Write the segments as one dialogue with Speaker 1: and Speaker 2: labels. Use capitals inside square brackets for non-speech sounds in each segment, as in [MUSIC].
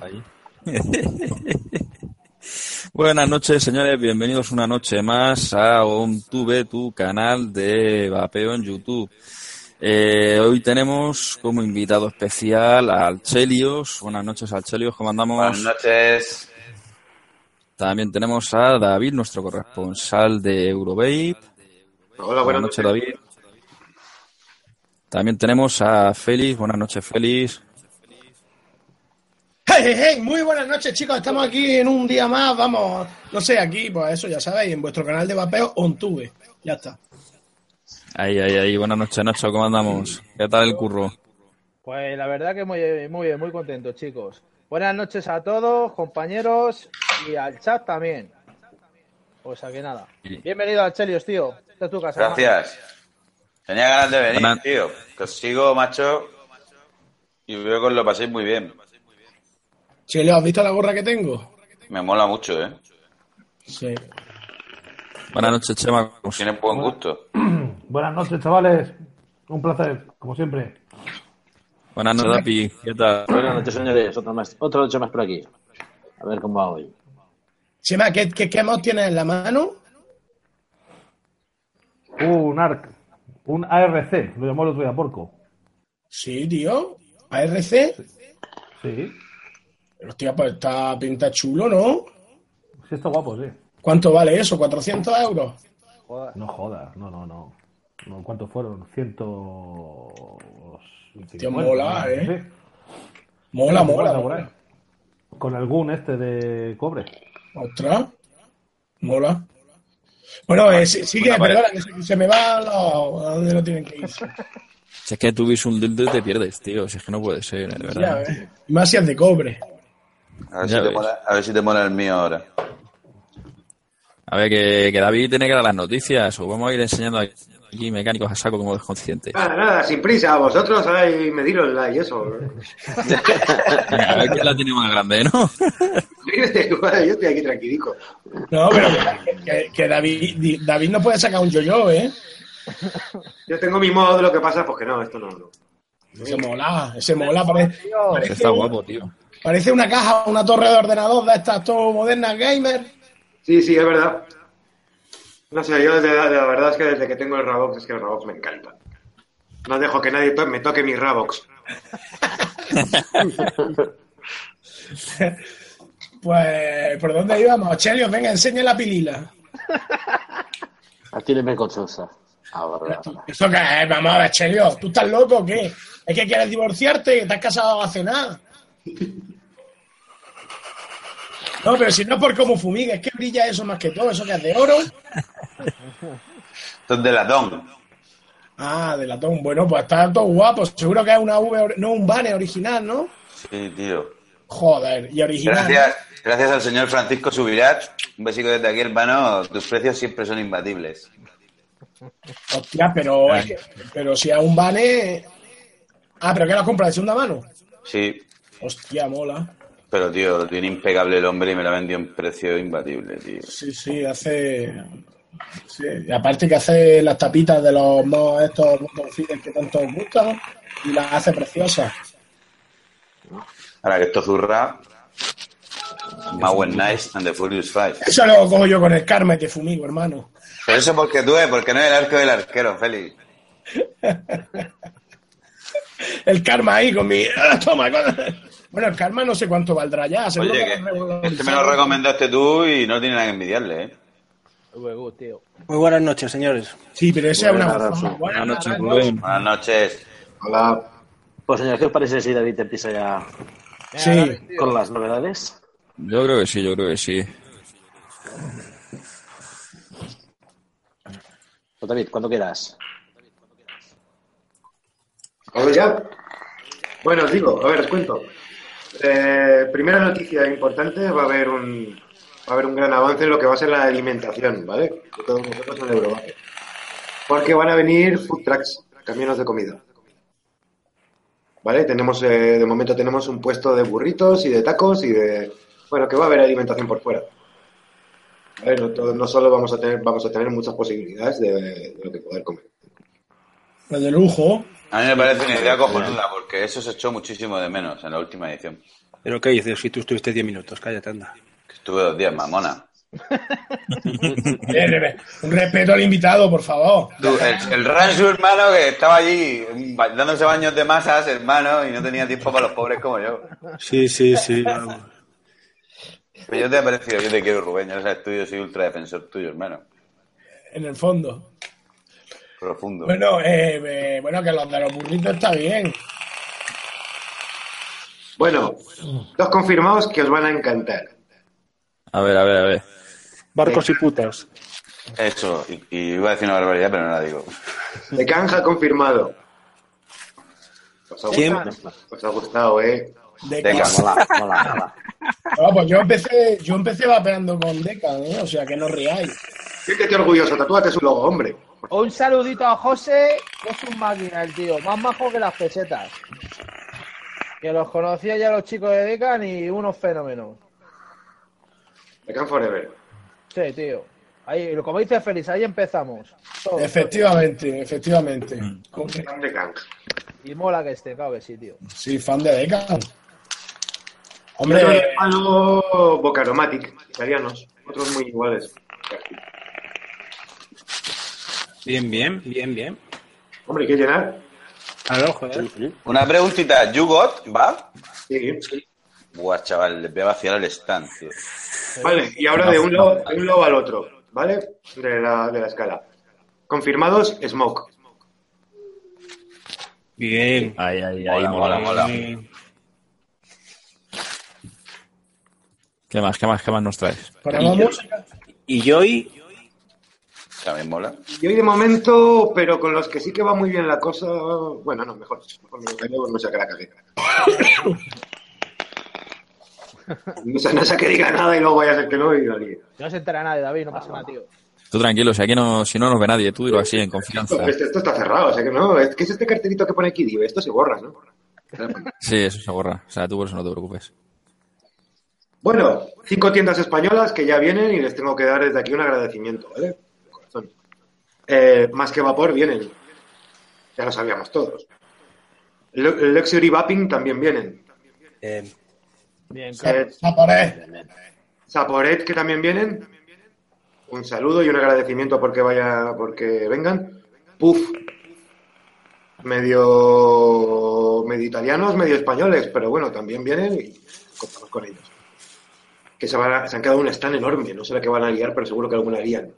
Speaker 1: Ahí. [LAUGHS] Buenas noches, señores. Bienvenidos una noche más a OnTube, tu canal de vapeo en YouTube. Eh, hoy tenemos como invitado especial a Alchelios. Buenas noches, Alchelios. ¿Cómo andamos?
Speaker 2: Buenas noches.
Speaker 1: También tenemos a David, nuestro corresponsal de Eurovape.
Speaker 2: Hola,
Speaker 1: Buenas noches, David. También tenemos a Félix. Buenas noches, Félix.
Speaker 3: Hey, hey, hey, muy buenas noches chicos, estamos aquí en un día más, vamos, no sé, aquí, pues eso ya sabéis, en vuestro canal de vapeo OnTube, ya está.
Speaker 1: Ahí, ahí, ahí. Buenas noches, Nacho. ¿Cómo andamos? ¿Qué tal el curro?
Speaker 4: Pues la verdad que muy, muy bien, muy contento, chicos. Buenas noches a todos, compañeros, y al chat también. O sea que nada. Bienvenido al Chelios, tío. Esta es tu casa.
Speaker 2: Gracias. Tenía ganas de venir,
Speaker 1: Buenas-
Speaker 2: tío. Que os sigo, macho. Y veo que os lo paséis muy bien.
Speaker 3: Chelo, ¿has visto la gorra que tengo?
Speaker 2: Me mola mucho, ¿eh?
Speaker 3: Sí.
Speaker 1: Buenas noches, Chema. ¿Cómo se-
Speaker 2: Tienes buen gusto. [CLEARS THROAT]
Speaker 5: Buenas noches, chavales. Un placer, como siempre.
Speaker 1: Buenas noches, Dapi. ¿Qué tal?
Speaker 6: Buenas noches, señores. Otra, más, otra noche más por aquí. A ver cómo va hoy.
Speaker 3: Chema, ¿qué, qué, qué mod tienes en la mano?
Speaker 5: Un ARC. Un ARC. Lo llamó el otro día Porco.
Speaker 3: Sí, tío. ARC.
Speaker 5: Sí.
Speaker 3: Hostia, pues está pinta chulo, ¿no?
Speaker 5: Sí, está guapo, sí.
Speaker 3: ¿Cuánto vale eso? ¿400 euros?
Speaker 4: Joder.
Speaker 5: No jodas. No, no, no. no ¿Cuántos fueron? Ciento...
Speaker 3: Tío, mola. ¿eh?
Speaker 5: Sí.
Speaker 3: Mola, mola.
Speaker 5: Con el gun este de cobre.
Speaker 3: Ostras. Mola. Bueno, eh, sí-
Speaker 2: vale.
Speaker 3: perdona, que se, se me va a, lo- a donde no tienen que ir.
Speaker 1: Si es que tú vis un dildo y te pierdes, tío. Si es que no puede ser, de
Speaker 3: Ya,
Speaker 1: verdad.
Speaker 3: eh. Más si es de cobre.
Speaker 2: A ver, si te mola, a ver si te mola el mío ahora.
Speaker 1: A ver, que, que David tiene que dar las noticias. O vamos a ir enseñando aquí mecánicos a saco como desconscientes.
Speaker 7: Nada, nada, sin prisa, vosotros ahí medirosla y eso.
Speaker 1: A ver quién la tiene más grande, ¿no?
Speaker 7: Yo estoy aquí tranquilico.
Speaker 3: No, pero que, David, David no puede sacar un yo-yo, ¿eh?
Speaker 7: Yo tengo mi modo, lo que pasa, pues que no, esto no. no.
Speaker 3: Ese mola, ese mola. Parece, parece,
Speaker 1: Está guapo, tío.
Speaker 3: Parece una caja, una torre de ordenador de estas todo modernas gamer.
Speaker 7: Sí, sí, es verdad. No sé, yo desde, la, la verdad es que desde que tengo el Rabox, es que el Rabox me encanta. No dejo que nadie to- me toque mi Rabox. [LAUGHS]
Speaker 3: Pues, ¿por dónde íbamos? Chelios, venga, enseña la pilila.
Speaker 6: Atíreme con sosa. Ahora.
Speaker 3: ¿Eso qué es? Vamos a ver, Chelios, ¿tú estás loco o qué? ¿Es que quieres divorciarte? ¿Te has casado hace nada? No, pero si no es por cómo fumiga, es que brilla eso más que todo, eso que es de oro.
Speaker 2: Esto es de latón.
Speaker 3: Ah, de latón. Bueno, pues está todo guapo. Seguro que es una V, no un Bane original, ¿no?
Speaker 2: Sí, tío.
Speaker 3: Joder, y original.
Speaker 2: Gracias, gracias al señor Francisco Subirat. Un besico desde aquí, hermano. Tus precios siempre son imbatibles.
Speaker 3: Hostia, pero, es que- pero si es un Bane. Ah, pero que lo has comprado de segunda mano.
Speaker 2: Sí,
Speaker 3: Hostia, mola.
Speaker 2: Pero tío, lo tiene impecable el hombre y me lo ha vendido a un precio imbatible, tío.
Speaker 3: Sí, sí, hace. Sí, y aparte que hace las tapitas de los mods estos feeders que tanto os gustan y las hace preciosas.
Speaker 2: Ahora que esto zurra. Mowen Nice and the Furious Five.
Speaker 3: Eso lo cojo yo con el karma y te fumigo, hermano.
Speaker 2: Pero eso porque tú, ¿eh? Porque no es el arco del arquero, Félix. [LAUGHS]
Speaker 3: El karma ahí con mi. ¡Ah, [LAUGHS] Toma, con- Bueno, el karma no sé cuánto valdrá ya. seguro
Speaker 2: Oye,
Speaker 3: que
Speaker 2: este me lo recomendaste tú y no tiene nada que envidiarle, ¿eh?
Speaker 4: Luego, tío.
Speaker 8: Muy buenas noches, señores.
Speaker 3: Sí, pero ese es una
Speaker 6: Buenas.
Speaker 3: Buenas
Speaker 1: Buenas noches. Rubén.
Speaker 2: Buenas noches.
Speaker 7: Hola.
Speaker 6: Pues, señores, ¿qué os parece si David empieza ya
Speaker 3: Sí,
Speaker 6: con las novedades?
Speaker 1: Yo creo que sí, yo creo que sí.
Speaker 6: Pues, David, cuando quieras.
Speaker 7: ¿A ver ya? Bueno, os digo, a ver, os cuento. Eh, primera noticia importante, va a haber un va a haber un gran avance en lo que va a ser la alimentación, ¿vale? Todos nosotros en. Porque van a venir food trucks, camiones de comida. ¿Vale? Tenemos, eh, de momento tenemos un puesto de burritos y de tacos y de... Bueno, que va a haber alimentación por fuera. ¿Vale? No, solo vamos a tener, vamos a tener muchas posibilidades de, de lo que poder comer.
Speaker 3: Pues de lujo.
Speaker 2: A mí me parece una idea cojonuda, porque eso se echó muchísimo de menos en la última edición.
Speaker 8: ¿Pero qué dices? Si tú estuviste 10 minutos, cállate, anda.
Speaker 2: Que estuve dos días, mamona.
Speaker 3: Bien. Un respeto al invitado, por favor.
Speaker 2: Tú, el, el rancho, hermano, que estaba allí dándose baños de masas, hermano, y no tenía tiempo para los pobres como yo.
Speaker 8: Sí, sí, sí. vamos.
Speaker 2: Pero yo te he parecido, yo te quiero, Rubén, ya sabes tú, yo soy ultra defensor tuyo, hermano.
Speaker 3: En el fondo.
Speaker 2: Profundo.
Speaker 3: Bueno, eh, eh, bueno, que los de los burritos está bien.
Speaker 7: Bueno, dos confirmados que os van a encantar.
Speaker 1: A ver, a ver, a ver.
Speaker 8: Barcos y putas.
Speaker 2: Eso, y, y iba a decir una barbaridad, pero no la digo.
Speaker 7: De canja confirmado. Os ha
Speaker 8: ¿Quién?
Speaker 7: gustado, os ha gustado, ¿eh?
Speaker 3: De
Speaker 2: Venga,
Speaker 3: casa.
Speaker 6: Mola, mola, mola. [LAUGHS]
Speaker 3: No, pues yo empecé, yo empecé vapeando con Deca, ¿eh? o sea que no riáis.
Speaker 7: Siéntete orgulloso, tatúate su logo, hombre.
Speaker 4: Un saludito a José, que es un máquina el tío, más majo que las pesetas. Que los conocía ya los chicos de Decan y unos fenómenos.
Speaker 7: De Can Forever.
Speaker 4: Sí, tío. Ahí, como dice Félix, ahí empezamos. Todo.
Speaker 3: Efectivamente, efectivamente.
Speaker 7: Fan de Can.
Speaker 4: Y mola que esté, claro que sí, tío.
Speaker 3: Sí, fan de Deca.
Speaker 7: Hombre,
Speaker 3: Hombre,
Speaker 7: palo Bocaromatic, italianos. Otros muy iguales.
Speaker 8: Bien, bien, bien, bien.
Speaker 7: Hombre, que llenar.
Speaker 8: Claro, joder.
Speaker 2: Una preguntita, ¿You got? ¿Va?
Speaker 7: Sí.
Speaker 2: Buah, chaval, le voy a vaciar el stand, tío.
Speaker 7: Vale, y ahora de un lado, de un lado al otro, ¿vale? De la, de la escala. Confirmados, Smoke.
Speaker 8: Bien.
Speaker 1: Ahí, ahí, ahí,
Speaker 2: Mola, mola.
Speaker 1: ¿Qué más, qué más, qué más nos traes?
Speaker 3: ponemos música.
Speaker 8: Y Joy,
Speaker 2: También mola.
Speaker 7: Y hoy de momento, pero con los que sí que va muy bien la cosa. Bueno, no, mejor. Mejor me lo callo, no sea que la cagué. [LAUGHS] No sea, no sea que diga nada y luego vaya a ser que no y la líe.
Speaker 4: No se entera nadie, David, no pasa nada, tío.
Speaker 1: Tú tranquilo, si aquí no, si no nos ve nadie, tú dilo así, en confianza.
Speaker 7: Esto, esto está cerrado, o sea que no. Es que es este cartelito que pone aquí, digo, esto se borra, ¿no?
Speaker 1: Sí, eso se borra. O sea, tú por eso no te preocupes.
Speaker 7: Bueno, cinco tiendas españolas que ya vienen y les tengo que dar desde aquí un agradecimiento, ¿vale? Eh, más que vapor vienen. Ya lo sabíamos todos. Lu- Luxury Vaping también vienen.
Speaker 8: eh,
Speaker 4: Bien,
Speaker 7: Eh,
Speaker 3: Saporé.
Speaker 7: Saporet que también vienen. Un saludo y un agradecimiento porque vaya, porque vengan. Puff. Medio, medio italianos, medio españoles, pero bueno, también vienen y contamos con ellos. Que se, van a- se han quedado un stand enorme, no sé la que van a liar, pero seguro que alguna harían.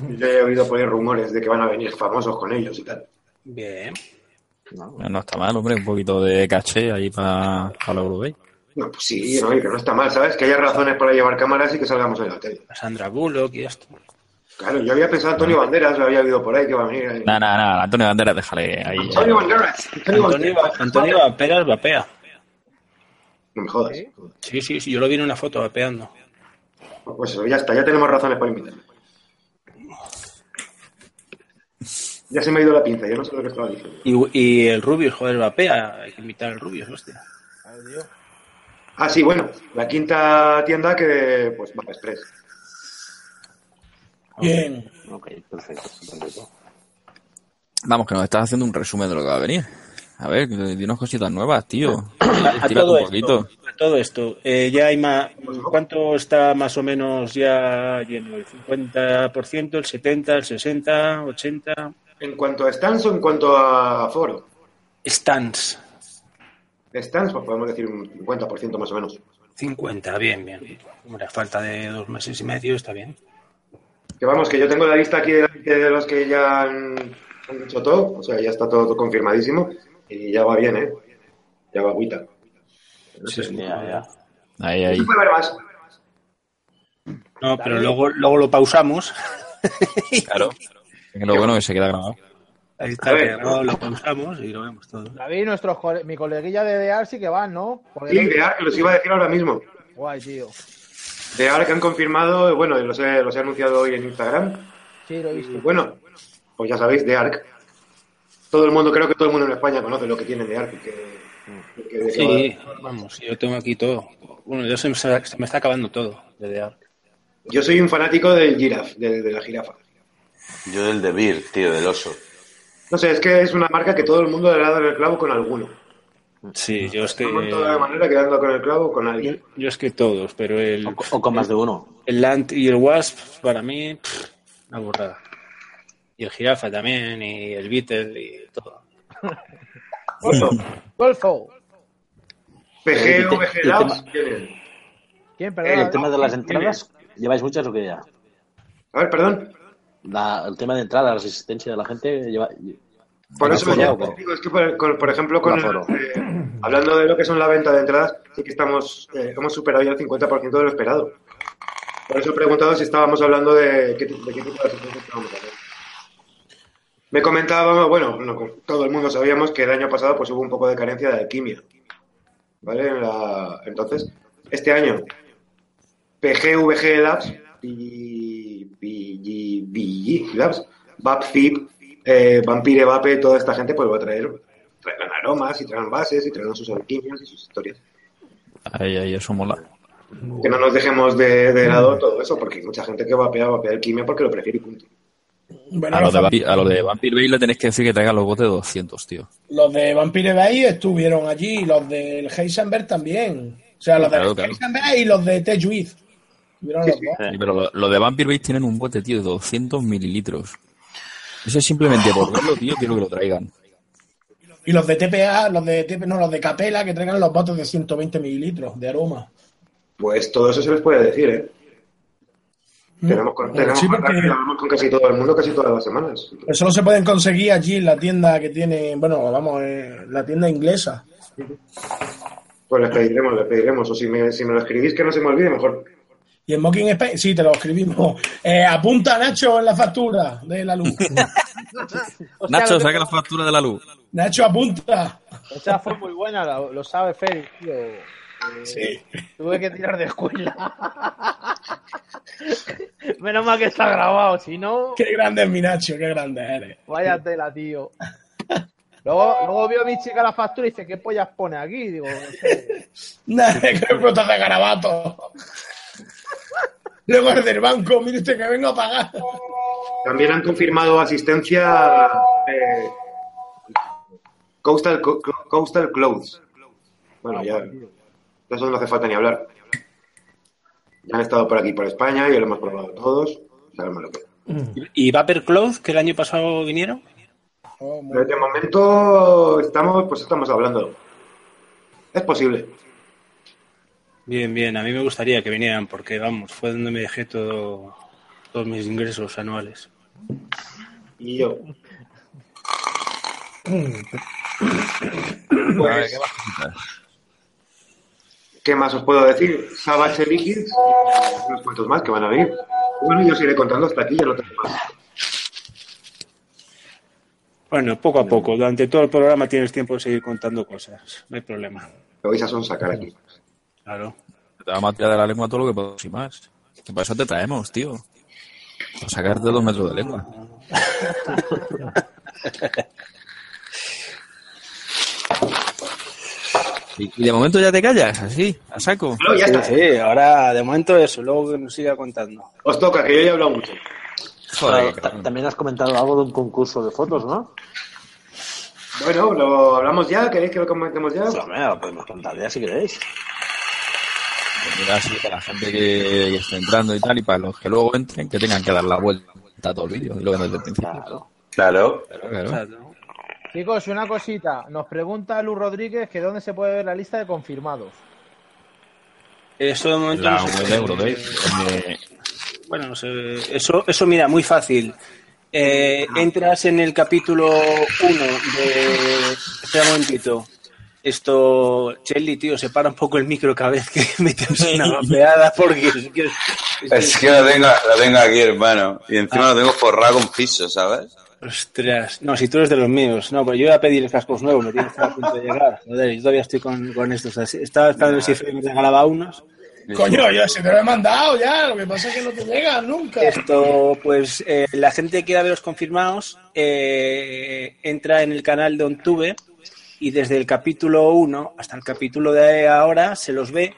Speaker 7: [LAUGHS] Yo he oído por ahí rumores de que van a venir famosos con ellos y tal.
Speaker 8: bien.
Speaker 6: No,
Speaker 1: No está mal, hombre, un poquito de caché ahí para la Eurobay.
Speaker 7: No, pues sí, no, que no está mal, ¿sabes? Que haya razones para llevar cámaras y que salgamos en la tele.
Speaker 8: Sandra Bullock y esto.
Speaker 7: Claro, yo había pensado Antonio Banderas, lo había oído por ahí que va a venir. ahí.
Speaker 1: Nada, nada, nada, Antonio Banderas, déjale ahí.
Speaker 7: Antonio Banderas. Antonio
Speaker 8: Antonio,
Speaker 7: Banderas.
Speaker 8: Antonio Vaperas vapea.
Speaker 7: No me jodas.
Speaker 8: Sí, sí, sí, yo lo vi en una foto vapeando.
Speaker 7: Pues eso, ya está, ya tenemos razones para invitarle. Ya se me ha ido la pinza, yo no sé lo que estaba diciendo.
Speaker 8: Y, y el Rubius, joder, vapea. Hay que invitar al Rubius, hostia.
Speaker 7: Ah, sí, bueno, la quinta tienda que, pues, va Express.
Speaker 3: Bien.
Speaker 6: ok, perfecto. perfecto.
Speaker 1: Vamos, que nos estás haciendo un resumen de lo que va a venir. A ver, dinos cositas nuevas, tío.
Speaker 8: A, a todo
Speaker 1: un
Speaker 8: esto,
Speaker 1: poquito.
Speaker 8: a todo esto, eh, ya hay más, ¿cuánto está más o menos ya lleno? ¿El 50%, el 70%, el 60%, 80%?
Speaker 7: En cuanto a stands o en cuanto a foro.
Speaker 8: Stands,
Speaker 7: Stands, pues podemos decir un 50% más o menos.
Speaker 8: 50, bien, bien. Hombre, a falta de dos meses y medio está bien.
Speaker 7: Que vamos, que yo tengo la lista aquí de, de los que ya han, han hecho todo, o sea, ya está todo confirmadísimo y ya va bien, ¿eh? Ya va agüita. No sé,
Speaker 8: Sí,
Speaker 6: Ya, ya.
Speaker 1: Ahí, ahí.
Speaker 7: Puede ver más.
Speaker 8: No, pero luego, luego lo pausamos.
Speaker 1: Claro. [LAUGHS] Que lo bueno es que se queda grabado.
Speaker 8: Ahí está,
Speaker 7: ver.
Speaker 8: que lo pausamos y lo vemos todo.
Speaker 4: David, nuestros cole- mi coleguilla de DEAR sí que van, ¿no? Porque
Speaker 7: Sí, de Ark, los iba a decir ahora mismo.
Speaker 4: Guay, tío.
Speaker 7: De Ark han confirmado, bueno, los he, los he anunciado hoy en Instagram.
Speaker 4: Sí, lo he
Speaker 7: Y
Speaker 4: visto.
Speaker 7: bueno, pues ya sabéis, de Ark. Todo el mundo, creo que todo el mundo en España conoce lo que tienen de Ark. Que, que- de qué
Speaker 8: Sí,
Speaker 7: va.
Speaker 8: vamos, yo tengo aquí todo. Bueno, ya se me, se me está acabando todo de The Ark.
Speaker 7: Yo soy un fanático del giraf, de, de la jirafa.
Speaker 2: Yo del de Beer, tío, del oso.
Speaker 7: No sé, es que es una marca que todo el mundo le ha dado en el clavo con alguno.
Speaker 8: Sí, yo es que.
Speaker 7: De toda manera quedando con el clavo con alguien.
Speaker 8: Yo es que todos, pero el,
Speaker 6: O, o con más de uno.
Speaker 8: el Land y el Wasp, para mí, pff, una burrada. Y el Jirafa también, y el Beetle, y todo. [LAUGHS]
Speaker 4: Golfo.
Speaker 7: PG,
Speaker 6: Eh,
Speaker 7: VG Labs.
Speaker 4: ¿Quién?
Speaker 7: Eh,
Speaker 4: Perdón.
Speaker 6: El tema de las entradas, ¿lleváis muchas o qué ya?
Speaker 7: A ver, perdón.
Speaker 6: La- el tema de entradas, la asistencia de la gente, lleva...
Speaker 7: Por
Speaker 6: ¿Con
Speaker 7: eso te digo, es que por, ejemplo, con el- eh, hablando de lo que son la venta de entradas, sí que estamos eh, hemos superado ya el 50% de lo esperado. Por eso he preguntado si estábamos hablando de qué, ti- de qué tipo de asistencia estábamos hablando. Me comentaba, bueno, no, todo el mundo sabíamos que el año pasado pues hubo un poco de carencia de alquimia. ¿Vale? En la- entonces, este año, PGVG Labs y BG Labs, VAPFIP, eh, Vampire Vape, toda esta gente pues va a traer, traerán aromas y traerán bases y traerán sus alquimias y sus historias.
Speaker 1: Ahí, ahí, eso mola.
Speaker 7: Que no nos dejemos de, de lado todo eso, porque hay mucha gente que vapea, vapea alquimia porque lo prefiere y punto.
Speaker 3: Bueno,
Speaker 1: A los, de,
Speaker 3: de,
Speaker 1: Vampi- a los de Vampire Bay le tenéis que decir que traigan los botes de 200, tío.
Speaker 3: los de Vampire Bay estuvieron allí, los del Heisenberg también. O sea, los
Speaker 1: Claro,
Speaker 3: de
Speaker 1: claro.
Speaker 3: Heisenberg y los de Tejuiz. Estuvieron los dos.
Speaker 1: Sí, pero lo- los de Vampire Bay tienen un bote, tío, de 200 mililitros. Ese simplemente por verlo, tío, quiero que lo traigan.
Speaker 3: Y los de TPA, los de TP, no, los de Capela, que traigan los botes de 120 mililitros de aroma.
Speaker 7: Pues todo eso se les puede decir, ¿eh? Tenemos, con,
Speaker 3: Mm.
Speaker 7: tenemos
Speaker 3: Sí, porque-
Speaker 7: con casi todo el mundo casi todas las semanas.
Speaker 3: Pero solo se pueden conseguir allí en la tienda que tiene, bueno, vamos, eh, la tienda inglesa.
Speaker 7: Pues les pediremos, les pediremos. O si me, si me lo escribís que no se me olvide, mejor.
Speaker 3: Y en Mocking Spain, sí, te lo escribimos. [LAUGHS] Eh, apunta Nacho en la factura de la luz. [LAUGHS]
Speaker 4: Hostia,
Speaker 1: Nacho,
Speaker 4: lo
Speaker 1: saca la factura de la luz.
Speaker 3: Nacho, apunta.
Speaker 4: Esa fue muy buena, lo, lo sabe Félix, tío.
Speaker 3: Sí.
Speaker 4: Tuve que tirar de escuela. [LAUGHS] Menos mal que está grabado, si no,
Speaker 3: Qué grande es mi Nacho, qué grande eres.
Speaker 4: vaya tela, tío. Luego, luego vio mi chica la factura y dice, ¿qué pollas pone aquí? Digo, no sé.
Speaker 3: Nada, que brotas de garabato. Luego el del banco, mire usted que vengo a pagar.
Speaker 7: También han confirmado asistencia eh, Coastal, Co- Co- Coastal Clothes. Bueno, ya. De eso no hace falta ni hablar. Ya han estado por aquí, por España, y lo hemos probado todos. Sabemos lo que.
Speaker 8: ¿Y Vapor Cloud, que el año pasado vinieron?
Speaker 3: Oh,
Speaker 7: Pero de momento estamos, pues estamos hablando. Es posible.
Speaker 8: Bien, bien, a mí me gustaría que vinieran porque, vamos, fue donde me dejé todo, todos mis ingresos anuales.
Speaker 7: Y yo. Pues,
Speaker 1: ¿qué más cositas?
Speaker 7: ¿qué más os puedo decir? Savage Liquids y unos cuantos más que van a venir. Bueno, yo os iré contando hasta aquí, ya no tengo más.
Speaker 8: Bueno, poco a poco, durante todo el programa tienes tiempo de seguir contando cosas, no hay problema.
Speaker 7: Lo vais a sonsacar aquí.
Speaker 8: Claro.
Speaker 1: Te va a matar de la lengua todo lo que puedas y más. Que para eso te traemos, tío. Para sacarte dos metros de lengua. [LAUGHS] Y, de momento ya te callas, así, a saco.
Speaker 7: No, ya está.
Speaker 8: Sí, ahora de momento eso, luego que nos siga contando.
Speaker 7: Os toca, que yo ya he hablado mucho.
Speaker 1: Joder, cabrón.
Speaker 6: también has comentado algo de un concurso de fotos, ¿no?
Speaker 7: Bueno, lo hablamos ya, ¿queréis que lo comentemos ya?
Speaker 6: Hombre, lo podemos contar ya si queréis.
Speaker 1: Pues mira, así para la gente que, que esté entrando y tal, y para los que luego entren, que tengan que dar la vuelta a todo el vídeo, y lo ven desde el principio.
Speaker 6: Claro.
Speaker 2: Claro.
Speaker 1: Claro, claro.
Speaker 8: Claro.
Speaker 4: Chicos, una cosita. Nos pregunta Luz Rodríguez que dónde se puede ver la lista de confirmados.
Speaker 8: Eso de momento
Speaker 1: La
Speaker 8: no sé.
Speaker 1: web de Eurodate, donde-
Speaker 8: Bueno, no sé, eso, eso mira, muy fácil. Eh, entras en el capítulo 1 de... Espera un momentito. Esto, Chelly, tío, separa un poco el micro cada vez que [LAUGHS] metes una vapeada porque es que-
Speaker 2: Es que lo tengo, lo tengo aquí, hermano. Y encima lo tengo forrado con piso, ¿sabes?
Speaker 8: Ostras, no, si tú eres de los míos. No, pero yo voy a pedir cascos nuevos, me tienes que estar a punto de llegar. Joder, yo todavía estoy con, con estos. así. Estaba esperando si Fede me regalaba unos.
Speaker 3: Coño, yo se te lo he mandado ya. Lo que pasa es que no te llegan nunca.
Speaker 8: Esto, pues, eh, la gente que quiera ver los confirmados eh, entra en el canal de OnTube y desde el capítulo 1 hasta el capítulo de ahora se los ve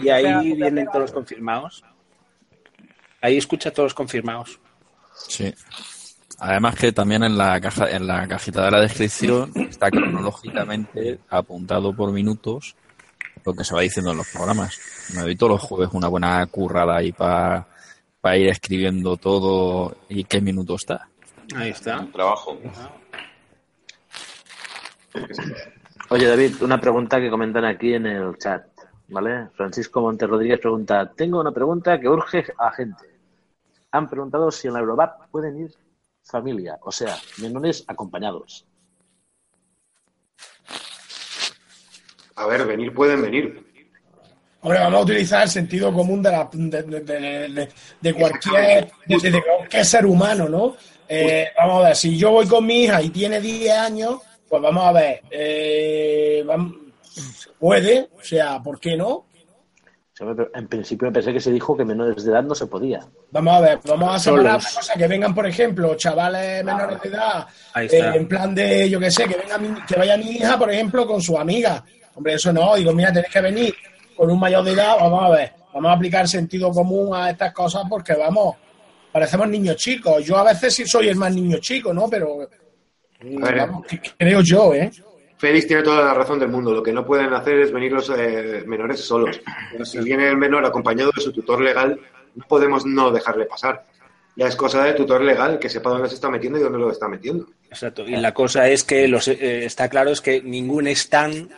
Speaker 8: y ahí vienen todos los confirmados. Ahí escucha todos los confirmados.
Speaker 1: Sí. Además que también en la caja, en la cajita de la descripción está cronológicamente apuntado por minutos lo que se va diciendo en los programas. Me doy todos los jueves una buena currada ahí para ir escribiendo todo y qué minuto está.
Speaker 8: Ahí está.
Speaker 2: Trabajo.
Speaker 6: Oye, David, una pregunta que comentan aquí en el chat, ¿vale? Francisco Monte Rodríguez pregunta, tengo una pregunta que urge a gente. Han preguntado si en la Eurobat pueden ir familia, o sea, menores acompañados.
Speaker 7: A ver, venir pueden venir.
Speaker 3: Hombre, vamos a utilizar el sentido común de, la, de, de- de- de cualquier, de, de- de cualquier ser humano, ¿no? Eh, vamos a ver, si yo voy con mi hija y tiene 10 años, pues vamos a ver, eh, puede, o sea, ¿por qué no?
Speaker 6: En principio pensé que se dijo que menores de edad no se podía.
Speaker 3: Vamos a ver, vamos a separar una cosa, que vengan, por ejemplo, chavales menores de edad, eh, en plan de, yo qué sé, que venga mi- que vaya mi hija, por ejemplo, con su amiga. Hombre, eso no, digo, mira, tenés que venir con un mayor de edad, vamos a ver, vamos a aplicar sentido común a estas cosas porque, vamos, parecemos niños chicos. Yo a veces sí soy el más niño chico, ¿no? Pero. Vamos, que- creo yo, ¿eh?
Speaker 7: Félix tiene toda la razón del mundo. Lo que no pueden hacer es venir los eh, menores solos. Pero si viene el menor acompañado de su tutor legal, no podemos no dejarle pasar. Ya es cosa del tutor legal que sepa dónde se está metiendo y dónde lo está metiendo.
Speaker 8: Exacto. Y la cosa es que los, eh, está claro es que ningún stand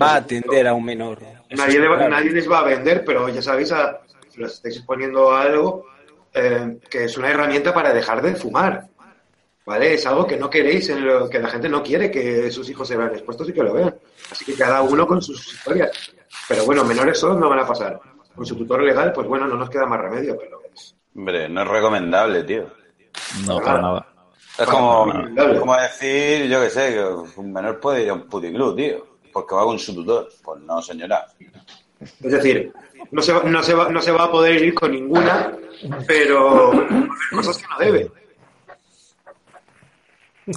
Speaker 8: va a atender a un menor. Eso
Speaker 7: Nadie,
Speaker 8: está
Speaker 7: le va-
Speaker 8: claro.
Speaker 7: nadie les va a vender, pero ya sabéis, a, si los estáis exponiendo a algo eh, que es una herramienta para dejar de fumar. ¿Vale? Es algo que no queréis, en lo que la gente no quiere que sus hijos se vean expuestos y que lo vean. Así que cada uno con sus historias. Pero bueno, menores solos no van a pasar. Con su tutor legal, pues bueno, no nos queda más remedio, pero es-
Speaker 2: Hombre, no es recomendable, tío.
Speaker 1: No, para nada.
Speaker 2: Es como, como decir, yo qué sé, que un menor puede ir a un puticlub, tío, porque va con su tutor. Pues no, señora.
Speaker 7: Es decir, no se, va, no, se va, no se va a poder ir con ninguna, pero cosas que no debe.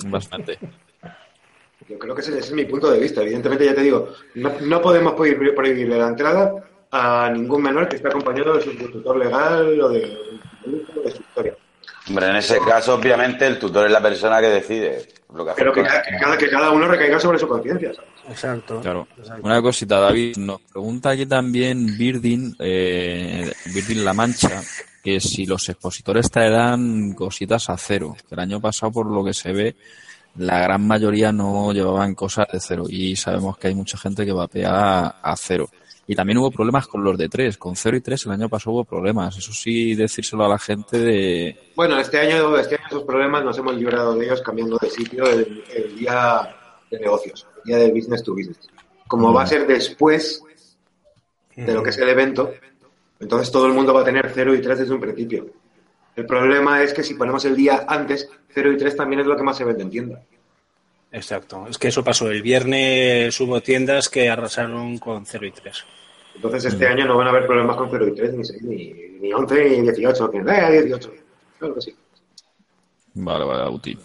Speaker 1: Bastante.
Speaker 7: Yo creo que ese, es mi punto de vista. Evidentemente, ya te digo, no, no podemos prohibir, prohibirle la entrada a ningún menor que esté acompañado de su tutor legal o de, de su historia.
Speaker 2: Hombre, en ese caso, obviamente, el tutor es la persona que decide lo que hace.
Speaker 7: Pero que,
Speaker 2: con-
Speaker 7: ca- que cada, que cada uno recaiga sobre su conciencia. ¿sabes?
Speaker 8: Exacto.
Speaker 1: Claro. Una cosita, David, nos pregunta aquí también Birdin, eh, Birdin La Mancha, que si los expositores traerán cositas a cero. El año pasado, por lo que se ve, la gran mayoría no llevaban cosas de cero y sabemos que hay mucha gente que vapea a, a cero. Y también hubo problemas con los de tres, con cero y tres el año pasado hubo problemas. Eso sí, decírselo a la gente de...
Speaker 7: Bueno, este año, este año esos problemas nos hemos librado de ellos cambiando de sitio el, el día de negocios, el día de business to business. Como va a ser después de lo que es el evento, entonces todo el mundo va a tener 0 y 3 desde un principio. El problema es que si ponemos el día antes, 0 y 3 también es lo que más se vende en tienda.
Speaker 8: Exacto. Es que eso pasó. El viernes hubo tiendas que arrasaron con 0 y 3.
Speaker 7: Entonces este año no van a haber problemas con 0 y 3, ni, seis, ni, ni 11, ni 18. Que, eh, 18. Claro que sí.
Speaker 1: Vale, vale, Auti.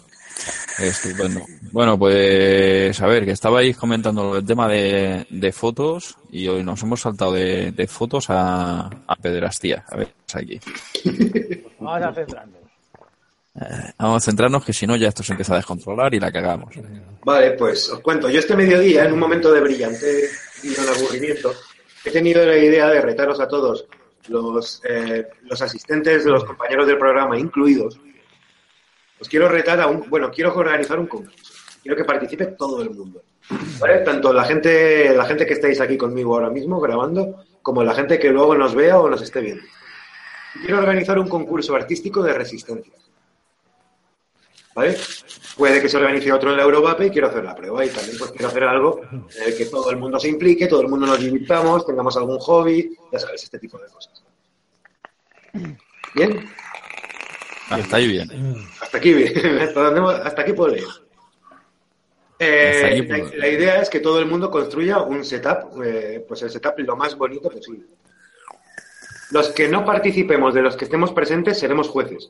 Speaker 1: Estupendo. Bueno, pues a ver, que estabais comentando el tema de, de fotos y hoy nos hemos saltado de, de fotos a, a pederastía. A ver, ¿qué pasa aquí.
Speaker 4: Vamos a centrarnos.
Speaker 1: Vamos a centrarnos que si no ya esto se empieza a descontrolar y la cagamos.
Speaker 7: Vale, pues os cuento. Yo este mediodía, en un momento de brillante y de aburrimiento, he tenido la idea de retaros a todos, los, eh, los asistentes de los compañeros del programa incluidos. Os quiero retar a un, bueno, quiero organizar un concurso. Quiero que participe todo el mundo. Tanto la gente, la gente que estáis aquí conmigo ahora mismo grabando, como la gente que luego nos vea o nos esté viendo. Quiero organizar un concurso artístico de resistencia. ¿Vale? Puede que se organice otro en la Eurovape y quiero hacer la prueba. Y también pues quiero hacer algo en el que todo el mundo se implique, todo el mundo nos divirtamos, tengamos algún hobby, ya sabes, este tipo de cosas. ¿Bien?
Speaker 1: Hasta ahí bien.
Speaker 7: Hasta aquí, bien. [LAUGHS] hasta, donde hemos- hasta aquí puedo leer. Eh,
Speaker 1: aquí
Speaker 7: la,
Speaker 1: puedo-
Speaker 7: la idea es que todo el mundo construya un setup, eh, pues el setup lo más bonito posible. Los que no participemos de los que estemos presentes seremos jueces.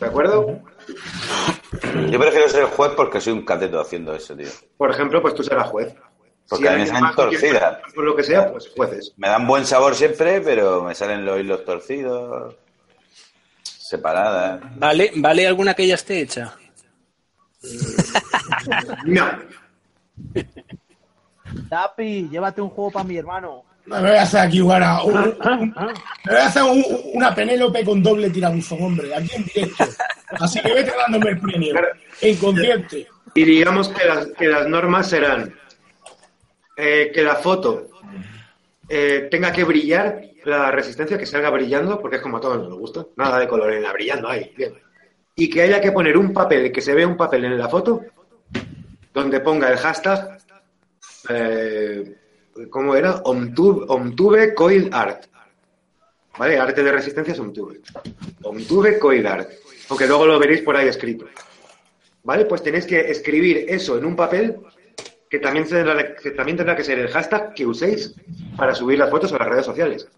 Speaker 7: ¿De acuerdo?
Speaker 2: Yo prefiero ser juez porque soy un cateto haciendo eso, tío.
Speaker 7: Por ejemplo, pues tú serás juez.
Speaker 2: Porque a mí me salen torcidas.
Speaker 7: Por lo que sea, pues jueces.
Speaker 2: Me dan buen sabor siempre, pero me salen los hilos torcidos, separadas.
Speaker 8: ¿Vale, ¿Vale alguna que ya esté hecha? [LAUGHS]
Speaker 7: No.
Speaker 4: Tapi, llévate un juego para mi hermano.
Speaker 3: Me voy a hacer aquí jugar a un- un- me voy a hacer un- una Penélope con doble tirabuzón, hombre, aquí en directo. Así que vete dándome el premio. Inconsciente.
Speaker 7: Y digamos que las, que las normas serán eh, que la foto eh, tenga que brillar, la resistencia que salga brillando, porque es como a todos nos gusta. Nada de colorina, brillando ahí, bien. Y que haya que poner un papel, que se vea un papel en la foto, donde ponga el hashtag, eh, ¿cómo era? Omtube, Omtube Coil Art. ¿Vale? Arte de resistencia es Omtube. Omtube Coil Art. Aunque luego lo veréis por ahí escrito. ¿Vale? Pues tenéis que escribir eso en un papel que también tendrá, que también tendrá que ser el hashtag que uséis para subir las fotos a las redes sociales.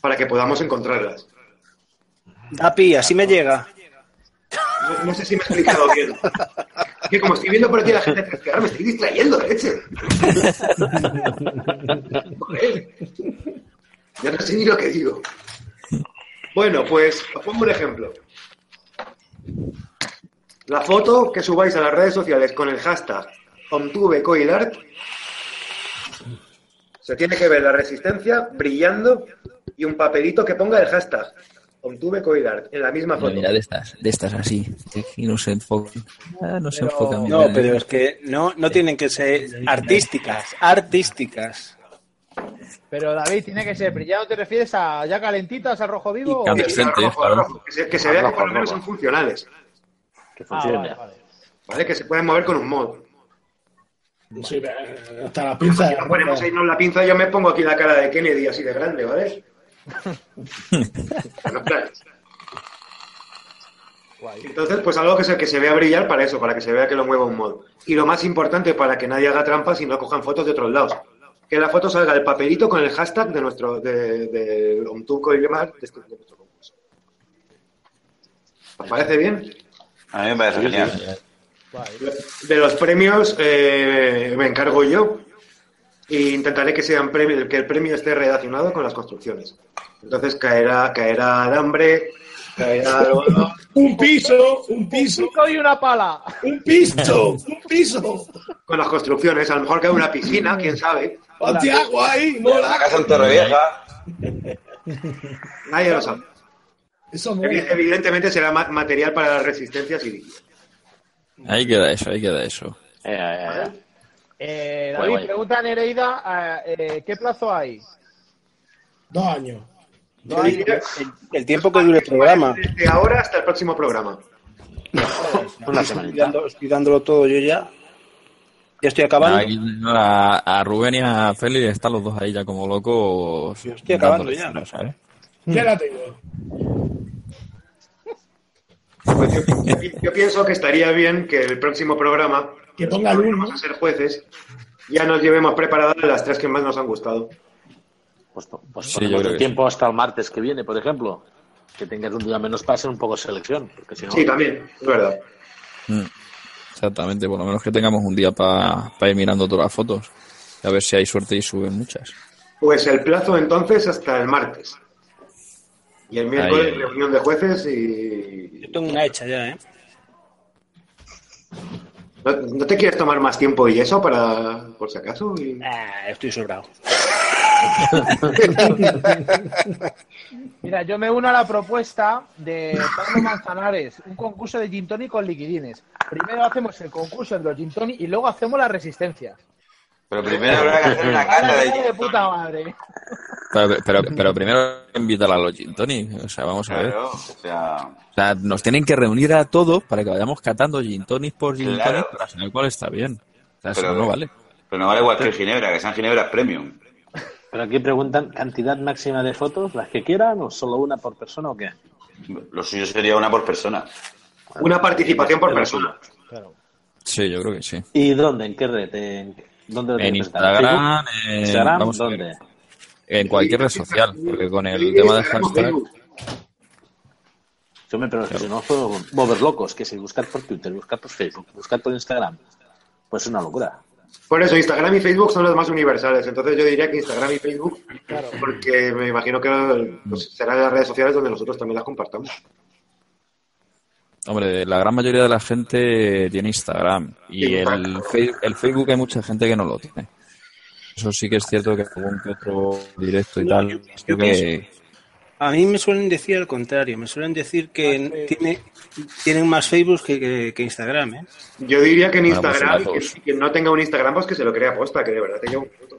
Speaker 7: Para que podamos encontrarlas.
Speaker 8: Tapi, así me llega.
Speaker 7: No, no sé si me he explicado bien. Que como estoy viendo por aquí a la gente ahora me estoy distrayendo, de leche. Ya no sé ni lo que digo. Bueno, pues os pongo un ejemplo. La foto que subáis a las redes sociales con el hashtag OnTubeCoilArt se tiene que ver la resistencia brillando y un papelito que ponga el hashtag OnTubeCoilArt en la misma foto.
Speaker 1: mira, de estas, de estas así. Y no se enfoca. Ah, no se
Speaker 4: Pero-.
Speaker 8: No, pero es que no, no tienen que ser artísticas, artísticas.
Speaker 4: Pero David, tiene que ser brillado. ¿Te refieres a ya calentitas, al rojo vivo?
Speaker 1: Y
Speaker 4: o-
Speaker 1: Incandescente,
Speaker 7: Rojo,
Speaker 1: claro.
Speaker 7: rojo, que se, que se vea que por lo menos
Speaker 6: rojo.
Speaker 7: son funcionales,
Speaker 6: Que
Speaker 4: Ah,
Speaker 6: funcione.
Speaker 4: vale, vale.
Speaker 7: ¿vale? Que se pueden mover con un mod.
Speaker 3: Sí, eh, hasta la pinza.
Speaker 7: Si nos ponemos ahí no la pinza, yo me pongo aquí la cara de Kennedy así de grande, ¿vale? [LAUGHS] Entonces, pues algo que se, que se vea brillar para eso, para que se vea que lo mueva un mod. Y lo más importante, para que nadie haga trampas y no cojan fotos de otros lados. Que la foto salga el papelito con el hashtag de nuestro, de, de Omtuco y demás, de, este- de nuestro concurso. ¿Os parece bien?
Speaker 2: A mí me parece genial.
Speaker 7: De los premios eh, me encargo yo e intentaré que sean premios, que el premio esté relacionado con las construcciones. Entonces caerá, caerá alambre, caerá. [LAUGHS]
Speaker 3: Un piso, un piso,
Speaker 4: Pico y una pala.
Speaker 3: un piso, un piso.
Speaker 7: con las construcciones. A lo mejor cae una piscina, quién sabe.
Speaker 3: Hostia, guay,
Speaker 2: La
Speaker 3: mola.
Speaker 2: casa en Torrevieja.
Speaker 7: Nadie lo sabe.
Speaker 3: Eso.
Speaker 7: Evidentemente será ma- material para las resistencias y
Speaker 1: Ahí queda eso, ahí queda eso.
Speaker 6: Eh, eh, eh.
Speaker 4: Eh, David,
Speaker 6: guay.
Speaker 4: pregunta a Nereida, eh, eh, ¿qué plazo hay?
Speaker 3: Dos años.
Speaker 7: Yo diría
Speaker 8: El, el tiempo que dure el programa.
Speaker 7: desde ahora hasta el próximo programa. [LAUGHS]
Speaker 6: Una
Speaker 8: Estoy, dando- estoy dándolo todo yo ya. Ya estoy acabando.
Speaker 1: Aquí a, a Rubén y a Félix están los dos ahí ya como locos.
Speaker 8: Yo estoy acabando ya.
Speaker 3: ¿Qué la tengo?
Speaker 7: Pues yo, pienso que estaría bien que el próximo programa,
Speaker 3: Que ponga luz,
Speaker 7: vamos
Speaker 3: ¿no?
Speaker 7: a ser jueces, ya nos llevemos preparadas las tres que más nos han gustado.
Speaker 6: Pues, pues
Speaker 1: Sí,
Speaker 6: ponemos el tiempo hasta el martes que viene, por ejemplo. Que tengas un día menos para hacer un poco de selección. Porque si no,
Speaker 7: Sí, también, es verdad.
Speaker 1: Mm. Exactamente, por lo menos que tengamos un día para ir mirando todas las fotos. Y a ver si hay suerte y suben muchas.
Speaker 7: Pues el plazo entonces hasta el martes. Y el miércoles
Speaker 1: Ahí,
Speaker 7: reunión de jueces y...
Speaker 8: Yo tengo una hecha ya, ¿eh?
Speaker 7: ¿No, no te quieres tomar más tiempo y eso para, por si acaso? Y-
Speaker 8: Ah, estoy sobrado.
Speaker 4: Mira, yo me uno a la propuesta de Pablo Manzanares, un concurso de gin tonic con liquidines. Primero hacemos el concurso de los gin tonic y luego hacemos la resistencia.
Speaker 2: Pero primero habrá que hacer una cata
Speaker 4: de
Speaker 2: de
Speaker 4: puta madre.
Speaker 1: Pero, pero, pero primero invitar a los gin tonic, O sea, vamos a ver.
Speaker 2: Claro, o sea,
Speaker 1: O sea, nos tienen que reunir a todos para que vayamos catando gin tonic por gin
Speaker 2: Claro.
Speaker 1: tonic para saber cuál está bien. O sea, eso
Speaker 2: Pero-
Speaker 1: no vale.
Speaker 2: pero no vale cualquier ginebra, que sean ginebras premium.
Speaker 6: Pero aquí preguntan, ¿cantidad máxima de fotos? ¿Las que quieran o solo una por persona o qué?
Speaker 2: Lo suyo sería una por persona.
Speaker 7: Una participación por persona.
Speaker 4: Claro.
Speaker 1: Sí, yo creo que sí.
Speaker 6: ¿Y dónde? ¿En qué red? ¿En, ¿Dónde lo
Speaker 1: En? Instagram, en-
Speaker 6: ¿Instagram?
Speaker 1: vamos a ver.
Speaker 6: ¿Dónde?
Speaker 1: En cualquier red social, porque con el tema de hashtag.
Speaker 6: Yo me pero si no puedo mover locos, que si buscar por Twitter, buscar por Facebook, buscar por Instagram, pues es una locura.
Speaker 7: Por eso, Instagram y Facebook son los más universales. Entonces yo diría que Instagram y Facebook, porque me imagino que pues, serán las redes sociales donde nosotros también las compartamos.
Speaker 1: Hombre, la gran mayoría de la gente tiene Instagram y el, Facebook hay mucha gente que no lo tiene. Eso sí que es cierto que algún que otro directo y
Speaker 8: No,
Speaker 1: tal.
Speaker 8: yo-
Speaker 1: que
Speaker 8: A mí me suelen decir al contrario, me suelen decir que tiene, tienen más Facebook que, que- que Instagram, ¿eh?
Speaker 7: Yo diría que en
Speaker 1: Bueno, pues
Speaker 7: Instagram, que quien no tenga un Instagram, pues que se lo crea aposta, que de verdad te lleva un fruto.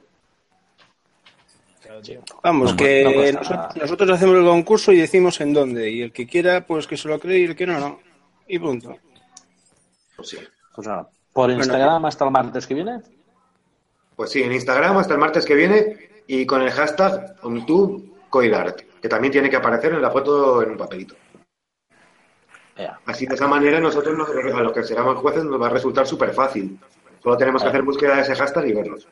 Speaker 8: Vamos,
Speaker 1: No,
Speaker 8: que
Speaker 6: no
Speaker 8: nosotros, nosotros hacemos el concurso y decimos en dónde, y el que quiera, pues que se lo cree y el que no, no. Y punto.
Speaker 7: Pues sí.
Speaker 6: Pues por Instagram hasta el martes que viene.
Speaker 7: Pues sí, en Instagram hasta el martes que viene y con el hashtag OnTubeCoilArt, que también tiene que aparecer en la foto en un papelito. Así de esa manera nosotros nos- a los que seramos jueces nos va a resultar súper fácil. Solo tenemos que hacer búsqueda de ese hashtag y verlos.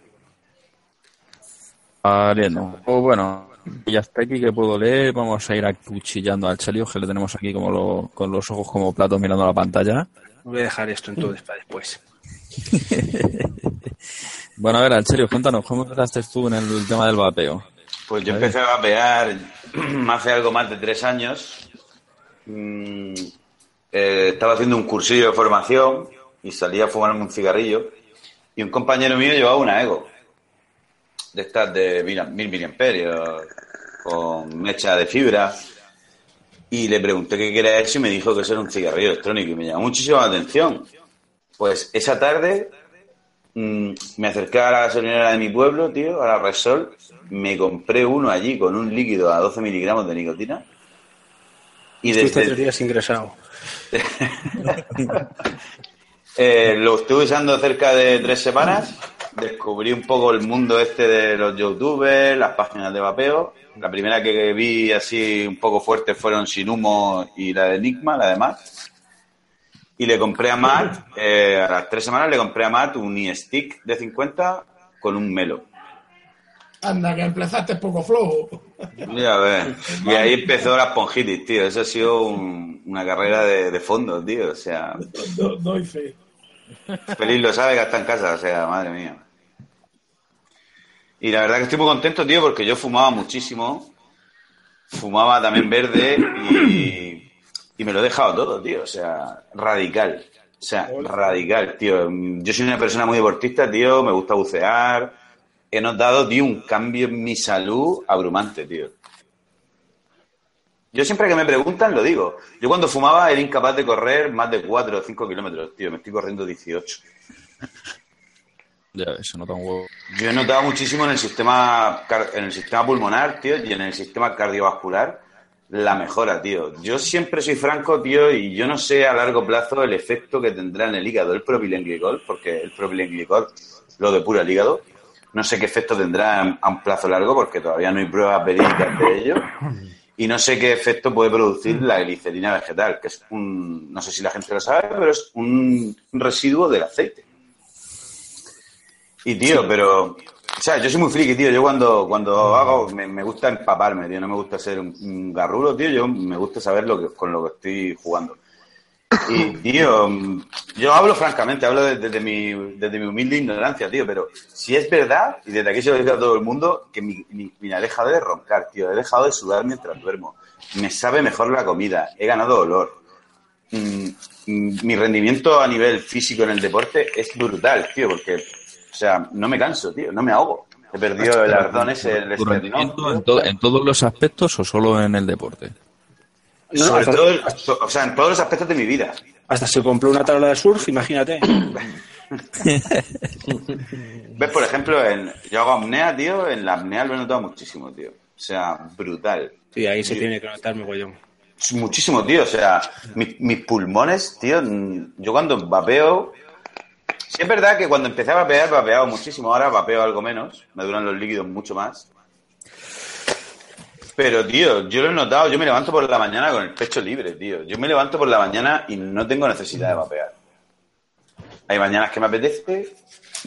Speaker 1: Valiendo. O bueno, y hasta aquí que puedo leer, vamos a ir acuchillando al Chelio, que le tenemos aquí como lo- con los ojos como platos mirando la pantalla.
Speaker 8: Voy a dejar esto entonces para después. [LAUGHS]
Speaker 1: Bueno, a ver, Alcherio, cuéntanos, ¿cómo empezaste tú en el tema del vapeo?
Speaker 2: Pues yo empecé a vapear [CLEARS THROAT] hace algo más de tres años. Mm, eh, estaba haciendo un cursillo de formación y salía a fumarme un cigarrillo. Y un compañero mío llevaba una Ego. De estas de mil, mil miliamperios, con mecha de fibra. Y le pregunté qué era eso y me dijo que eso era un cigarrillo electrónico. Y me llamó muchísimo la atención. Pues esa tarde Mm, me acerqué a la gasolinera de mi pueblo, tío, a la Resol, me compré uno allí con un líquido a 12 miligramos de nicotina. Y desde,
Speaker 8: días ingresado. [LAUGHS]
Speaker 2: eh, lo estuve usando cerca de tres semanas. Descubrí un poco el mundo este de los youtubers, las páginas de vapeo. La primera que vi así un poco fuerte fueron Sin Humo y la de Enigma, la de Matt. Y le compré a Matt, eh, a las tres semanas le compré a Matt un e-stick de 50 con un melo.
Speaker 3: Anda, que empezaste poco flojo.
Speaker 2: Ya ves. Y ahí empezó la esponjitis, tío. Eso ha sido un- una carrera de, de fondo, tío. O sea, [LAUGHS]
Speaker 3: Do- doy fe.
Speaker 2: Feliz lo sabe que está en casa, o sea, madre mía. Y la verdad que estoy muy contento, tío, porque yo fumaba muchísimo. Fumaba también verde y, y me lo he dejado todo, tío. O sea, radical. O sea, radical, tío. Yo soy una persona muy deportista, tío. Me gusta bucear. He notado, tío, un cambio en mi salud abrumante, tío. Yo siempre que me preguntan lo digo. Yo cuando fumaba era incapaz de correr más de 4 o 5 kilómetros, tío. Me estoy corriendo 18.
Speaker 1: Ya se nota un huevo.
Speaker 2: Yo he notado muchísimo en el sistema en el sistema pulmonar, tío, y en el sistema cardiovascular la mejora, tío. Yo siempre soy franco, tío, y yo no sé a largo plazo el efecto que tendrá en el hígado el propilenglicol, porque el propilenglicol lo depura el hígado. No sé qué efecto tendrá a un plazo largo, porque todavía no hay pruebas verídicas de ello. Y no sé qué efecto puede producir la glicerina vegetal, que es un, no sé si la gente lo sabe, pero es un residuo del aceite. Y tío, pero, o sea, yo soy muy friki, tío. Yo cuando, cuando hago, me, me gusta empaparme, tío. No me gusta ser un, un garrulo, tío. Yo me gusta saber lo que, con lo que estoy jugando. Y, tío, yo hablo francamente, hablo desde, desde mi, desde mi humilde ignorancia, tío. Pero si es verdad, y desde aquí se lo digo a todo el mundo, que mi, mi- he dejado de roncar, tío. He dejado de sudar mientras duermo. Me sabe mejor la comida. He ganado olor. Mm, mm, mi rendimiento a nivel físico en el deporte es brutal, tío, porque, o sea, no me canso, tío, no me ahogo. He perdido el ardón ese, el
Speaker 1: ¿Tu
Speaker 2: esternón,
Speaker 1: rendimiento en, to- en todos los aspectos o solo en el deporte?
Speaker 8: No,
Speaker 2: Sobre
Speaker 8: hasta,
Speaker 2: todo, o sea, en todos los aspectos de mi vida.
Speaker 8: hasta se compró una tabla de surf, imagínate. [LAUGHS]
Speaker 2: ¿Ves, por ejemplo, en, yo hago apnea, tío, en la apnea lo he notado muchísimo, tío. O sea, brutal.
Speaker 8: Sí, ahí se tiene que notar mogollón.
Speaker 2: Muchísimo, tío. O sea, mis, mis pulmones, tío. Yo cuando vapeo. Sí, es verdad que cuando empecé a vapear, vapeaba muchísimo. Ahora vapeo algo menos. Me duran los líquidos mucho más. Pero, tío, yo lo he notado, yo me levanto por la mañana con el pecho libre, tío. Yo me levanto por la mañana y no tengo necesidad de vapear. Hay mañanas que me apetece,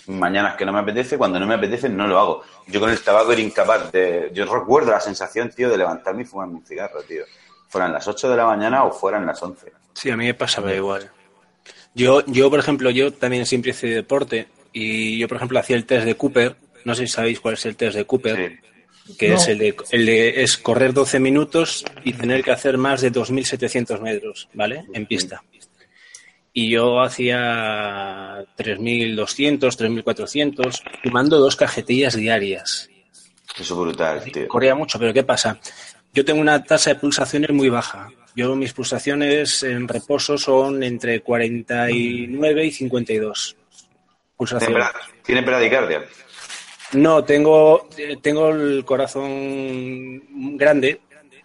Speaker 2: mañanas que no me apetece, cuando no me apetece no lo hago. Yo con el tabaco era incapaz de... Yo recuerdo la sensación, tío, de levantarme y fumarme un cigarro, tío. Fueran las 8 de la mañana o fueran las 11.
Speaker 8: Sí, a mí me pasaba igual. Yo, yo, por ejemplo, yo también siempre hice deporte y yo, por ejemplo, hacía el test de Cooper. No sé si sabéis cuál es el test de Cooper. Que
Speaker 3: No.
Speaker 8: es el de, el de es correr 12 minutos y tener que hacer más de 2.700 metros, ¿vale? En pista. Y yo hacía 3.200, 3.400, fumando dos cajetillas diarias.
Speaker 2: Eso es brutal, tío.
Speaker 8: Corría mucho, pero ¿qué pasa? Yo tengo una tasa de pulsaciones muy baja. Yo mis pulsaciones en reposo son entre 49 y 52
Speaker 2: ¿Tiene,
Speaker 8: pulsaciones.
Speaker 2: bra- ¿Tiene bradicardia?
Speaker 8: No, tengo, eh, tengo el corazón grande.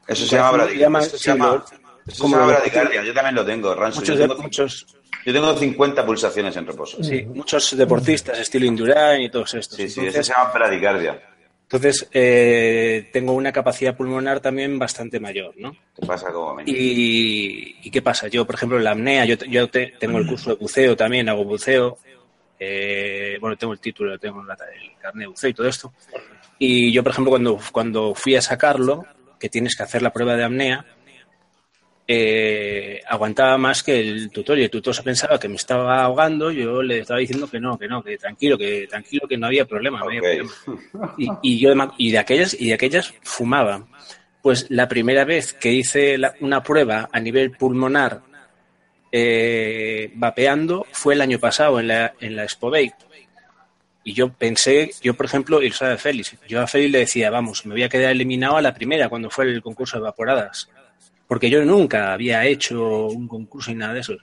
Speaker 2: Eso se llama bradicardia.
Speaker 8: llama-
Speaker 2: Eso se
Speaker 8: sí,
Speaker 2: llama,
Speaker 8: lo-
Speaker 2: eso se
Speaker 8: como
Speaker 2: llama
Speaker 8: lo-
Speaker 2: bradicardia. Yo también lo tengo, Ranso.
Speaker 8: Muchos,
Speaker 2: Yo tengo,
Speaker 8: muchos,
Speaker 2: yo tengo 50 pulsaciones en reposo.
Speaker 8: sí, muchos deportistas, estilo Indurain y todos estos.
Speaker 2: Sí, sí, eso se llama bradicardia.
Speaker 8: entonces, eh, tengo una capacidad pulmonar también bastante mayor, ¿no?
Speaker 2: Te pasa como a mí.
Speaker 8: Y, ¿y qué pasa? Yo, por ejemplo, la apnea, yo, yo te- tengo el curso de buceo también, hago buceo. Eh, bueno, tengo el título, tengo la- el carnet de buceo y todo esto. Y yo, por ejemplo, cuando, cuando fui a sacarlo, que tienes que hacer la prueba de apnea, eh, aguantaba más que el tutor y el tutor se pensaba que me estaba ahogando, yo le estaba diciendo que no, que no, que tranquilo, que tranquilo, que no había problema. no había problema. Y, y yo y de aquellas y de aquellas fumaba. Pues la primera vez que hice la- una prueba a nivel pulmonar eh, vapeando fue el año pasado en la, en la Expo Vape. Y yo pensé, yo por ejemplo, y lo sabe Félix, yo a Félix le decía, vamos, me voy a quedar eliminado a la primera cuando fue el concurso de evaporadas. Porque yo nunca había hecho un concurso y nada de eso.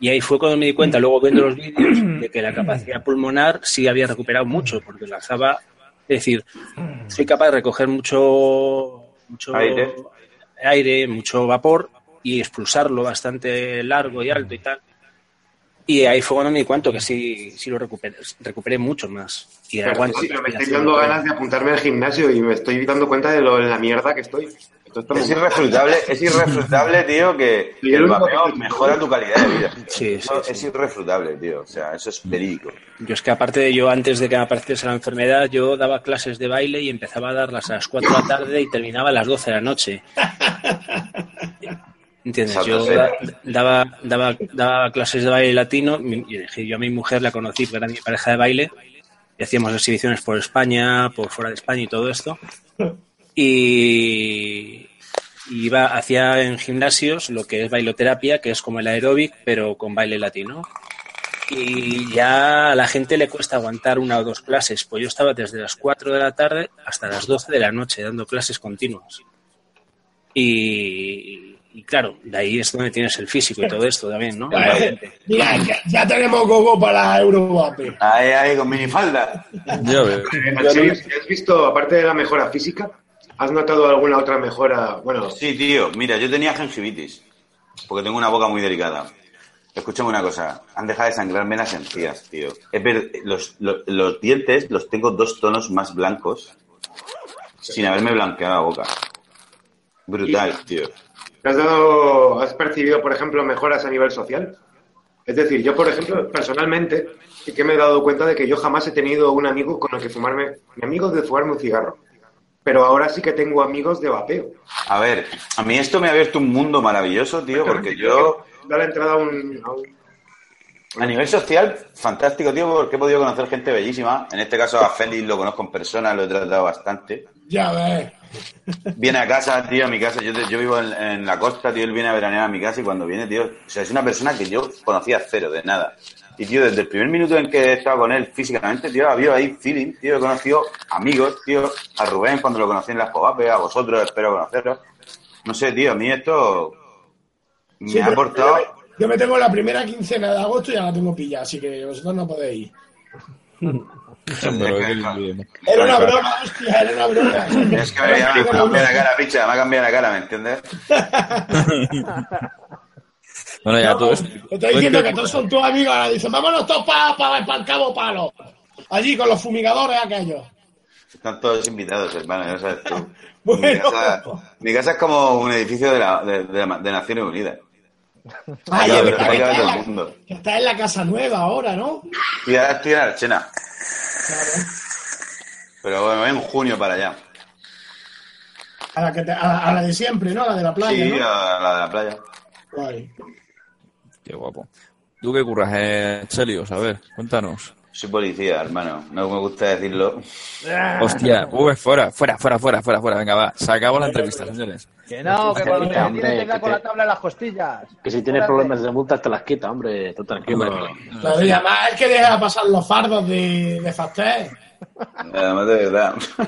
Speaker 8: Y ahí fue cuando me di cuenta, luego viendo los vídeos, de que la capacidad pulmonar sí había recuperado mucho, porque lanzaba, es decir, soy capaz de recoger mucho, mucho
Speaker 2: Aire.
Speaker 8: aire, mucho vapor y expulsarlo bastante largo y alto y tal. Y ahí fue cuando me di cuenta que sí, sí lo recuperé, recuperé mucho más. Y
Speaker 7: Pero,
Speaker 8: aguante-
Speaker 7: pero me estoy dando ganas de apuntarme al gimnasio y me estoy dando cuenta de lo de la mierda que estoy. Esto
Speaker 2: Es irrefutable, es irrefutable, tío, que
Speaker 7: Y
Speaker 2: el vapeo mejora tu calidad de vida.
Speaker 8: Sí, sí,
Speaker 2: Eso
Speaker 8: sí.
Speaker 2: Es irrefutable, tío. O sea, eso es verídico.
Speaker 8: Yo es que aparte de yo, antes de que me apareciese la enfermedad, yo daba clases de baile y empezaba a darlas a las 4 de la tarde y terminaba a las 12 de la noche. ¿Entiendes?
Speaker 2: Salto
Speaker 8: Yo da- daba, daba, daba clases de baile latino y yo a mi mujer la conocí porque era mi pareja de baile y hacíamos exhibiciones por España, por fuera de España y todo esto. Y y iba, hacía en gimnasios lo que es bailoterapia, que es como el aeróbic, pero con baile latino y ya a la gente le cuesta aguantar una o dos clases. Pues yo estaba desde las 4 de la tarde hasta las 12 de la noche dando clases continuas. Y, y claro, de ahí es donde tienes el físico y todo esto también, ¿no?
Speaker 3: Mira, ya, ya tenemos gogo para la Eurovape.
Speaker 2: Ahí, ahí, con minifalda.
Speaker 1: Ya veo.
Speaker 7: ¿Has visto, aparte de la mejora física, has notado alguna otra mejora? Bueno,
Speaker 2: Sí, tío. Mira, yo tenía gingivitis. Porque tengo una boca muy delicada. Escúchame una cosa. Han dejado de sangrarme las encías, tío. Es ver- los, los, los dientes los tengo dos tonos más blancos. Sin haberme blanqueado la boca. Brutal, tío.
Speaker 7: ¿Te has dado, has percibido, por ejemplo, mejoras a nivel social? Es decir, yo, por ejemplo, personalmente, sí que me he dado cuenta de que yo jamás he tenido un amigo con el que fumarme, mi amigo de fumarme un cigarro. Pero ahora sí que tengo amigos de vapeo.
Speaker 2: A ver, a mí esto me ha abierto un mundo maravilloso, tío, porque yo,
Speaker 7: Da la entrada a un, a un-
Speaker 2: a nivel social, fantástico, tío, porque he podido conocer gente bellísima. En este caso a Félix lo conozco en persona, lo he tratado bastante.
Speaker 3: Ya ves.
Speaker 2: Viene a casa, tío, a mi casa. Yo, yo vivo en, en la costa, tío. Él viene a veranear a mi casa y cuando viene, tío, o sea, es una persona que yo conocía cero, de nada. Y, tío, desde el primer minuto en que he estado con él físicamente, tío, había ahí feeling, tío. He conocido amigos, tío. A Rubén cuando lo conocí en las Pogape, a vosotros, espero conoceros. No sé, tío, a mí esto me
Speaker 3: Sí,
Speaker 2: ha aportado.
Speaker 3: Yo me, yo me tengo la primera quincena de agosto y ya la tengo pillada, así que vosotros no podéis ir. [LAUGHS] [LAUGHS] Era una broma, hostia, era una broma.
Speaker 2: Es que me, ha cambiado la cara, picha, me ha cambiado la cara, ¿me entiendes? [LAUGHS]
Speaker 1: Bueno, ya tú.
Speaker 3: Te estoy diciendo que todos son tus amigos. Ahora dicen, vámonos todos para el cabo palo. Allí con los fumigadores aquellos.
Speaker 2: Están todos invitados, hermano, ya sabes tú. [LAUGHS] Mi, casa, mi casa es como un edificio de, la, de, de la- de Naciones Unidas.
Speaker 3: Ay,
Speaker 2: Ahí
Speaker 3: está en la- que está en la casa nueva ahora, ¿no?
Speaker 2: Y ahora estoy en Archena.
Speaker 3: Claro.
Speaker 2: Pero bueno, en junio para allá.
Speaker 3: A la, que te- a, a la de siempre, ¿no? A la de la playa,
Speaker 2: sí,
Speaker 3: ¿no?
Speaker 2: a la de la playa.
Speaker 3: Guay.
Speaker 1: Qué guapo. ¿Tú qué curras, eh, Chelios? A ver, cuéntanos.
Speaker 2: Soy policía, hermano. No me gusta decirlo.
Speaker 1: Hostia, uy, fuera, fuera, fuera, fuera, fuera, fuera. Venga, va. Se acabó la entrevista, señores.
Speaker 4: Que no, que cuando te
Speaker 6: Hombre,
Speaker 4: tienes te da con
Speaker 6: te-
Speaker 4: la tabla en las costillas.
Speaker 6: Que si tienes problemas de multas te las quita, hombre. Tú tranquilo.
Speaker 3: Claro, y además es que deja pasar los fardos de, de Fastel.
Speaker 2: Además, de verdad. [LAUGHS]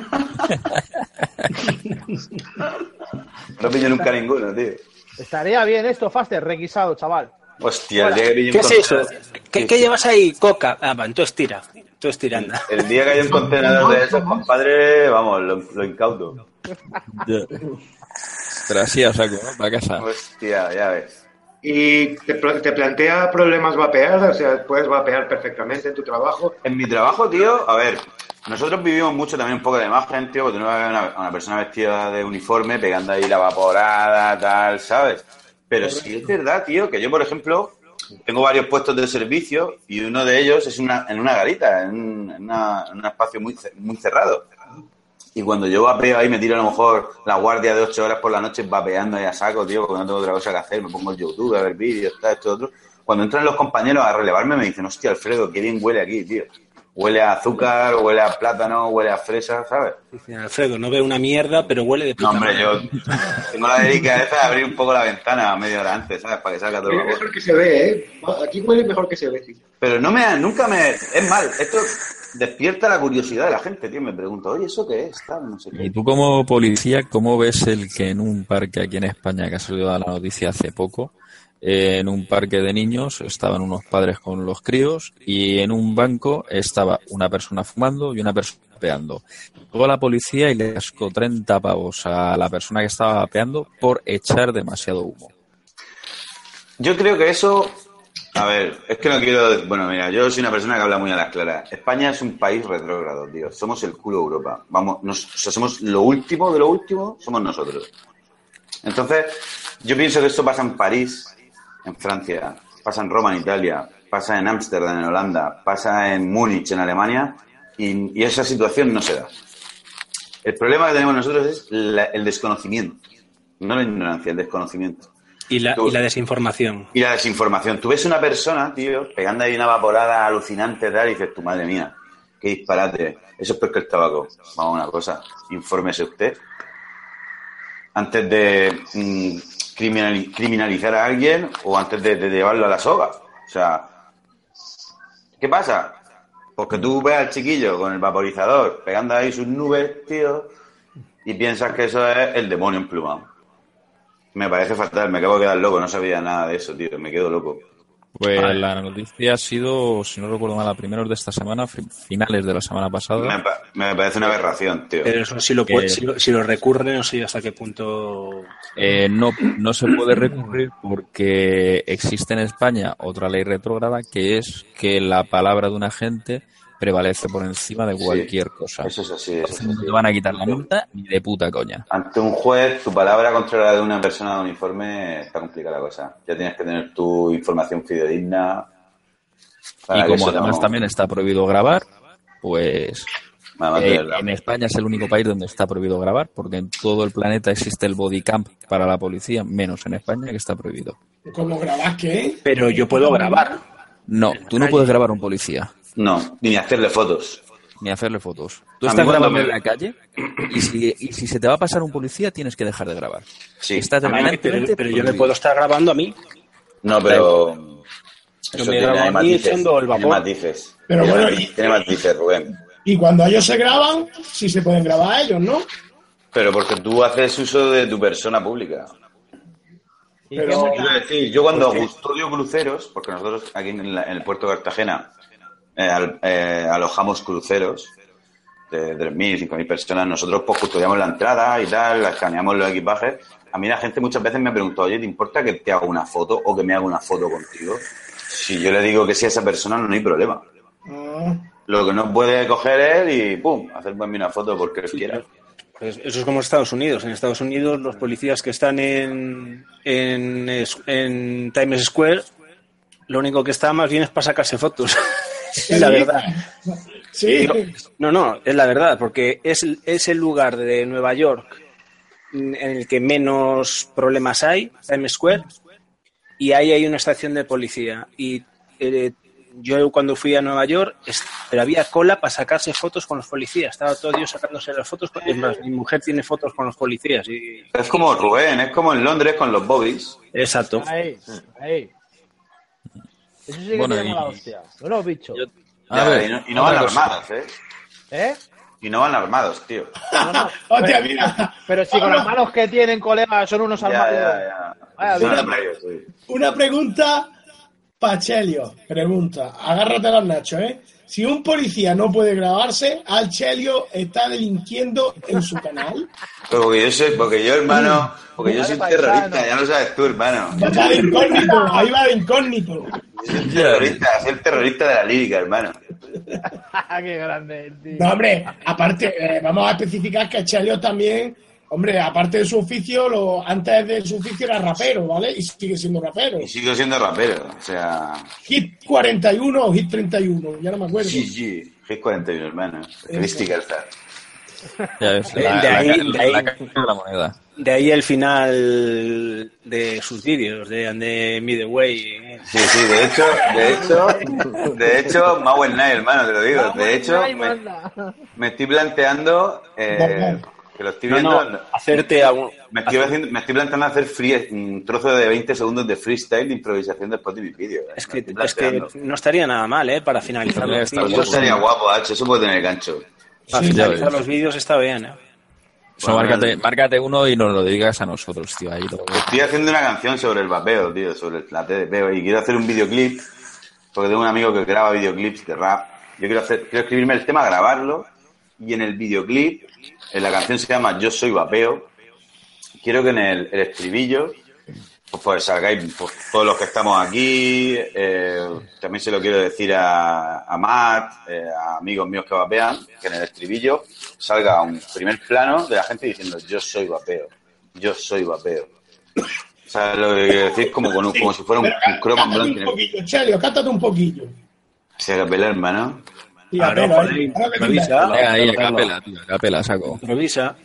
Speaker 2: no pillo nunca ninguno, tío.
Speaker 4: Estaría bien esto, Faster, requisado, chaval.
Speaker 2: Hostia, el día que un
Speaker 8: ¿Qué es eso? ¿Qué, qué llevas ahí? Coca. Ah, va, entonces tira. Entonces tira, anda.
Speaker 2: El día que haya un contenedor de esos, compadre, vamos, lo, lo incauto.
Speaker 1: Pero así a saco, ¿no? Para casa.
Speaker 2: Hostia, ya ves.
Speaker 7: ¿Y te, pl- te plantea problemas vapear? O sea, puedes vapear perfectamente en tu trabajo.
Speaker 2: En mi trabajo, tío, a ver, nosotros vivimos mucho también un poco de imagen, tío, porque tú no vas a ver una, a una persona vestida de uniforme pegando ahí la vaporada, tal, ¿sabes? Pero sí es verdad, tío, que yo, por ejemplo, tengo varios puestos de servicio y uno de ellos es una, en una garita, en un, en una- en un espacio muy, muy cerrado. Y cuando yo vapeo ahí, me tiro a lo mejor la guardia de ocho horas por la noche vapeando ahí a saco, tío, porque no tengo otra cosa que hacer, me pongo el YouTube a ver vídeos, tal, esto, otro. Cuando entran los compañeros a relevarme me dicen, hostia, Alfredo, qué bien huele aquí, tío. Huele a azúcar, huele a plátano, huele a fresa, ¿sabes?
Speaker 8: Dice, Alfredo, no veo una mierda, pero huele de
Speaker 2: No,
Speaker 8: puta
Speaker 2: hombre,
Speaker 8: madre.
Speaker 2: yo tengo la delicadeza de abrir un poco la ventana media hora antes, ¿sabes? Para que salga todo el
Speaker 7: Huele mejor que se ve, ¿eh? Aquí huele mejor que se ve, tío.
Speaker 2: Pero no me, nunca me, es mal, esto despierta la curiosidad de la gente, tío. Me pregunto, oye, ¿eso qué es? Tal, no sé qué.
Speaker 1: Y tú como policía, ¿cómo ves el que en un parque aquí en España, que ha salido a la noticia hace poco, en un parque de niños estaban unos padres con los críos y en un banco estaba una persona fumando y una persona vapeando. Llegó la policía y le cascó 30 pavos a la persona que estaba vapeando por echar demasiado humo.
Speaker 2: Yo creo que eso, a ver, es que no quiero, bueno, mira, yo soy una persona que habla muy a las claras. España es un país retrógrado, tío. Somos el culo de Europa. Vamos, nos, o sea, somos lo último de lo último, somos nosotros. Entonces, yo pienso que esto pasa en París, en Francia, pasa en Roma, en Italia, pasa en Ámsterdam, en Holanda, pasa en Múnich, en Alemania, y, y esa situación no se da. El problema que tenemos nosotros es la- el desconocimiento, no la ignorancia, el desconocimiento.
Speaker 8: Y la,
Speaker 2: Tú-
Speaker 8: y la desinformación.
Speaker 2: Y la desinformación. Tú ves una persona, tío, pegando ahí una vaporada alucinante tal, y dices, tu madre mía, qué disparate. Eso es peor que el tabaco. Vamos a una cosa, infórmese usted. Antes de mm, criminali- criminalizar a alguien o antes de, llevarlo a la soga. O sea, ¿qué pasa? Porque tú ves al chiquillo con el vaporizador pegando ahí sus nubes, tío, y piensas que eso es el demonio emplumado. Me parece fatal, me acabo de quedar loco, no sabía nada de eso, tío, me quedo loco.
Speaker 1: Pues la noticia ha sido, si no recuerdo mal, a primeros de esta semana, fi- finales de la semana pasada.
Speaker 2: Me, pa- me parece una aberración, tío.
Speaker 8: Pero eso si lo,
Speaker 1: Que-
Speaker 8: puede- si lo, si lo recurre, no sé hasta qué punto.
Speaker 1: Eh, no, no se puede recurrir porque existe en España otra ley retrógrada que es que la palabra de un agente prevalece por encima de cualquier cosa.
Speaker 2: Eso es así, eso es
Speaker 1: Entonces no
Speaker 2: así.
Speaker 1: te van a quitar la multa ni de puta coña.
Speaker 2: Ante un juez, tu palabra contra la de una persona de uniforme está complicada la cosa. Ya tienes que tener tu información fidedigna.
Speaker 1: Y como además
Speaker 2: no-
Speaker 1: también está prohibido grabar, pues eh, en España es el único país donde está prohibido grabar, porque en todo el planeta existe el body camp para la policía, menos en España que está prohibido.
Speaker 3: ¿Cómo grabás qué?
Speaker 8: Pero yo puedo grabar.
Speaker 1: No, tú no puedes grabar a un policía.
Speaker 2: No, ni hacerle fotos.
Speaker 1: ni hacerle fotos. Tú
Speaker 2: A
Speaker 1: estás grabando
Speaker 2: me-
Speaker 1: en la calle y si, y si se te va a pasar un policía tienes que dejar de grabar.
Speaker 2: Sí.
Speaker 1: Está
Speaker 8: A mí, pero, pero yo me
Speaker 1: prohibido.
Speaker 8: puedo estar grabando a mí.
Speaker 2: No, pero.
Speaker 8: Yo
Speaker 2: eso
Speaker 8: me
Speaker 2: tiene
Speaker 8: a mí echando el
Speaker 2: Tiene
Speaker 8: vapor.
Speaker 2: matices.
Speaker 3: Pero
Speaker 2: tiene,
Speaker 3: bueno,
Speaker 2: matices, tiene matices, Rubén.
Speaker 3: Y cuando ellos se graban, sí se pueden grabar ellos, ¿no?
Speaker 2: Pero porque tú haces uso de tu persona pública.
Speaker 4: ¿Y
Speaker 3: Pero-
Speaker 2: Quiero decir, yo cuando custodio cruceros, porque nosotros aquí en, la- en el puerto de Cartagena eh, al- eh, alojamos cruceros de 3.000, 5.000 personas, nosotros pues custodiamos la entrada y tal, escaneamos los equipajes. A mí la gente muchas veces me ha preguntado, oye, ¿te importa que te haga una foto o que me haga una foto contigo? Si yo le digo que sí a esa persona, no hay problema.
Speaker 3: Ah,
Speaker 2: Lo que no puede coger él y pum, hacerme una foto porque él quiera.
Speaker 8: Pues eso es como Estados Unidos. En Estados Unidos, los policías que están en, en, es- en Times Square, lo único que está más bien es para sacarse fotos. [LAUGHS] es la verdad.
Speaker 3: Sí.
Speaker 8: No, no, es la verdad, porque es, es el lugar de Nueva York en el que menos problemas hay, Times Square, y ahí hay una estación de policía. Y eh, yo cuando fui a Nueva York, pero había cola para sacarse fotos con los policías. Estaba todo Dios sacándose las fotos. con- Es más, mi mujer tiene fotos con los policías. Y...
Speaker 2: Es como Rubén, es como en Londres con los bobbies.
Speaker 8: Exacto.
Speaker 4: Ahí, ahí. Eso sí que
Speaker 1: Bueno,
Speaker 4: tiene
Speaker 1: y-
Speaker 4: mala hostia. No lo he dicho.
Speaker 1: A
Speaker 2: Ya,
Speaker 1: ver,
Speaker 2: y no, y no van
Speaker 1: cosa.
Speaker 2: armados, ¿eh?
Speaker 4: ¿Eh?
Speaker 2: Y no van armados, tío.
Speaker 4: No, no. [LAUGHS]
Speaker 3: Hostia, mira.
Speaker 4: Pero si con las manos que tienen, colega, son unos
Speaker 2: Ya,
Speaker 4: armarios.
Speaker 2: ya, ya.
Speaker 4: Vaya,
Speaker 2: Son
Speaker 4: mira.
Speaker 2: armarios, sí.
Speaker 3: Una pregunta para Chelio. Pregunta, agárrate los nachos, ¿eh? Si un policía no puede grabarse, al Chelio está delinquiendo en su canal. [LAUGHS]
Speaker 2: Pero porque yo soy, porque yo, hermano, porque yo soy terrorista, ya lo sabes tú, hermano.
Speaker 3: Va de incógnito, ahí va de incógnito.
Speaker 2: Yo soy terrorista, soy el terrorista de la lírica, hermano. [LAUGHS]
Speaker 4: Qué grande, tío.
Speaker 3: No, hombre, aparte, eh, vamos a especificar que Chelio también, hombre, aparte de su oficio, lo, antes de su oficio era rapero, ¿vale? Y sigue siendo rapero.
Speaker 2: Y sigo siendo rapero, o sea,
Speaker 3: Hit 41 o Hit 31, ya no me acuerdo.
Speaker 2: GG, Hit 41, hermano. Christy Gerster. [LAUGHS]
Speaker 1: Ya ves,
Speaker 8: De- ahí- el final de sus vídeos, de, de Midway.
Speaker 2: Sí, sí, de hecho, de hecho, de hecho, más buen night, hermano, te lo digo. De hecho, me, me estoy planteando, eh, que lo estoy
Speaker 8: No,
Speaker 2: viendo,
Speaker 8: no, hacerte algún...
Speaker 2: me, estoy haciendo- me estoy planteando hacer free, un trozo de 20 segundos de freestyle de improvisación después de mis vídeos. eh.
Speaker 8: Es que, es que no estaría nada mal, ¿eh? Para finalizar los
Speaker 2: Eso estaría guapo, H, eso puede tener gancho.
Speaker 8: Para
Speaker 1: Sí,
Speaker 8: finalizar los vídeos está bien, ¿eh?
Speaker 1: Eso, márcate, márcate uno y nos lo dedicas a nosotros, tío. Ahí lo-
Speaker 2: Estoy haciendo una canción sobre el vapeo, tío, sobre la TDP, y quiero hacer un videoclip, porque tengo un amigo que graba videoclips de rap. Yo quiero hacer, quiero escribirme el tema, grabarlo, y en el videoclip, la canción se llama Yo soy vapeo. Quiero que en el, el estribillo, pues, pues salgáis pues, todos los que estamos aquí. eh, también se lo quiero decir a, a Matt, eh, a amigos míos que vapean, que en el estribillo salga un primer plano de la gente diciendo Yo soy vapeo, yo soy vapeo. ¿Sabes lo que quiero decir? Como, con un- como si fuera un, un croma en
Speaker 3: cántate
Speaker 2: blanco
Speaker 3: un poquillo, Chelio, cántate un poquillo.
Speaker 2: Se capela, hermano.
Speaker 3: Y apelo,
Speaker 8: joder,
Speaker 3: ¿eh?
Speaker 8: Improvisa.
Speaker 1: Ahí, capela, tío, a capela, saco.
Speaker 8: Improvisa.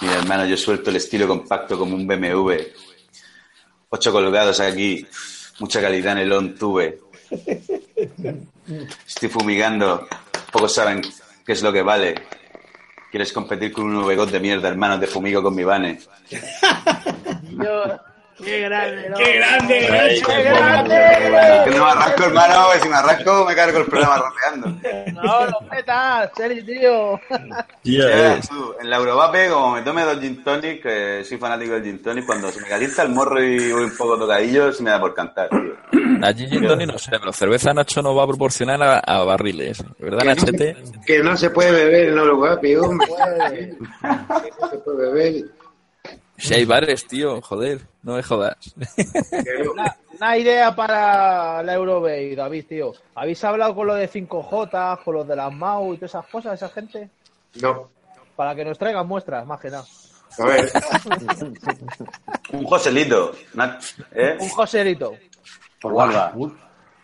Speaker 2: Mira, hermano, yo suelto el estilo compacto como un BMW. Ocho colgados aquí, mucha calidad en el on tube. Estoy fumigando, pocos saben qué es lo que vale. ¿Quieres competir con un vegot de mierda, hermano? Te fumigo con mi vane.
Speaker 4: Yo- Qué grande, ¿no?
Speaker 3: ¡Qué grande!
Speaker 1: Ay,
Speaker 4: ¡Qué grande!
Speaker 2: Que no me arrasco, hermano, que si me arrasco me cargo el programa rapeando.
Speaker 4: No, lo petas, Cheli, tío.
Speaker 2: En la Eurovape, como me tome dos gin tonic, que soy fanático del gin tonic, cuando se me calienta el morro y voy un poco tocadillo, se me da por cantar, tío.
Speaker 1: Allí Gin Tonic no sé, pero cerveza Nacho nos va a proporcionar a, a barriles. ¿Verdad, Nachete?
Speaker 7: Que no se puede beber en Uruguay, hombre. Que no se puede beber. [LAUGHS]
Speaker 1: Si hay bares, tío, joder, no me jodas.
Speaker 4: Una, una idea para la Eurobay, David, tío. ¿Habéis hablado con lo de 5J, con los de las MAU y todas esas cosas, esa gente?
Speaker 7: No.
Speaker 4: Para que nos traigan muestras, más que nada.
Speaker 7: A ver, [LAUGHS]
Speaker 2: Un Joselito, ¿eh?
Speaker 4: Un Joserito.
Speaker 6: Por Huelva.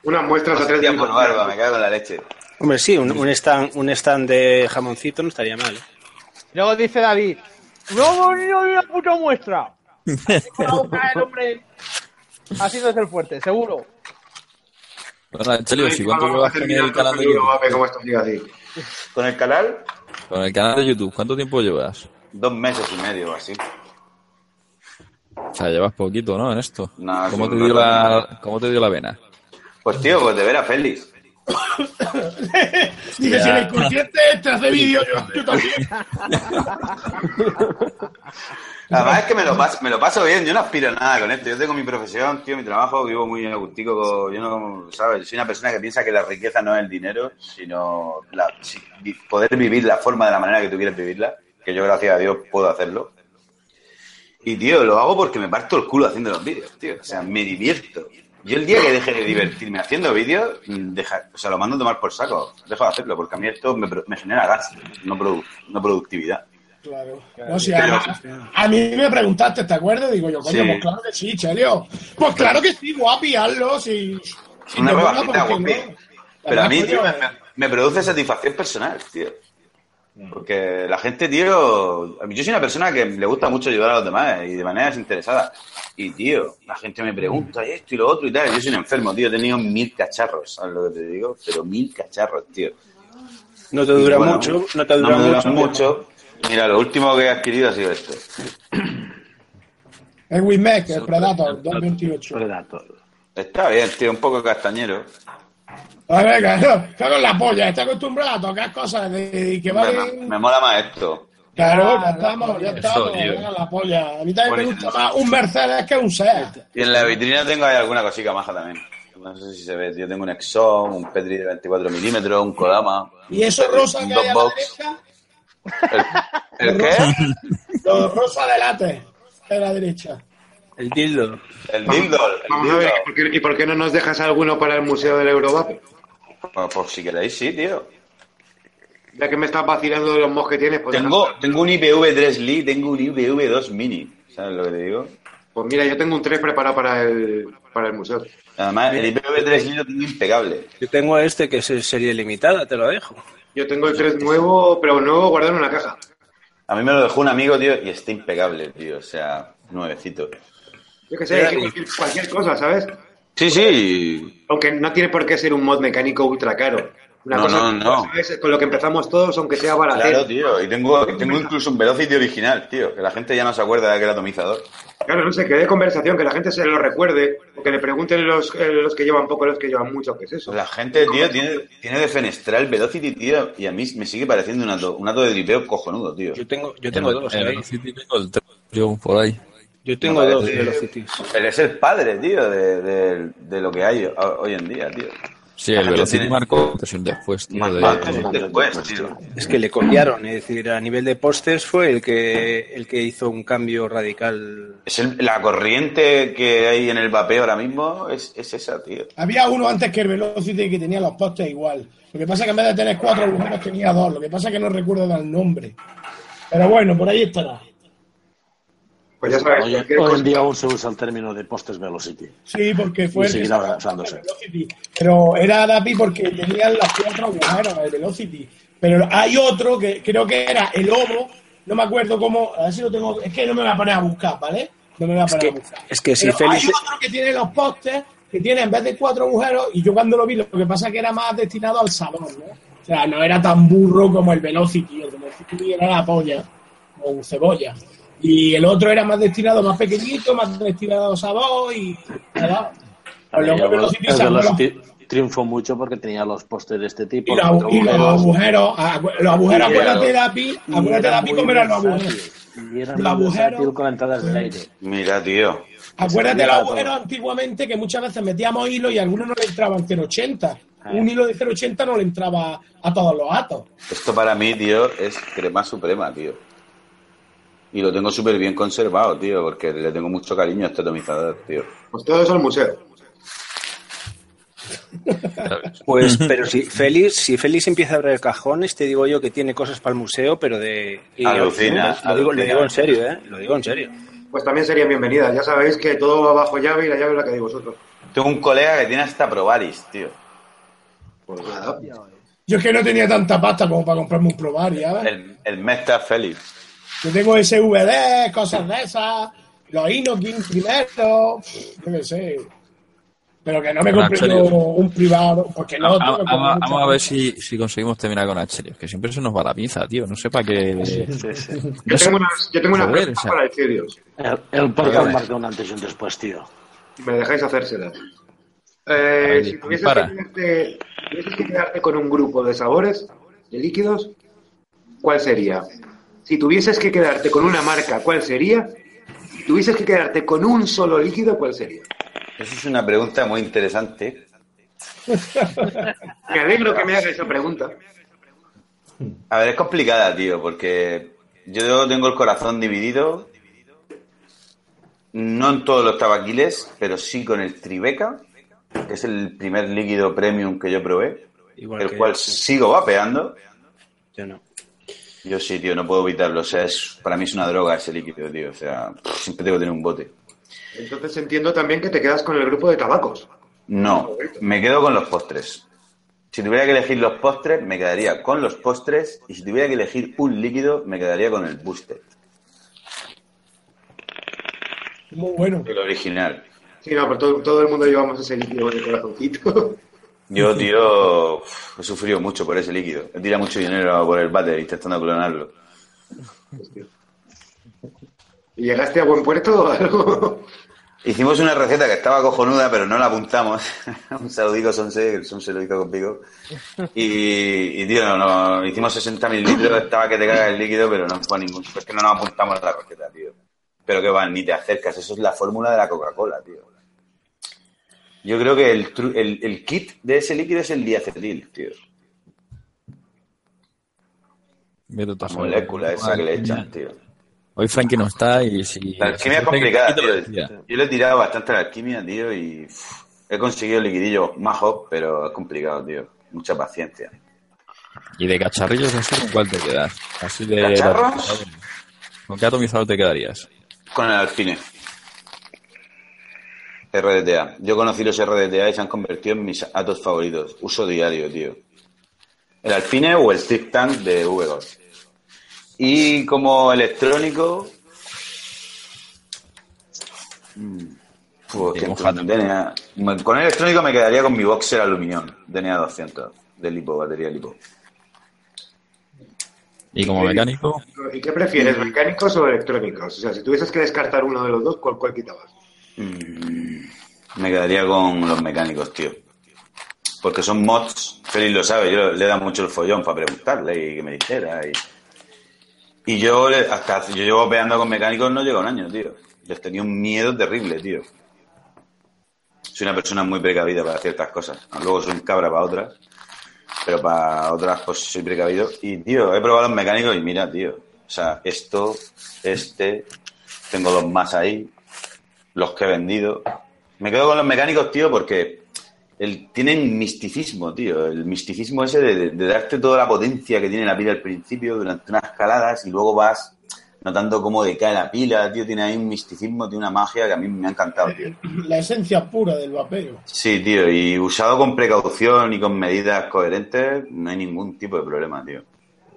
Speaker 7: unas muestras a tres de
Speaker 2: por barba, me cago en la leche.
Speaker 8: Hombre, sí, un, un stand, un stand de jamoncito no estaría mal. ¿eh?
Speaker 4: Luego dice David, no, no, no, una puta muestra. [LAUGHS] El hombre haciéndose el fuerte, seguro.
Speaker 1: Bueno, Angelio, ¿y cuánto llevas con el canal de YouTube?
Speaker 2: Con el canal,
Speaker 1: Con el canal de YouTube, ¿cuánto tiempo llevas?
Speaker 2: dos meses y medio así.
Speaker 1: O sea, llevas poquito, ¿no? En esto.
Speaker 2: No,
Speaker 1: ¿Cómo te dio la, cómo te dio la vena?
Speaker 2: Pues tío, pues de ver a Félix.
Speaker 3: Dice, si el inconsciente te hace vídeo, yo, yo también.
Speaker 2: Además es que me lo, paso, me lo paso bien, yo no aspiro a nada con esto. Yo tengo mi profesión, tío, mi trabajo, vivo muy agustico. Yo no, ¿sabes? Soy una persona que piensa que la riqueza no es el dinero, sino la, si- vi- poder vivir la forma de la manera que tú quieres vivirla, que yo gracias a Dios puedo hacerlo. Y tío, lo hago porque me parto el culo haciendo los vídeos, tío. O sea, me divierto. Yo el día que deje de divertirme haciendo vídeos, deja, o sea, lo mando a tomar por saco. Dejo de hacerlo, porque a mí esto me, genera gas, no, produ- no productividad.
Speaker 3: Claro. No, si a, a mí me preguntaste, ¿te acuerdas? Digo yo, coño,
Speaker 2: Sí.
Speaker 3: pues claro que sí, Chelio. Pues claro que sí, guapi, hazlo. Si, si
Speaker 2: Una rebajita,
Speaker 3: ¿por qué
Speaker 2: guapi.
Speaker 3: no?
Speaker 2: Pero a mí, tío, me produce satisfacción personal, tío. Porque la gente, tío, a mí yo soy una persona que le gusta mucho ayudar a los demás y de manera desinteresada. Y, tío, la gente me pregunta y esto y lo otro y tal. Yo soy un enfermo, tío. He tenido mil cacharros, ¿sabes lo que te digo? Pero mil cacharros, tío.
Speaker 8: No te dura
Speaker 2: bueno,
Speaker 8: mucho, no te dura
Speaker 2: no me dura
Speaker 8: mucho.
Speaker 2: mucho. Mira, lo último que he adquirido ha sido esto.
Speaker 3: El Winmec, el Predator, 228.
Speaker 6: Predator.
Speaker 2: Está bien, tío, un poco castañero.
Speaker 3: A ver, claro, está con la polla, está acostumbrado a tocar cosas de, y que
Speaker 2: Me,
Speaker 3: valen.
Speaker 2: me mola más esto.
Speaker 3: Claro, ya estamos, ya estamos, la polla. A mí también me gusta más un Mercedes que un Seat.
Speaker 2: Y en la vitrina tengo ahí alguna cosica maja también. No sé si se ve, tío. Tengo un Exxon, un Petri de 24 milímetros, un Kodama.
Speaker 3: ¿Y eso rosa
Speaker 2: un
Speaker 3: que hay a la?
Speaker 2: ¿El, el qué?
Speaker 3: Lo rosa de látex, a la derecha.
Speaker 8: El dildo.
Speaker 2: El dildo. El
Speaker 7: Vamos a ver. ¿y por qué, y por qué no nos dejas alguno para el Museo del Eurovape?
Speaker 2: Pues, pues si queréis, sí, tío.
Speaker 7: Ya que me estás vacilando de los mos que tienes, pues,
Speaker 2: Tengo, tengo un IPv 3 Li, tengo un IPv 2 Mini. ¿Sabes lo que te digo?
Speaker 7: pues mira, yo tengo un 3 preparado para el, para el museo.
Speaker 2: Además, el IPv 3 Li lo tengo impecable.
Speaker 8: Yo tengo este que es serie limitada, te lo dejo.
Speaker 7: Yo tengo el 3 nuevo, pero nuevo guardado en una caja.
Speaker 2: A mí me lo dejó un amigo, tío, y está impecable, tío. O sea, nuevecito.
Speaker 7: Yo qué sé, es que cualquier, cualquier cosa, ¿sabes?
Speaker 2: Sí, sí.
Speaker 7: Aunque no tiene por qué ser un mod mecánico ultra caro. Una
Speaker 2: No,
Speaker 7: cosa
Speaker 2: no, no.
Speaker 7: ¿sabes? con lo que empezamos todos, aunque sea
Speaker 2: Claro,
Speaker 7: baratero.
Speaker 2: tío. Y tengo, tengo incluso un Velocity original, tío. Que la gente ya no se acuerda de que era atomizador.
Speaker 7: Claro, no sé, que dé conversación, que la gente se lo recuerde, o que le pregunten los, eh, los que llevan poco, los que llevan mucho, ¿qué es eso?
Speaker 2: La gente, tío, tiene, tiene de fenestrar el Velocity, tío. Y a mí me sigue pareciendo un ato, un ato de dripeo cojonudo, tío.
Speaker 8: Yo tengo, yo tengo dos
Speaker 1: En el. Velocity tengo el 3, yo por ahí.
Speaker 8: Yo tengo dos Velocities.
Speaker 2: Él es el padre, tío, de, de- de lo que hay ho- hoy en día, tío.
Speaker 1: Sí, el Velocity
Speaker 2: tiene-
Speaker 1: marcó y un después, tío. De-
Speaker 2: después, tío.
Speaker 8: Es que le copiaron, es decir, a nivel de pósters fue el que el que hizo un cambio radical.
Speaker 2: Es el- la corriente que hay en el vapeo ahora mismo es, es esa, tío.
Speaker 3: Había uno antes que el Velocity que tenía los postes igual. Lo que pasa es que en vez de tener cuatro agujeros tenía dos. Lo que pasa es que no recuerdo el nombre. Pero bueno, por ahí estará.
Speaker 7: Pues ya sabes,
Speaker 6: Hoy, hoy en día aún se usa el término de postes velocity.
Speaker 3: Sí, porque fue
Speaker 6: Y
Speaker 3: el
Speaker 6: usándose.
Speaker 3: Velocity. Pero era Dapi porque tenían los cuatro agujeros, el Velocity. Pero hay otro que creo que era el Lobo. No me acuerdo cómo. A ver si lo tengo. Es que no me voy a poner a buscar, ¿vale? No me voy a
Speaker 8: Es
Speaker 3: poner
Speaker 8: que,
Speaker 3: a buscar.
Speaker 8: es que si
Speaker 3: Pero
Speaker 8: Félix
Speaker 3: hay otro que tiene los postes que tiene en vez de cuatro agujeros y yo cuando lo vi lo que pasa es que era más destinado al sabor, ¿no? O sea, no era tan burro como el Velocity, el Velocity era la polla, o cebolla. Y el otro era más destinado, más pequeñito, más destinado al sabor y nada. Luego los-
Speaker 6: triunfó mucho porque tenía los postes de este tipo.
Speaker 3: y los,
Speaker 6: los
Speaker 3: y los
Speaker 6: agujeros,
Speaker 3: agujeros, agu- los agujeros,
Speaker 2: Y
Speaker 3: acuérdate de
Speaker 2: era-
Speaker 3: Dapi,
Speaker 6: y
Speaker 3: acuérdate de
Speaker 6: muy
Speaker 3: cómo eran los agujeros.
Speaker 6: Y eran
Speaker 3: El
Speaker 6: muy
Speaker 3: agujero-
Speaker 6: versátil con entradas de aire.
Speaker 2: Mira, tío.
Speaker 3: Acuérdate de los agujeros antiguamente que muchas veces metíamos hilo y a algunos no le entraban 0,80.
Speaker 6: Ah.
Speaker 3: Un hilo de 0,80 no le entraba a todos los atos.
Speaker 2: Esto para mí, tío, es crema suprema, tío. Y lo tengo súper bien conservado, tío, porque le tengo mucho cariño a este atomizador, tío.
Speaker 7: Pues todo eso al museo. [LAUGHS]
Speaker 8: Pues, pero si Félix, si Félix empieza a abrir el cajón, te digo yo que tiene cosas para el museo, pero de. y-
Speaker 2: Alucina,
Speaker 8: Lo digo, lo digo en serio, ¿eh? Lo digo en serio.
Speaker 7: Pues también serían bienvenidas. Ya sabéis que todo va bajo llave y la llave es la que deis vosotros.
Speaker 2: Tengo un colega que tiene hasta Provaris, tío.
Speaker 7: Pues.
Speaker 3: Yo es que no tenía tanta pasta como para comprarme un Provari, ¿sabes?
Speaker 2: El, el Mesta Félix.
Speaker 3: Yo tengo SVD, cosas de esas, los Inokin primero, yo qué sé. Pero que no me compré un privado, porque no. Comprar
Speaker 1: vamos- a ver si, si conseguimos terminar con Achelios, que siempre se nos va la pinza, tío. No sé para qué.
Speaker 7: Yo tengo unas, yo tengo una
Speaker 1: Joder,
Speaker 7: pregunta
Speaker 1: o sea.
Speaker 7: para deciros.
Speaker 6: El, el podcast marca un antes y un después, tío.
Speaker 7: Me dejáis hacérsela. Eh, si que, tuvieses que quedarte con un grupo de sabores, de líquidos, ¿cuál sería? Si tuvieses que quedarte con una marca, ¿cuál sería? Si tuvieses que quedarte con un solo líquido, ¿cuál sería?
Speaker 2: Esa es una pregunta muy interesante. [LAUGHS]
Speaker 7: Me alegro que me haga esa pregunta.
Speaker 2: A ver, es complicada, tío, porque yo tengo el corazón dividido. No en todos los tabaquiles, pero sí con el Tribeca que es el primer líquido premium que yo probé,
Speaker 8: Igual
Speaker 2: el cual sigo vapeando.
Speaker 8: Yo no.
Speaker 2: Yo sí, tío, no puedo evitarlo. O sea, es, para mí es una droga ese líquido, tío. O sea, siempre tengo que tener un bote.
Speaker 7: Entonces entiendo también que te quedas con el grupo de tabacos.
Speaker 2: No, me quedo con los postres. Si tuviera que elegir los postres, me quedaría con los postres. Y si tuviera que elegir un líquido, me quedaría con el booster,
Speaker 3: Muy bueno.
Speaker 2: el original.
Speaker 7: Sí, no, pero todo, todo el mundo llevamos ese líquido en el corazoncito. [LAUGHS]
Speaker 2: Yo, [LAUGHS] tío, he sufrido mucho por ese líquido. He tirado mucho dinero por el váter intentando clonarlo.
Speaker 7: ¿Y llegaste a buen puerto o algo?
Speaker 2: Hicimos una receta que estaba cojonuda, pero no la apuntamos. [LAUGHS] Un saludico, Sonse, que el Sonse lo hizo conmigo. Y, y, tío, no, no, hicimos 60 mililitros, estaba que te caga el líquido, pero no fue ningún... Es que no nos apuntamos a la receta, tío. Pero que va, ni te acercas. Eso es la fórmula de la Coca-Cola, tío. Yo creo que el, tru- el, el kit de ese líquido es el diacetil, tío. La molécula esa que le echan, tío.
Speaker 1: Hoy Frankie no está y si...
Speaker 2: La alquimia es complicada, tío. Yo le he tirado bastante a la alquimia, tío, y he conseguido liquidillos majos, pero es complicado, tío. Mucha paciencia.
Speaker 1: Y de cacharrillos así, ¿con cuál te quedas? Así de...
Speaker 2: ¿Cacharros?
Speaker 1: ¿Con qué atomizador te quedarías?
Speaker 2: Con el alfine. RDTA. Yo conocí los RDTA y se han convertido en mis atos favoritos. Uso diario, tío. El alfine o el Tic Tank de VGOD. Y como electrónico... mm,
Speaker 1: mojate.
Speaker 2: DNA. Con electrónico me quedaría con mi boxer aluminión, DNA 200, de lipo, batería lipo.
Speaker 1: Y como mecánico,
Speaker 7: ¿Y qué prefieres, mecánicos o electrónicos? O sea, si tuvieses que descartar uno de los dos, ¿cuál, cuál quitabas?
Speaker 2: Mm, Me quedaría con los mecánicos, tío. Porque son mods, Félix lo sabe, yo le da mucho el follón para preguntarle y que me dijera. Y, y yo, hasta yo llevo peando con mecánicos, no llega un año, tío. Les tenía un miedo terrible, tío. Soy una persona muy precavida para ciertas cosas. Luego soy un cabra para otras. Pero para otras, pues soy precavido. Y, tío, he probado los mecánicos y mira, tío. O sea, esto, este, tengo dos más ahí los que he vendido. Me quedo con los mecánicos, tío, porque el, tienen misticismo, tío. El misticismo ese de, de darte toda la potencia que tiene la pila al principio durante unas escaladas y luego vas notando cómo decae la pila, tío. Tiene ahí un misticismo, tiene una magia que a mí me ha encantado, tío. [CLEARS THROAT]
Speaker 3: La esencia pura del vapeo.
Speaker 2: Sí, tío, y usado con precaución y con medidas coherentes, no hay ningún tipo de problema, tío.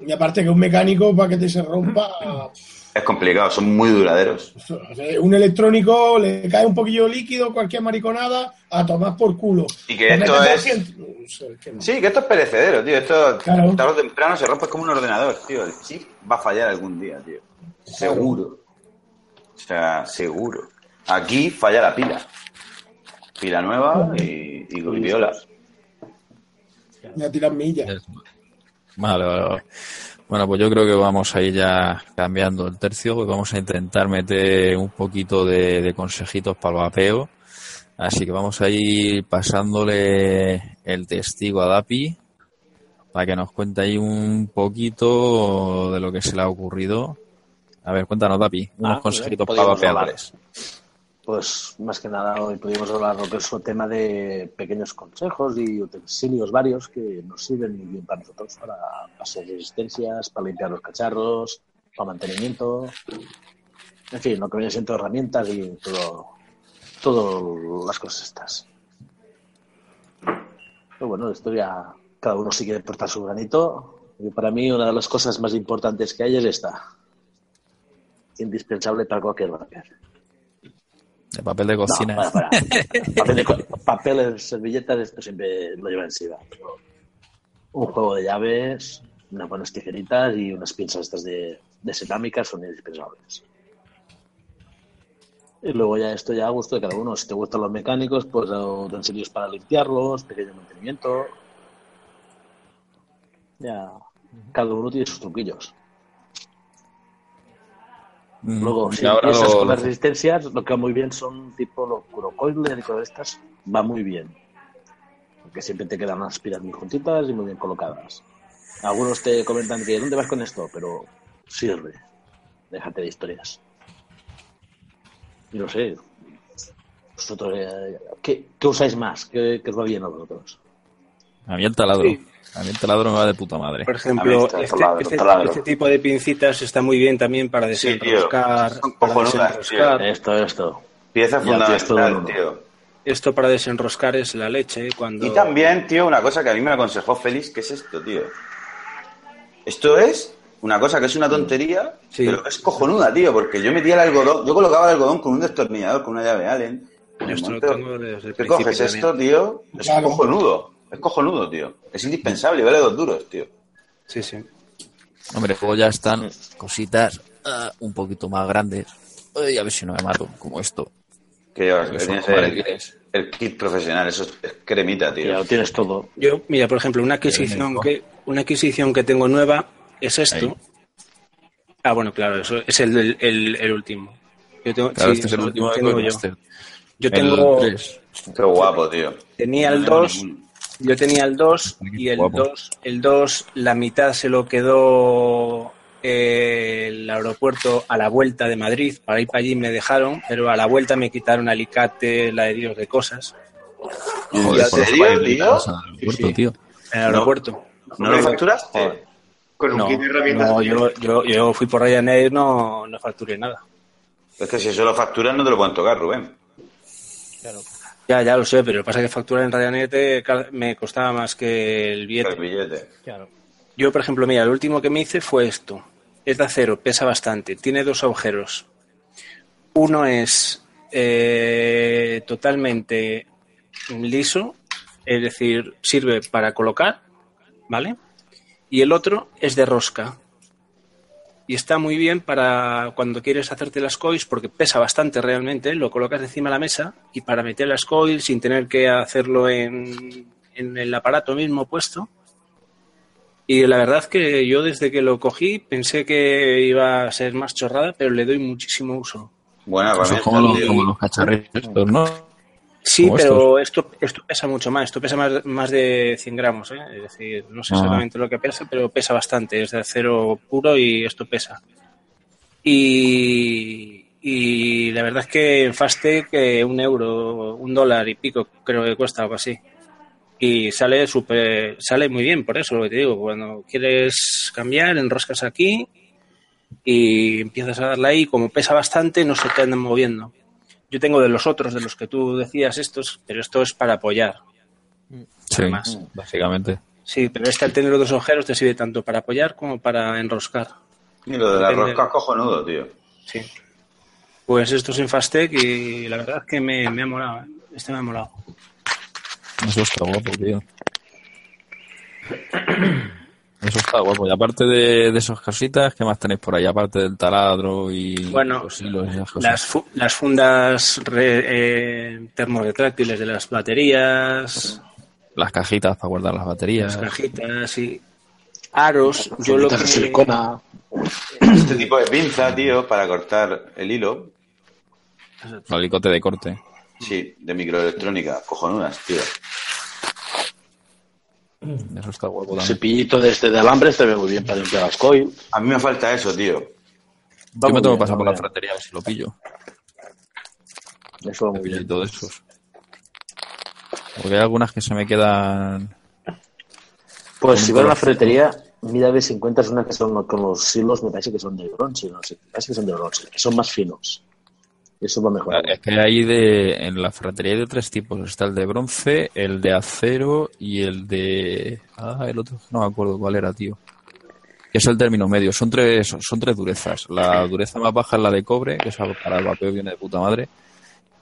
Speaker 3: Y aparte que un mecánico para que te se rompa, [CLEARS THROAT]
Speaker 2: Es complicado, son muy duraderos.
Speaker 3: o sea, un electrónico le cae un poquillo líquido, cualquier mariconada, a tomar por culo.
Speaker 2: Y que esto es-
Speaker 3: 200, no sé, que no.
Speaker 2: Sí, que esto es perecedero, tío. Esto
Speaker 3: Claro.
Speaker 2: tarde o temprano se rompe como un ordenador, tío. El chip va a fallar algún día, tío. Seguro. O sea, seguro. Aquí falla la pila. Pila nueva y, y con viola.
Speaker 3: Ya tiran millas.
Speaker 1: Vale, vale, vale. Bueno, pues yo creo que vamos a ir ya cambiando el tercio, pues vamos a intentar meter un poquito de, de consejitos para el vapeo. Así que vamos a ir pasándole el testigo a Dapi para que nos cuente ahí un poquito de lo que se le ha ocurrido. A ver, cuéntanos, Dapi, unos
Speaker 6: Ah,
Speaker 1: consejitos para vapeadores.
Speaker 6: Pues más que nada hoy podríamos hablar lo que es tema de pequeños consejos y utensilios varios que nos sirven muy bien para nosotros, para pasar resistencias, para limpiar los cacharros, para mantenimiento, en fin, lo que viene siendo herramientas y todo, todo las cosas estas. Pero bueno, esto ya cada uno si quiere aportar su granito. Y para mí una de las cosas más importantes que hay es esta. Indispensable para cualquier vapor.
Speaker 1: De papel de cocina.
Speaker 6: No, para, para. [LAUGHS] Papel, de papel, servilletas, esto siempre lo lleva encima. Un juego de llaves, unas buenas tijeritas y unas pinzas estas de, de cerámica son indispensables. Y luego ya esto ya a gusto de cada uno. Si te gustan los mecánicos, pues utensilios para limpiarlos, pequeño mantenimiento. Ya, cada uno tiene sus truquillos. Luego, si
Speaker 1: ahora lo-
Speaker 6: con las resistencias, lo que va muy bien son tipo los curocoiler y cosas estas. Va muy bien. Porque siempre te quedan las pilas muy juntitas y muy bien colocadas. Algunos te comentan que ¿dónde vas con esto? Pero sirve. Déjate de historias. Y no sé. Vosotros, eh, ¿qué, qué usáis más? ¿Qué, qué os va bien a vosotros?
Speaker 1: A mí el taladro.
Speaker 8: Sí.
Speaker 1: A mí el taladro me va de puta madre.
Speaker 8: Por ejemplo, este,
Speaker 6: taladro,
Speaker 8: este-
Speaker 6: taladro.
Speaker 8: este tipo de pincitas está muy bien también para
Speaker 2: Sí,
Speaker 8: desenroscar. Para desenroscar.
Speaker 6: Esto, esto.
Speaker 2: Pieza
Speaker 6: tío,
Speaker 2: fundamental, tío.
Speaker 8: Esto para desenroscar es la leche. Cuando...
Speaker 2: Y también, tío, una cosa que a mí me aconsejó Félix, ¿qué es esto, tío? Esto es una cosa que es una tontería,
Speaker 8: Sí.
Speaker 2: pero es cojonuda, tío, porque yo metía el algodón, yo colocaba el algodón con un destornillador, con una llave Allen.
Speaker 8: Yo esto lo
Speaker 2: monto-
Speaker 8: tengo desde el
Speaker 2: ¿Qué coges
Speaker 8: también.
Speaker 2: esto, tío? Es
Speaker 3: Claro.
Speaker 2: cojonudo. Es cojonudo, tío. Es indispensable, vale dos duros, tío.
Speaker 8: Sí, sí.
Speaker 1: Hombre, luego ya están cositas ah, un poquito más grandes. Ay, a ver si no me mato, como esto.
Speaker 2: Que llevas,
Speaker 1: Que
Speaker 2: tienes el, kit profesional, eso es, cremita,
Speaker 6: Ya
Speaker 2: tío.
Speaker 6: lo tienes todo.
Speaker 8: Yo, mira, por ejemplo, una adquisición que una adquisición que tengo nueva es esto.
Speaker 1: Ahí.
Speaker 8: Ah, bueno, claro, eso es el, el, el- el último. Yo tengo,
Speaker 1: Claro,
Speaker 8: sí,
Speaker 1: este es el último
Speaker 8: tengo yo. Yo
Speaker 1: El
Speaker 8: tengo.
Speaker 2: Qué guapo, tío.
Speaker 8: tenía el
Speaker 2: No tengo
Speaker 8: 2,
Speaker 2: ningún-
Speaker 8: yo tenía el 2
Speaker 1: Qué
Speaker 8: y el
Speaker 1: guapo.
Speaker 8: 2, el 2, la mitad se lo quedó eh, el aeropuerto a la vuelta de Madrid. Para ir para allí me dejaron, pero a la vuelta me quitaron alicate, la de Dios de cosas.
Speaker 1: Joder,
Speaker 2: ¿En
Speaker 1: por
Speaker 2: serio, tío?
Speaker 1: aeropuerto,
Speaker 8: sí.
Speaker 1: tío.
Speaker 8: En el aeropuerto.
Speaker 2: ¿No lo facturaste?
Speaker 7: Con un
Speaker 8: No,
Speaker 7: kit de herramientas.
Speaker 8: no, yo, yo, yo fui por Ryanair, no, no facturé nada.
Speaker 2: Es que si eso lo facturas no te lo pueden tocar, Rubén.
Speaker 8: Ya, ya lo sé, pero lo que pasa es que facturar en Ryanair te cal- me costaba más que el
Speaker 2: El
Speaker 8: billete.
Speaker 2: billete.
Speaker 8: Yo, por ejemplo, mira, el último que me hice fue esto. Es de acero, pesa bastante, tiene dos agujeros. Uno es eh, totalmente liso, es decir, sirve para colocar, ¿vale? Y el otro es de rosca. Y está muy bien para cuando quieres hacerte las coils, porque pesa bastante realmente, lo colocas encima de la mesa y para meter las coils sin tener que hacerlo en, en el aparato mismo puesto. Y la verdad que yo desde que lo cogí pensé que iba a ser más chorrada, pero le doy muchísimo uso.
Speaker 1: Como, los- como los cacharritos estos, ¿no?
Speaker 8: Sí, pero esto, esto pesa mucho más. Esto pesa más, más de 100 gramos. ¿eh? Es decir, no sé
Speaker 1: Ah.
Speaker 8: exactamente lo que pesa, pero pesa bastante. Es de acero puro y esto pesa. Y, y la verdad es que en Fastec un euro, un dólar y pico creo que cuesta algo así. Y sale súper, sale muy bien, por eso lo que te digo. Cuando quieres cambiar, enroscas aquí y empiezas a darle ahí. Como pesa bastante, no se te andan moviendo. Yo tengo de los otros, de los que tú decías estos, pero esto es para apoyar.
Speaker 1: Sí,
Speaker 8: más.
Speaker 1: básicamente.
Speaker 8: Sí, pero este al tener los dos agujeros te sirve tanto para apoyar como para enroscar.
Speaker 2: Y lo de la
Speaker 8: Depende.
Speaker 2: rosca es cojonudo, tío.
Speaker 8: Sí. Pues esto es en Fastec y la verdad es que me, me ha molado. ¿eh? Este me ha molado.
Speaker 1: Eso está guapo, tío. Eso está guapo. Y aparte de, de esas cositas, ¿qué más tenéis por ahí? Aparte del taladro y
Speaker 8: Bueno,
Speaker 1: los hilos y esas cosas.
Speaker 8: Las, fu- las fundas re- eh, termorretráctiles de las baterías,
Speaker 1: Las cajitas para guardar las baterías.
Speaker 8: las cajitas y aros. Yo lo que...
Speaker 6: Silicona.
Speaker 2: Este tipo de pinza, tío, para cortar el hilo.
Speaker 1: El alicote de corte.
Speaker 2: Sí, de microelectrónica. Cojonudas, tío.
Speaker 1: Eso está guapo
Speaker 6: El
Speaker 1: también.
Speaker 6: cepillito de este de alambre se ve muy bien para limpiar las coils.
Speaker 2: A mí me falta eso, tío.
Speaker 1: Yo me tengo que pasar
Speaker 6: va
Speaker 1: por la fratería a ver si lo pillo.
Speaker 6: Eso va muy bien.
Speaker 1: De esos. Porque hay algunas que se me quedan.
Speaker 6: Pues si vas a la ferretería, mira a ver si encuentras una que son con los hilos, me parece que son de bronce, no sé, me parece que son de bronce, que son más finos. Eso va mejor.
Speaker 1: Es que hay de. En la ferretería hay de tres tipos. Está el de bronce, el de acero y el de. Ah, el otro. No me acuerdo cuál era, tío. Es el término medio. Son tres, son tres durezas. La dureza más baja es la de cobre, que esa para el vapeo viene de puta madre.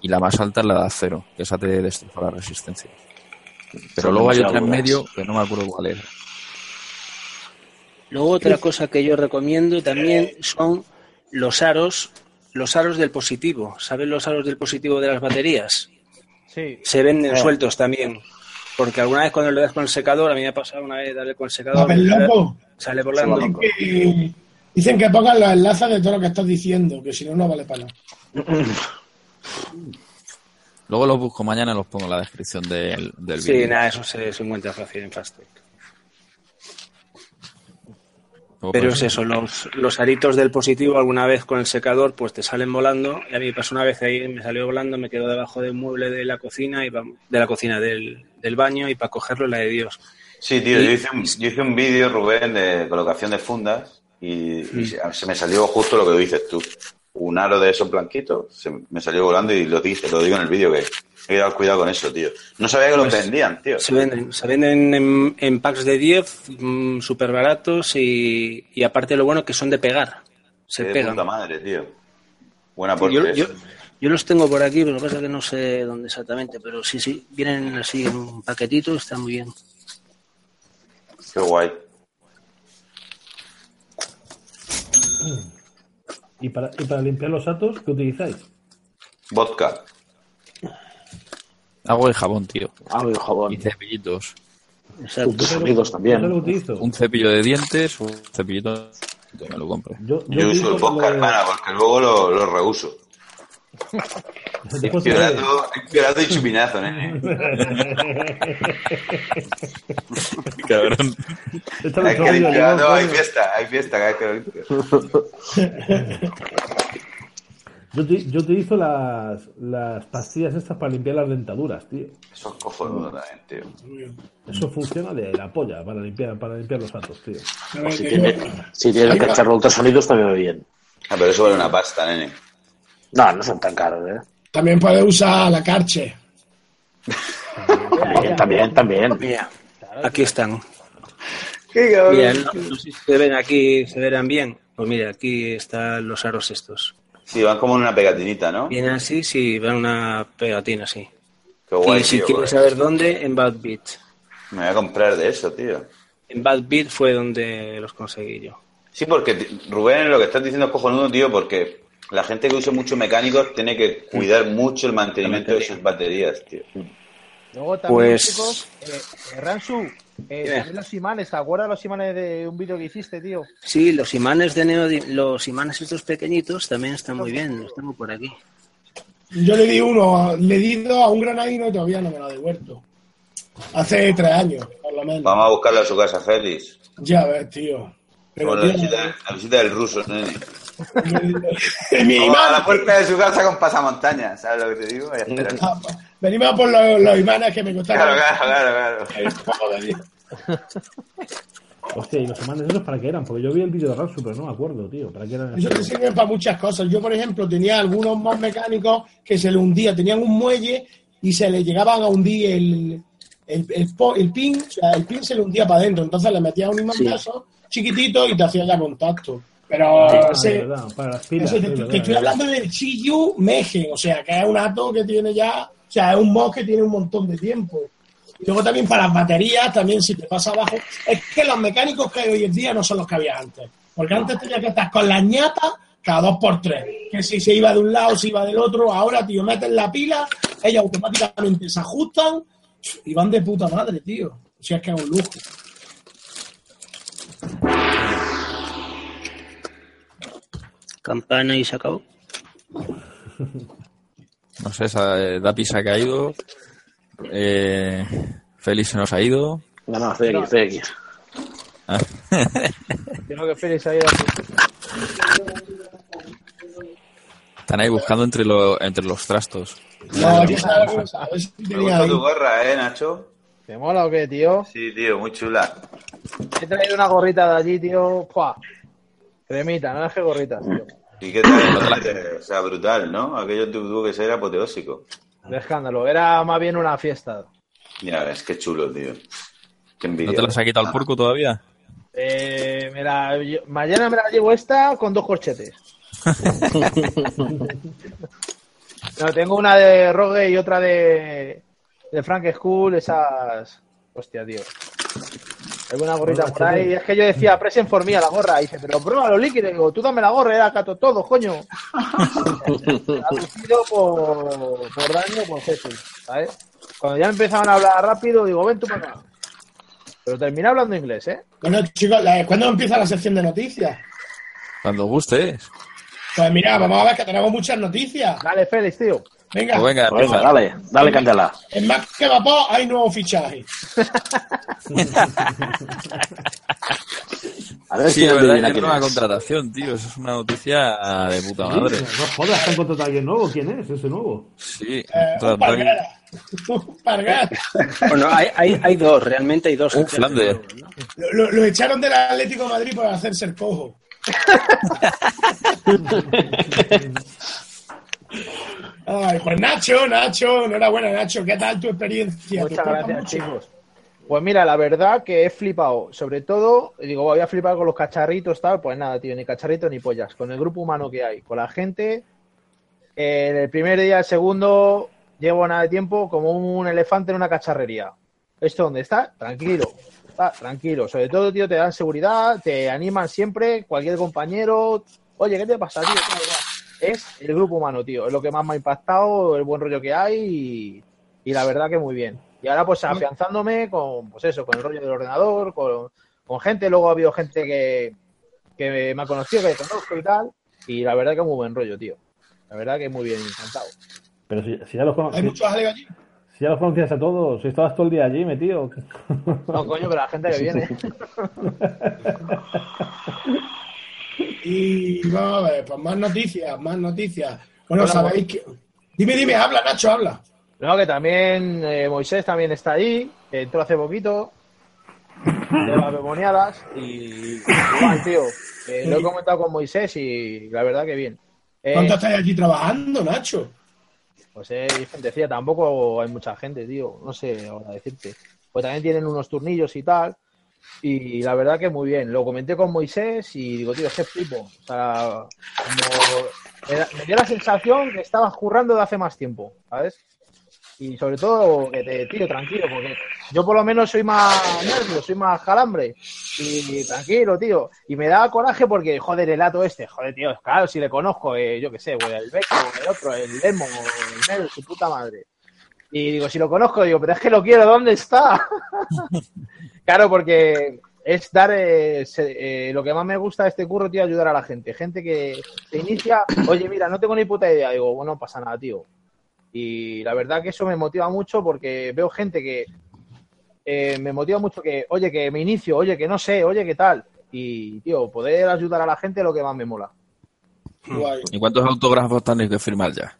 Speaker 1: Y la más alta es la de acero, que esa te destroza la resistencia. Pero
Speaker 6: Son
Speaker 1: luego hay otra en medio, que no me acuerdo cuál era.
Speaker 8: Luego otra cosa que yo recomiendo también son los aros, los aros del positivo. ¿Sabes los aros del positivo de las baterías?
Speaker 4: Sí.
Speaker 8: Se venden
Speaker 4: Ah.
Speaker 8: sueltos también. Porque alguna vez cuando le das con el secador, a mí me ha pasado una vez darle con el secador,
Speaker 3: loco.
Speaker 8: sale volando.
Speaker 3: Dicen que, dicen que pongan los enlaces de todo lo que estás diciendo, que si no, no vale para nada.
Speaker 1: Luego los busco mañana y los pongo en la descripción del, del
Speaker 8: Sí,
Speaker 1: vídeo.
Speaker 8: nada, eso se, se encuentra fácil en Fastec. Pero es eso, los, los aritos del positivo alguna vez con el secador pues te salen volando. Y a mí me pasó una vez ahí, me salió volando, me quedó debajo del mueble de la cocina, y de la cocina del, del baño y para cogerlo la de Dios.
Speaker 2: Sí, tío,
Speaker 8: Y-
Speaker 2: yo hice un, yo hice un vídeo, Rubén, de colocación de fundas y, y se se me salió justo lo que dices tú. Un aro de esos blanquitos se me salió volando y lo dije, lo digo en el vídeo que hay que llevar cuidado con eso, tío. No sabía que lo
Speaker 8: Pues,
Speaker 2: vendían, tío.
Speaker 8: Se venden, se venden en, en packs de 10, súper baratos y, y aparte lo bueno que son de pegar. Se
Speaker 2: de
Speaker 8: pegan.
Speaker 2: puta madre, tío. Buen aporte
Speaker 8: yo- yo los tengo por aquí, pero lo que pasa es que no sé dónde exactamente. Pero sí, sí, vienen así en un paquetito, está muy bien.
Speaker 2: Qué guay.
Speaker 5: ¿Y para, y para limpiar los atos, qué utilizáis?
Speaker 2: Vodka.
Speaker 1: Agua y jabón, tío.
Speaker 6: Agua y jabón.
Speaker 1: Y cepillitos.
Speaker 6: Exacto. Amigos también.
Speaker 5: Yo lo utilizo.
Speaker 1: Un cepillo de dientes, un cepillito que me lo compre.
Speaker 5: Yo,
Speaker 2: Yo, uso el vodka, hermana, porque luego lo, lo reuso. [LAUGHS]
Speaker 5: Después
Speaker 2: Empeorado, empeorado y chupinazo, nene. [LAUGHS]
Speaker 1: Cabrón.
Speaker 2: Hay que no, hay fiesta, hay fiesta vez que. [LAUGHS]
Speaker 5: Yo, uti- yo utilizo las, las pastillas estas para limpiar las dentaduras, tío.
Speaker 2: Eso es cojonudo también, tío.
Speaker 5: Eso funciona de la polla para limpiar, para limpiar los atos, tío.
Speaker 6: Si tiene, si tiene que echarle ultrasonidos también va bien.
Speaker 2: Ah, pero eso vale una pasta, nene.
Speaker 6: No, no son tan caros, ¿eh?
Speaker 3: También puedes usar la carche.
Speaker 6: También, también, también.
Speaker 8: Mira, aquí están. Mira, no, no sé si se ven aquí, se verán bien. Pues mira, aquí están los aros estos.
Speaker 2: Sí, van como en una pegatinita, ¿no?
Speaker 8: Vienen así, sí, van una pegatina así.
Speaker 2: Qué guay,
Speaker 8: y si
Speaker 2: tío,
Speaker 8: quieres saber dónde, en Bad Beat.
Speaker 2: Me voy a comprar de eso, tío.
Speaker 8: En Bad Beat fue donde los conseguí yo.
Speaker 2: Sí, porque Rubén, lo que estás diciendo es cojonudo, tío, porque la gente que usa muchos mecánicos tiene que cuidar mucho el mantenimiento de sus baterías, tío.
Speaker 4: Luego también,
Speaker 8: Pues-
Speaker 4: chicos, eh, eh, Ransu, eh, también los imanes, ¿te acuerdas los imanes de un vídeo que hiciste, tío?
Speaker 8: Sí, los imanes de neodi- los imanes estos pequeñitos también están muy bien, los tengo por aquí.
Speaker 3: Yo le di uno, le di dos a un granadino y todavía no me lo ha devuelto. Hace tres años, por lo menos.
Speaker 2: Vamos a buscarlo a su casa, Félix.
Speaker 3: Ya ves, tío. Pero,
Speaker 2: Como la
Speaker 3: tío,
Speaker 2: visita, la visita del ruso, nene. [LAUGHS]
Speaker 3: mi
Speaker 2: Vamos a la puerta de su casa con pasamontañas, ¿sabes lo que te digo?
Speaker 3: Venimos a por los, los imanes que me costaron.
Speaker 2: Claro, claro, claro, claro. [LAUGHS]
Speaker 5: Hostia, ¿y los imanes esos para qué eran? Porque yo vi el vídeo de Ransu, pero no me acuerdo, tío. ¿Para qué eran
Speaker 3: Eso te
Speaker 5: esos?
Speaker 3: sirve para muchas cosas. Yo, por ejemplo, tenía algunos más mecánicos que se le hundía, tenían un muelle y se le llegaban a hundir el, el, el, po- el pin, o sea, el pin se le hundía para adentro. Entonces le metías un imán
Speaker 6: Sí.
Speaker 3: de esos chiquitito y te hacía ya contacto. Pero
Speaker 5: Ah, verdad, para pilas.
Speaker 3: te,
Speaker 5: sí,
Speaker 3: te estoy hablando del Chiyu Meje, o sea, que es un ato que tiene ya, o sea, es un mod que tiene un montón de tiempo. Y luego también para las baterías, también si te pasa abajo, es que los mecánicos que hay hoy en día no son los que había antes. Porque antes tenías que estar con las ñatas cada dos por tres. Que si se iba de un lado, se iba del otro, ahora, tío, meten la pila, ellas automáticamente se ajustan y van de puta madre, tío. O sea, es que es un lujo.
Speaker 8: Campana y se acabó. [LAUGHS]
Speaker 1: No sé, eh, Dapi se ha caído. Eh, Félix se nos ha ido.
Speaker 6: No, no, estoy aquí.
Speaker 1: Ah. [LAUGHS]
Speaker 4: Creo que Félix ha ido
Speaker 1: Están ahí buscando entre, lo- entre los trastos.
Speaker 3: No, yo sabes, a ver si
Speaker 2: Me gusta
Speaker 3: ahí.
Speaker 2: tu gorra, ¿eh, Nacho?
Speaker 4: ¿Te mola o qué, tío?
Speaker 2: Sí, tío, muy chula.
Speaker 4: He traído una gorrita de allí, tío. ¡Pua! Cremita, no es que gorrita, tío.
Speaker 2: ¿Y qué tal? [COUGHS] o sea, brutal, ¿no? Aquello tu- tuvo que ser apoteósico.
Speaker 4: De escándalo. Era más bien una fiesta.
Speaker 2: Mira, ves, qué chulo, tío. Qué
Speaker 1: ¿No te las ha quitado el porco todavía?
Speaker 4: Eh, me la- yo- mañana me la llevo esta con dos corchetes. [LAUGHS] No, tengo una de Rogue y otra de, de Frank School, esas. Hostia, tío. Hay una gorrita por ahí. Es que yo decía, present for me a la gorra. Y dice, pero prueba los líquidos. Digo, tú dame la gorra, era cato todo, coño. [LAUGHS] Traducido por, por Dani o por Jesús, ¿sabes? Cuando ya empezaban a hablar rápido, digo, ven tú para acá. Pero termina hablando inglés, ¿eh?
Speaker 3: Bueno, chicos, ¿cuándo empieza la sección de noticias?
Speaker 1: Cuando gustes.
Speaker 3: Pues mira, vamos a ver que tenemos muchas noticias.
Speaker 4: Dale, Félix, tío.
Speaker 3: Venga,
Speaker 1: Pues venga,
Speaker 6: dale, dale candela.
Speaker 3: en más que vapor hay nuevos fichajes. [LAUGHS]
Speaker 6: A ver
Speaker 1: Sí,
Speaker 6: si
Speaker 1: la verdad es que
Speaker 6: quién
Speaker 1: es una
Speaker 6: es.
Speaker 1: contratación, tío. Eso es una noticia de puta madre.
Speaker 5: no jodas, ¿te han contratado a alguien nuevo? ¿Quién es ese nuevo?
Speaker 1: Sí,
Speaker 3: Eh, un
Speaker 1: contratar-
Speaker 3: Pargara. [LAUGHS] Un Pargara.
Speaker 8: Bueno, hay, hay, hay dos, realmente hay dos.
Speaker 1: Un Flander.
Speaker 3: Lo, lo- lo echaron del Atlético de Madrid por hacerse el cojo. [LAUGHS] Ay, pues Nacho, Nacho, enhorabuena Nacho, ¿qué tal tu experiencia? ¿Te
Speaker 4: Muchas gracias,
Speaker 3: mucho?
Speaker 4: chicos. Pues mira, la verdad que he flipado. Sobre todo, digo, voy a flipar con los cacharritos, tal. Pues nada, tío, ni cacharritos ni pollas. Con el grupo humano que hay, con la gente. En el primer día, el segundo, llevo nada de tiempo como un elefante en una cacharrería. ¿Esto dónde está? Tranquilo. Está tranquilo. Sobre todo, tío, te dan seguridad, te animan siempre, cualquier compañero. Oye, ¿qué te pasa, tío? Es el grupo humano, tío. Es lo que más me ha impactado, el buen rollo que hay y, y la verdad que muy bien. Y ahora pues afianzándome con, pues eso, con el rollo del ordenador, con, con gente, luego ha habido gente que, que me ha conocido, que conozco y tal, y la verdad que muy buen rollo, tío. La verdad que muy bien, encantado.
Speaker 5: Pero si, si ya los
Speaker 3: ¿Hay
Speaker 5: conocías,
Speaker 3: muchos aleos allí?
Speaker 5: si ya los conocías a todos, si estabas todo el día allí metido.
Speaker 4: No, coño, pero la gente que viene. [LAUGHS]
Speaker 3: Y vamos a ver, pues más noticias, más noticias. Bueno,
Speaker 4: Hola,
Speaker 3: sabéis que... Dime, dime, habla Nacho, habla.
Speaker 4: No, que también eh, Moisés también está ahí, entró hace poquito, de las demoniadas, y igual, tío, lo he comentado con Moisés y la verdad que bien. Eh,
Speaker 3: ¿Cuánto estáis aquí trabajando, Nacho?
Speaker 4: Pues hay gentecilla, tampoco hay mucha gente, tío. No sé ahora decirte. Pues también tienen unos turnillos y tal. Y la verdad que muy bien. Lo comenté con Moisés y digo, tío, es flipo. O sea, como me, dio la sensación que estabas currando de hace más tiempo, ¿sabes? Y sobre todo que te tío tranquilo, porque yo por lo menos soy más nervio, soy más calambre. Y, tranquilo, tío. Y me da coraje porque, joder, el ato este, joder, tío, claro, si le conozco, eh, yo qué sé, güey, el Beco, el otro, el Lemon, el Mel, su puta madre. Y digo, si lo conozco, digo, pero es que lo quiero, ¿dónde está? [LAUGHS] claro, porque es dar eh, se- eh, lo que más me gusta de este curro, tío, ayudar a la gente. Gente que se inicia, oye, mira, no tengo ni puta idea. Digo, bueno, no pasa nada, tío. Y la verdad que eso me motiva mucho porque veo gente que eh, me motiva mucho que, oye, que me inicio, oye, que no sé, oye, qué tal. Y, tío, poder ayudar a la gente es lo que más me mola.
Speaker 3: Guay.
Speaker 1: ¿Y cuántos autógrafos tenéis que firmar ya?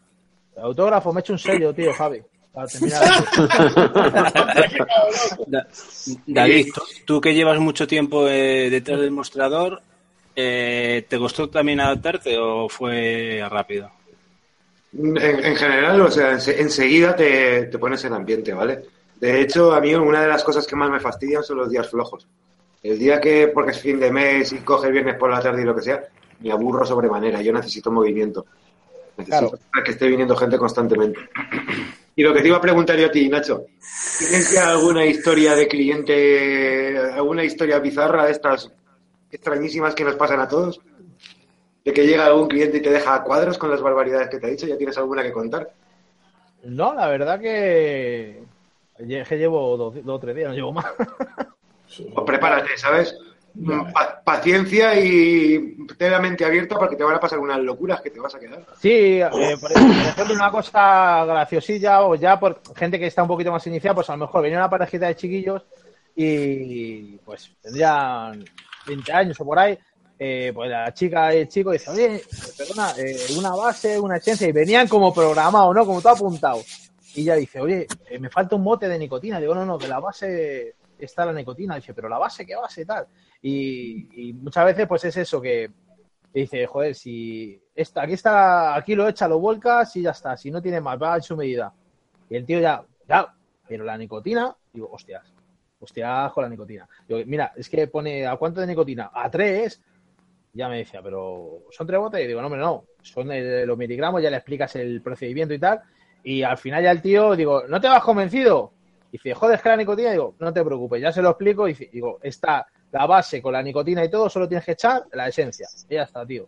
Speaker 4: El autógrafo, me he hecho un sello, tío, Javi. Para terminar. [LAUGHS]
Speaker 8: Da- David, tú, tú que llevas mucho tiempo eh, detrás del mostrador, eh, ¿te costó también adaptarte o fue rápido?
Speaker 7: En, en general, o sea, ense- enseguida te, te pones en ambiente, ¿vale? De hecho, a mí una de las cosas que más me fastidian son los días flojos. El día que, porque es fin de mes y coge el viernes por la tarde y lo que sea, me aburro sobremanera. Yo necesito movimiento. Necesito que esté viniendo gente constantemente. Y lo que te iba a preguntar yo a ti, Nacho, ¿tienes ya alguna historia de cliente, alguna historia bizarra de estas extrañísimas que nos pasan a todos? De que llega algún cliente y te deja a cuadros con las barbaridades que te ha dicho, ¿ya tienes alguna que contar?
Speaker 4: No, la verdad que, que llevo dos, dos o tres días, no llevo más.
Speaker 7: Pues prepárate, ¿sabes? Pa- paciencia y ten la mente abierta porque te van a pasar unas locuras que te vas a quedar.
Speaker 4: Sí, eh, por ejemplo, una cosa graciosilla, o ya por gente que está un poquito más iniciada, pues a lo mejor venía una parejita de chiquillos y pues tendrían 20 años o por ahí. eh, pues la chica y el chico dice, oye, perdona, eh, una base, una esencia, y venían como programados, ¿no? Como todo apuntado. Y ella dice, oye, me falta un bote de nicotina. Digo, no, no, que la base está la nicotina. Dice, pero la base, ¿qué base tal? Y, y muchas veces, pues es eso, que, dice, joder, si esta, aquí está, aquí lo echa, lo vuelcas y ya está. Si no tiene más, va en su medida. Y el tío ya, ya, pero la nicotina, digo, hostias, hostias con la nicotina. Digo, mira, es que pone, ¿a cuánto de nicotina? A tres. Ya me decía, pero ¿son tres botes? Y digo, no, hombre, no, son los miligramos, ya le explicas el procedimiento y tal. Y al final ya el tío, digo, ¿no te vas convencido? Dice, joder, es que la nicotina, digo, no te preocupes, ya se lo explico. Y digo, está la base con la nicotina y todo, solo tienes que echar la esencia. Y ya está, tío.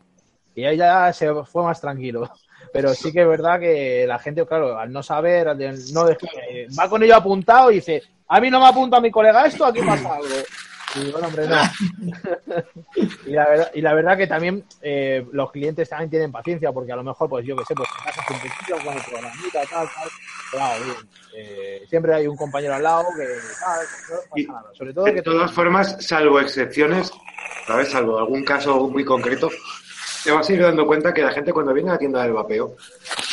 Speaker 4: Y ahí ya se fue más tranquilo. [LAUGHS] Pero sí que es verdad que la gente, claro, al no saber, al no eh, va con ello apuntado y dice, a mí no me apunta mi colega esto, aquí pasa algo. Y bueno, hombre, no. [LAUGHS] y, la verdad, y la verdad que también eh, los clientes también tienen paciencia, porque a lo mejor, pues yo que sé, pues te casas un poquito con el programita, tal, tal. Claro, bien. Eh, siempre hay un compañero al lado que tal, no pasa nada. Sobre todo que
Speaker 7: De todas formas, salvo excepciones, ¿sabes? Salvo algún caso muy concreto, te vas a ir dando cuenta que la gente cuando viene a la tienda del vapeo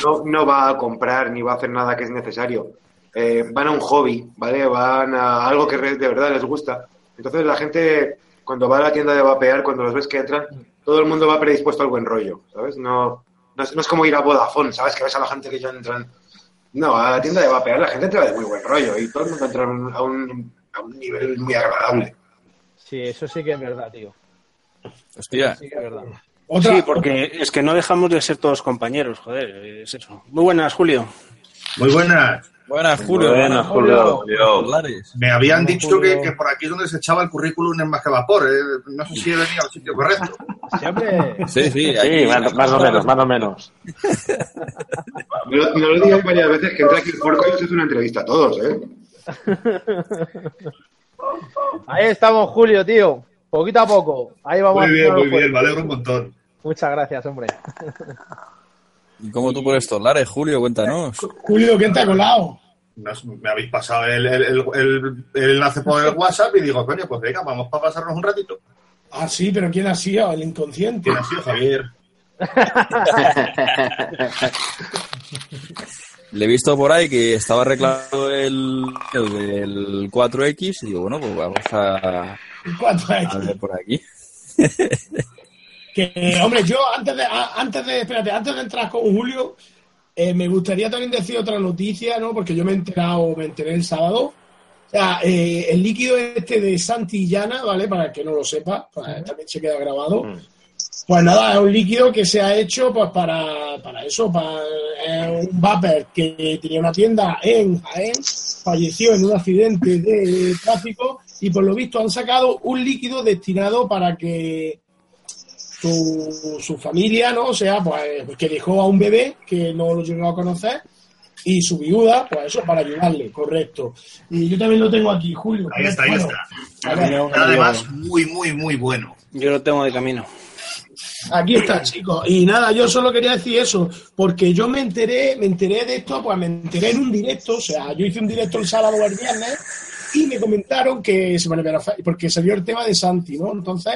Speaker 7: no, no va a comprar ni va a hacer nada que es necesario. Eh, van a un hobby, ¿vale? Van a algo que de verdad les gusta. Entonces la gente, cuando va a la tienda de vapear, cuando los ves que entran, todo el mundo va predispuesto al buen rollo, ¿sabes? No, no, es, no es como ir a Vodafone, ¿sabes? Que ves a la gente que ya entran... No, a la tienda de vapear la gente entra de muy buen rollo y todo el mundo entra a un, a un, nivel muy agradable.
Speaker 4: Sí, eso sí que es verdad, tío.
Speaker 1: Hostia,
Speaker 4: Sí que es verdad.
Speaker 3: Otra,
Speaker 8: Sí, porque es que no dejamos de ser todos compañeros, joder, es eso. Muy buenas, Julio.
Speaker 9: Muy buenas.
Speaker 1: Buenas, Julio.
Speaker 6: Buenas, Julio.
Speaker 9: Me habían dicho
Speaker 4: Julio.
Speaker 9: que, que por aquí es donde se echaba el currículum en más que vapor. eh. No sé si he venido al sitio correcto.
Speaker 4: Siempre.
Speaker 1: Sí, sí,
Speaker 6: Sí,
Speaker 1: aquí-
Speaker 6: más, más o menos, más o menos.
Speaker 7: Me lo, me lo digo varias veces que entra aquí el porco y os hace una entrevista a todos, ¿eh?
Speaker 4: Ahí estamos, Julio, tío. Poquito a poco. Ahí vamos.
Speaker 9: Muy bien, muy bien. Me alegro un montón.
Speaker 4: Muchas gracias, hombre.
Speaker 1: ¿Y cómo tú por estos lares, Julio? Cuéntanos.
Speaker 3: Julio, ¿quién te ha colado?
Speaker 9: Me habéis pasado el, el, el, el- el enlace por el WhatsApp y digo, coño, pues venga, vamos para pasarnos un ratito.
Speaker 3: Ah, sí, pero ¿quién ha sido? El inconsciente.
Speaker 9: ¿Quién ha sido Javier?
Speaker 1: Le he visto por ahí que estaba reclamando el, el del 4X y digo, bueno, pues vamos a,
Speaker 3: ¿Cuánto ha
Speaker 1: a
Speaker 3: hecho?
Speaker 1: ver por aquí.
Speaker 3: Que, hombre, yo antes de, antes de, espérate, antes de entrar con Julio, eh, me gustaría también decir otra noticia, ¿no? Porque yo me he enterado, me enteré el sábado. O sea, eh, el líquido este de Santillana, ¿vale? Para el que no lo sepa, pues, también se queda grabado. Pues nada, es un líquido que se ha hecho pues para, para eso, para eh, un vapor que tenía una tienda en Jaén, falleció en un accidente de tráfico y por lo visto han sacado un líquido destinado para que su, su familia, ¿no? O sea, pues que dejó a un bebé que no lo llegó a conocer y su viuda, pues eso, para ayudarle, correcto. Y yo también lo tengo aquí, Julio.
Speaker 9: Ahí está, ahí
Speaker 3: Bueno,
Speaker 9: está.
Speaker 3: ver,
Speaker 9: Además, muy, muy, muy bueno.
Speaker 8: Yo lo tengo de camino.
Speaker 3: Aquí está, chicos. Y nada, yo solo quería decir eso, porque yo me enteré, me enteré de esto, pues me enteré en un directo, o sea, yo hice un directo el sábado o el viernes y me comentaron que se me porque salió el tema de Santi, ¿no? Entonces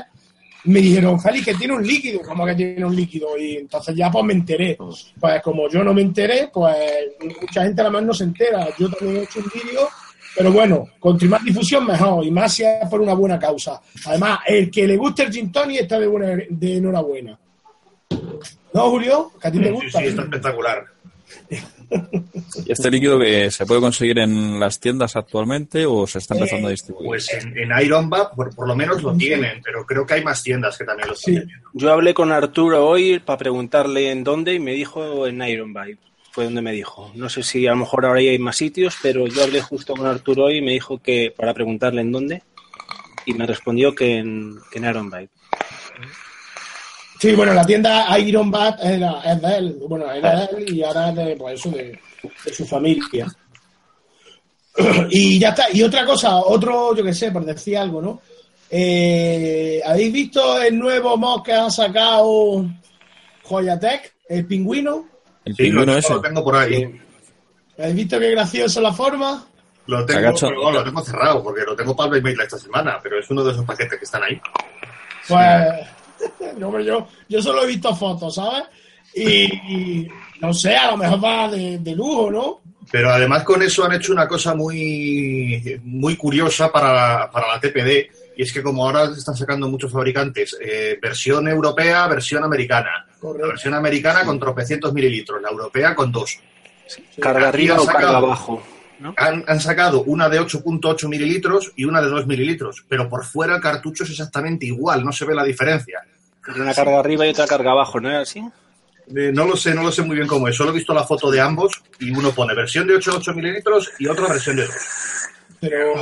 Speaker 3: me dijeron, Félix, que tiene un líquido, ¿cómo que tiene un líquido? Y entonces ya pues me enteré. Pues como yo no me enteré, pues mucha gente además no se entera. Yo también he hecho un vídeo, pero bueno, con más difusión mejor, y más si es por una buena causa. Además, el que le guste el gin tonic está de, buena, de enhorabuena. ¿No, Julio? ¿Que a ti te
Speaker 9: Sí,
Speaker 3: gusta?
Speaker 9: sí, está espectacular. [LAUGHS]
Speaker 1: ¿Y este líquido que se puede conseguir en las tiendas actualmente o se está empezando a distribuir?
Speaker 9: Pues en, en por, por lo menos lo tienen, pero creo que hay más tiendas que también lo
Speaker 3: Sí.
Speaker 9: tienen.
Speaker 8: Yo hablé con Arturo hoy para preguntarle en dónde y me dijo en Iron Bike. Fue donde me dijo. No sé si a lo mejor ahora ya hay más sitios, pero yo hablé justo con Arturo hoy y me dijo que para preguntarle en dónde y me respondió que en, que en.
Speaker 3: Sí, bueno, la tienda Iron Bat era, es de él. Bueno, era de él y ahora es de, pues eso, de, de su familia. [CLEARS THROAT] Y ya está. Y otra cosa, otro, yo qué sé, por decir algo, ¿no? Eh, ¿Habéis visto el nuevo mod que ha sacado Joyatech? El pingüino.
Speaker 1: El
Speaker 9: Sí,
Speaker 1: pingüino ese.
Speaker 9: lo tengo por ahí.
Speaker 3: ¿Habéis visto qué gracioso la forma?
Speaker 9: Lo tengo,
Speaker 1: Cagacho.
Speaker 9: pero bueno, lo tengo cerrado porque lo tengo para el mail esta semana, pero es uno de esos paquetes que están ahí.
Speaker 3: Pues, no, pero yo, yo solo he visto fotos, ¿sabes? Y, y no sé, a lo mejor va de, de lujo, ¿no?
Speaker 9: Pero además con eso han hecho una cosa muy, muy curiosa para, para la TPD, y es que como ahora están sacando muchos fabricantes, eh, versión europea, versión americana. La versión americana con tropecientos mililitros, la europea con dos.
Speaker 8: Carga arriba o carga abajo. ¿No?
Speaker 9: Han, han sacado una de 8.8 mililitros y una de 2 mililitros, pero por fuera el cartucho es exactamente igual, no se ve la diferencia.
Speaker 8: Una carga arriba y otra carga abajo, ¿no era así?
Speaker 9: Eh, no lo sé, no lo sé muy bien cómo es. Solo he visto la foto de ambos y uno pone versión de 8.8 mililitros y otra versión de 2.
Speaker 3: Pero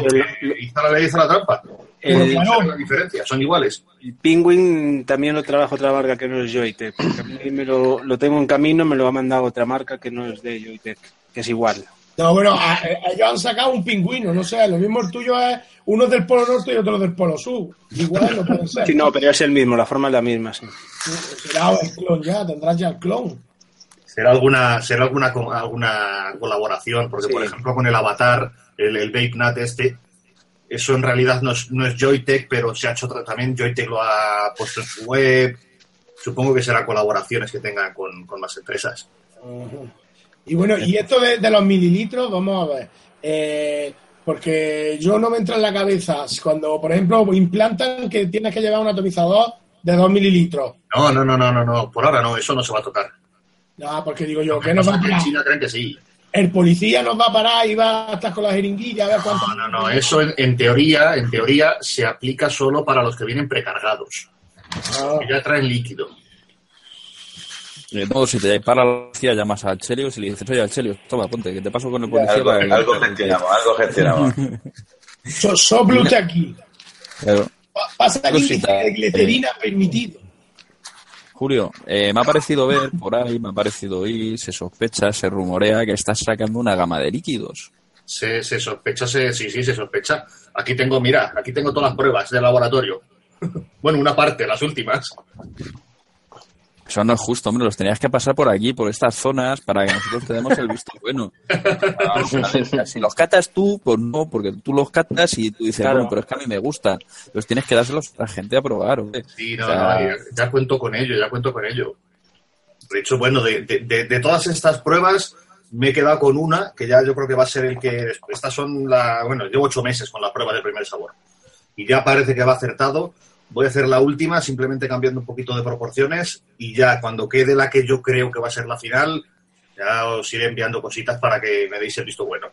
Speaker 9: Y está la ley, la trampa.
Speaker 8: El,
Speaker 9: No ve la diferencia, son iguales.
Speaker 8: el Penguin también lo trabaja otra marca que no es Joytech. porque a mí me lo, lo tengo en camino, me lo ha mandado otra marca que no es de Joytech, que es igual.
Speaker 3: No, bueno, a- a- ellos han sacado un pingüino, no sé, lo mismo el tuyo es uno del Polo Norte y otro del Polo Sur. Igual no pueden ser.
Speaker 8: Sí, no, pero es el mismo, la forma es la misma, sí.
Speaker 3: Será el clon ya, tendrás ya el clon.
Speaker 9: Será alguna, será alguna, alguna colaboración, porque
Speaker 8: Sí.
Speaker 9: por ejemplo con el avatar, el, el Vape Nut este, eso en realidad no es, no es Joytech, pero se ha hecho otra- también, Joytech lo ha puesto en su web. Supongo que será colaboraciones que tengan con, con más empresas.
Speaker 3: Y bueno, y esto de, de los mililitros, vamos a ver. Eh, porque yo no me entra en la cabeza cuando, por ejemplo, implantan que tienes que llevar un atomizador de 2 mililitros.
Speaker 9: No, no, no, no, no, no, por ahora no, eso no se va a tocar.
Speaker 3: No, porque digo yo, que nos va a
Speaker 9: En
Speaker 3: parar?
Speaker 9: China creen que sí.
Speaker 3: El policía nos va a parar y va a estar con la jeringuilla a ver cuánto.
Speaker 9: No, no, no, eso en, en teoría, en teoría se aplica solo para los que vienen precargados.
Speaker 3: Ah,
Speaker 9: Que ya traen líquido.
Speaker 1: De modo, si te para la policía, llamas a Chelios y le dices, oye, Chelios, toma, ponte, que te paso con el policía.
Speaker 2: Algo,
Speaker 1: para que-
Speaker 2: algo gestionamos, algo gestionamos. [LAUGHS]
Speaker 3: so, sopla usted aquí.
Speaker 1: Claro.
Speaker 3: Pa- Pasa aquí
Speaker 1: Cosita,
Speaker 3: que glicerina permitido.
Speaker 1: Julio, eh, me ha parecido ver por ahí, me ha parecido oír, se sospecha, se rumorea que estás sacando una gama de líquidos.
Speaker 9: Se, se sospecha, se- sí, sí, se sospecha. Aquí tengo, mira, aquí tengo todas las pruebas del laboratorio. [LAUGHS] bueno, una parte, las últimas.
Speaker 1: Eso no es justo, hombre, los tenías que pasar por aquí, por estas zonas, para que nosotros te demos el visto bueno. Ver, si los catas tú, pues no, porque tú los catas y tú dices,
Speaker 8: Claro.
Speaker 1: bueno, pero es que a mí me gusta. Los tienes que dárselos a la gente a probar, hombre.
Speaker 9: Sí, no,
Speaker 1: O sea,
Speaker 9: no, ya, ya cuento con ello, ya cuento con ello. De hecho, bueno, de, de- de- de todas estas pruebas me he quedado con una, que ya yo creo que va a ser el que... Estas son la... Bueno, llevo ocho meses con la prueba del primer sabor. Y ya parece que va acertado. Voy a hacer la última, simplemente cambiando un poquito de proporciones. Y ya cuando quede la que yo creo que va a ser la final, ya os iré enviando cositas para que me deis el visto bueno.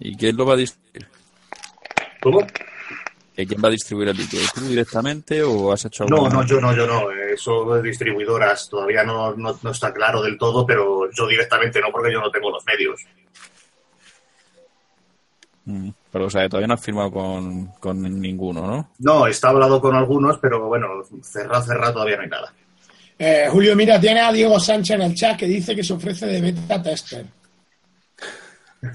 Speaker 1: ¿Y quién lo va a distribuir?
Speaker 9: ¿Cómo?
Speaker 1: ¿Que ¿Quién va a distribuir el líquido? ¿Tú directamente o has hecho
Speaker 9: No,
Speaker 1: alguna-
Speaker 9: no, yo no, yo no. Eso de distribuidoras todavía no, no, no está claro del todo, pero yo directamente no, porque yo no tengo los medios.
Speaker 1: Mm, Pero, o sea, todavía no has firmado con, con ninguno, ¿no?
Speaker 9: No, está hablado con algunos, pero bueno, cerrado, cerrado todavía no hay nada.
Speaker 3: Eh, Julio, mira, tiene a Diego Sánchez en el chat que dice que se ofrece de beta tester. [LAUGHS]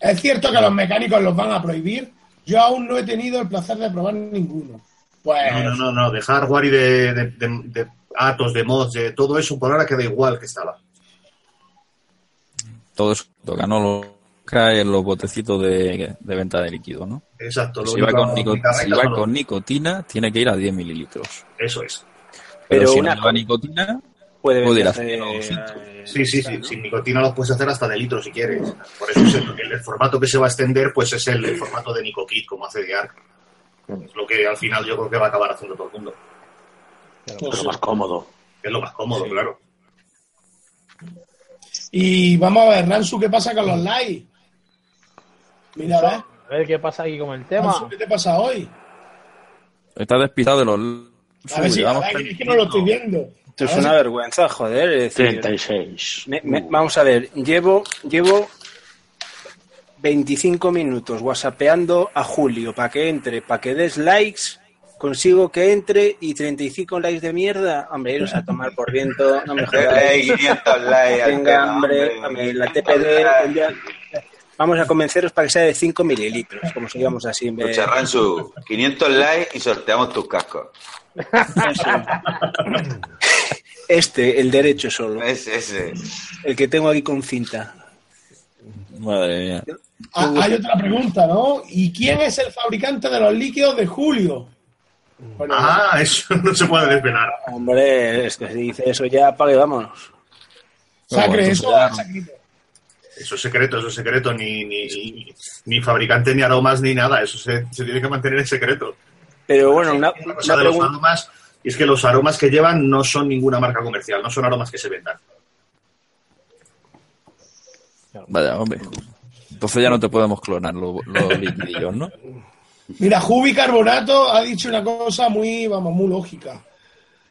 Speaker 3: ¿Es cierto que los mecánicos los van a prohibir? Yo aún no he tenido el placer de probar ninguno. Pues
Speaker 9: No, no, no, no, de hardware y de, de, de- de Atos, de mods, de todo eso por ahora queda igual que estaba.
Speaker 1: Todo eso toca, ¿no? Lo cae en los botecitos de, de venta de líquido, ¿no?
Speaker 9: Exacto. lo
Speaker 1: Si va, con, nico-
Speaker 9: única
Speaker 1: si
Speaker 9: regla
Speaker 1: va
Speaker 9: son los-
Speaker 1: con nicotina, tiene que ir a 10 mililitros.
Speaker 9: Eso es.
Speaker 1: Pero,
Speaker 8: Pero
Speaker 1: si
Speaker 8: una
Speaker 1: no lleva nicotina,
Speaker 8: Puede
Speaker 1: puede ir a
Speaker 8: venderse,
Speaker 1: 0,200.
Speaker 8: eh,
Speaker 9: Sí, sí, sí. Sin nicotina los puedes hacer hasta de litros si quieres. Por eso es el, el formato que se va a extender, pues es el, el formato de NicoKit, como hace de Arc. Es lo que al final yo creo que va a acabar haciendo todo el mundo.
Speaker 6: Pero más cómodo.
Speaker 9: Es lo más cómodo, claro.
Speaker 3: Y vamos a ver, Ransu, ¿qué pasa con los likes? Mira, a ver,
Speaker 4: A ver qué pasa aquí con el tema.
Speaker 3: Ransu, ¿qué te pasa hoy?
Speaker 1: está despistado de los...
Speaker 3: A ver si a ver, es que no lo estoy viendo.
Speaker 8: Esto es una vergüenza, joder. Es decir,
Speaker 6: 36.
Speaker 8: me- me- vamos a ver, llevo, llevo 25 minutos whatsappeando a Julio para que entre, para que des likes, consigo que entre y 35 likes de mierda. Hombre, iros a tomar por viento, no me jodáis.
Speaker 2: Dale 500 likes
Speaker 8: Venga,
Speaker 2: tema,
Speaker 8: hombre, hombre, la TPD. ya- Vamos a convenceros para que sea de 5 mililitros, como sigamos así. en vez-
Speaker 2: Ransu, 500 likes y sorteamos tus cascos.
Speaker 8: Este, el derecho solo,
Speaker 2: Ese, ese.
Speaker 8: el que tengo aquí con cinta.
Speaker 1: Madre mía.
Speaker 3: Ah, hay otra pregunta, ¿no? ¿Y quién es el fabricante de los líquidos de Julio? Bueno,
Speaker 9: Ah, [LAUGHS] eso no se puede desvelar.
Speaker 8: Hombre, es que si dice eso ya, apague, vámonos.
Speaker 3: Sacre, eso es sacrito.
Speaker 9: Eso es secreto, eso es secreto. Ni, ni, ni, ni fabricante, ni aromas, ni nada. Eso se, se tiene que mantener en secreto.
Speaker 8: Pero bueno, una,
Speaker 9: Una
Speaker 8: una
Speaker 9: cosa de los
Speaker 8: pregunta.
Speaker 9: aromas es que los aromas que llevan no son ninguna marca comercial, no son aromas que se vendan.
Speaker 1: Vaya, hombre. Entonces ya no te podemos clonar los, los liquidillos, ¿no? [LAUGHS]
Speaker 3: Mira, Jubi Carbonato ha dicho una cosa muy, vamos, muy lógica.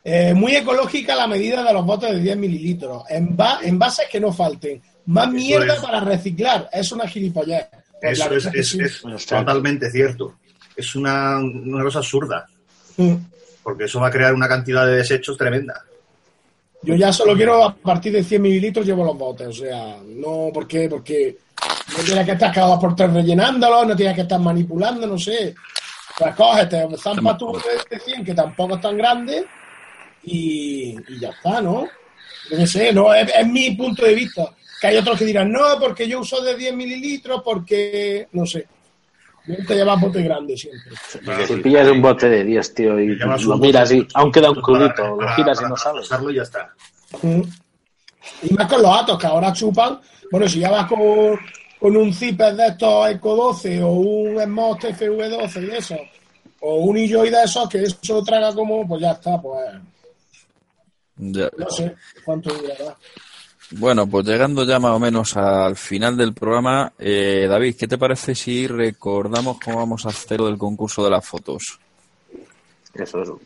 Speaker 3: Eh, muy ecológica la medida de los botes de 10 mililitros. En va- envases que no falten. Más mierda
Speaker 9: es.
Speaker 3: para reciclar. Es una gilipollez. Pues
Speaker 9: Eso es totalmente cierto. Es una, una cosa absurda,
Speaker 3: Mm.
Speaker 9: porque eso va a crear una cantidad de desechos tremenda.
Speaker 3: Yo ya solo quiero a partir de 100 mililitros llevo los botes. O sea, no, ¿por qué? Porque No tienes que estar cada dos por tres rellenándolo, no tienes que estar manipulando, no sé. Pues coges, te zampas tu de 100, que tampoco es tan grande, y, y ya está, ¿no? Yo qué sé, no, es, es mi punto de vista. Que hay otros que dirán, no, porque yo uso de 10 mililitros, porque, no sé. Me gusta llevar bote grande siempre.
Speaker 6: Si pillas un bote de 10, tío, y
Speaker 9: Llevas
Speaker 6: lo
Speaker 9: un
Speaker 6: miras y
Speaker 9: bote
Speaker 6: aún queda un
Speaker 9: para-
Speaker 6: culito, lo giras y no sale.
Speaker 9: usarlo y ya está.
Speaker 3: Mm. Y más con los atos, que ahora chupan. Bueno, si ya vas con, con un zipper de estos Eco 12 o un Smost FV12 y eso, o un IJOY de esos, que eso traga como, pues ya está, pues
Speaker 1: Ya.
Speaker 3: no sé cuánto durará.
Speaker 1: Bueno, pues llegando ya más o menos al final del programa, eh, David, ¿qué te parece si recordamos cómo vamos a hacer lo del concurso de las fotos?
Speaker 6: Eso, eso.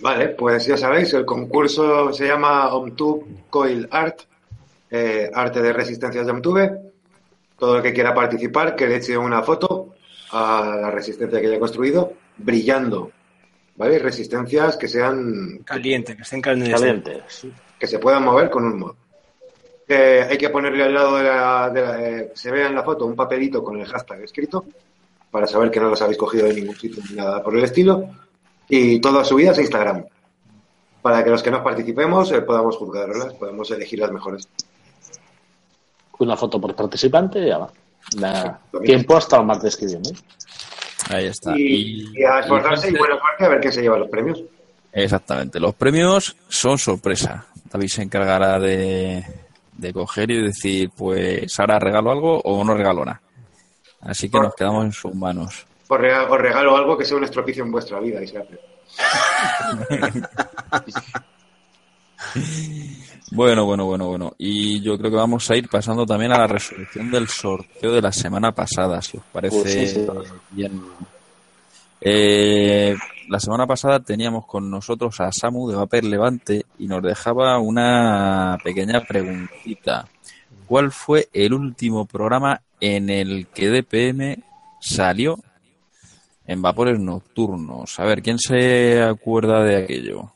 Speaker 7: Vale, pues ya sabéis, el concurso se llama OmTube Coil Art, eh, arte de resistencias de OmTube. Todo el que quiera participar, que le eche una foto a la resistencia que haya construido, brillando. ¿Vale? Resistencias que sean
Speaker 8: Caliente, que estén calientes.
Speaker 6: Calientes.
Speaker 7: que se puedan mover con un mod. Eh, hay que ponerle al lado de la, de la- eh, se vea en la foto un papelito con el hashtag escrito para saber que no los habéis cogido de ningún sitio ni nada por el estilo y todas subidas a Instagram para que los que nos participemos eh, podamos juzgarlas, podamos elegir las mejores.
Speaker 6: Una foto por participante y ya va. Da tiempo hasta el martes que viene.
Speaker 1: Ahí está.
Speaker 7: Y, y a esforzarse y
Speaker 1: Francia-
Speaker 7: buena suerte a ver quién se lleva los premios.
Speaker 1: Exactamente. Los premios son sorpresa. David se encargará de, de coger y decir, pues ahora regalo algo o no regalo nada. Así que nos quedamos en sus manos.
Speaker 7: Os regalo, os regalo algo que sea un estropicio en vuestra vida y se hace.
Speaker 1: Bueno, bueno, bueno, bueno. Y yo creo que vamos a ir pasando también a la resolución del sorteo de la semana pasada, si os parece
Speaker 6: Pues sí, sí.
Speaker 1: bien. Eh, la semana pasada teníamos con nosotros a Samu de Vapor Levante y nos dejaba una pequeña preguntita. ¿Cuál fue el último programa en el que DPM salió en vapores nocturnos? A ver, ¿quién se acuerda de aquello?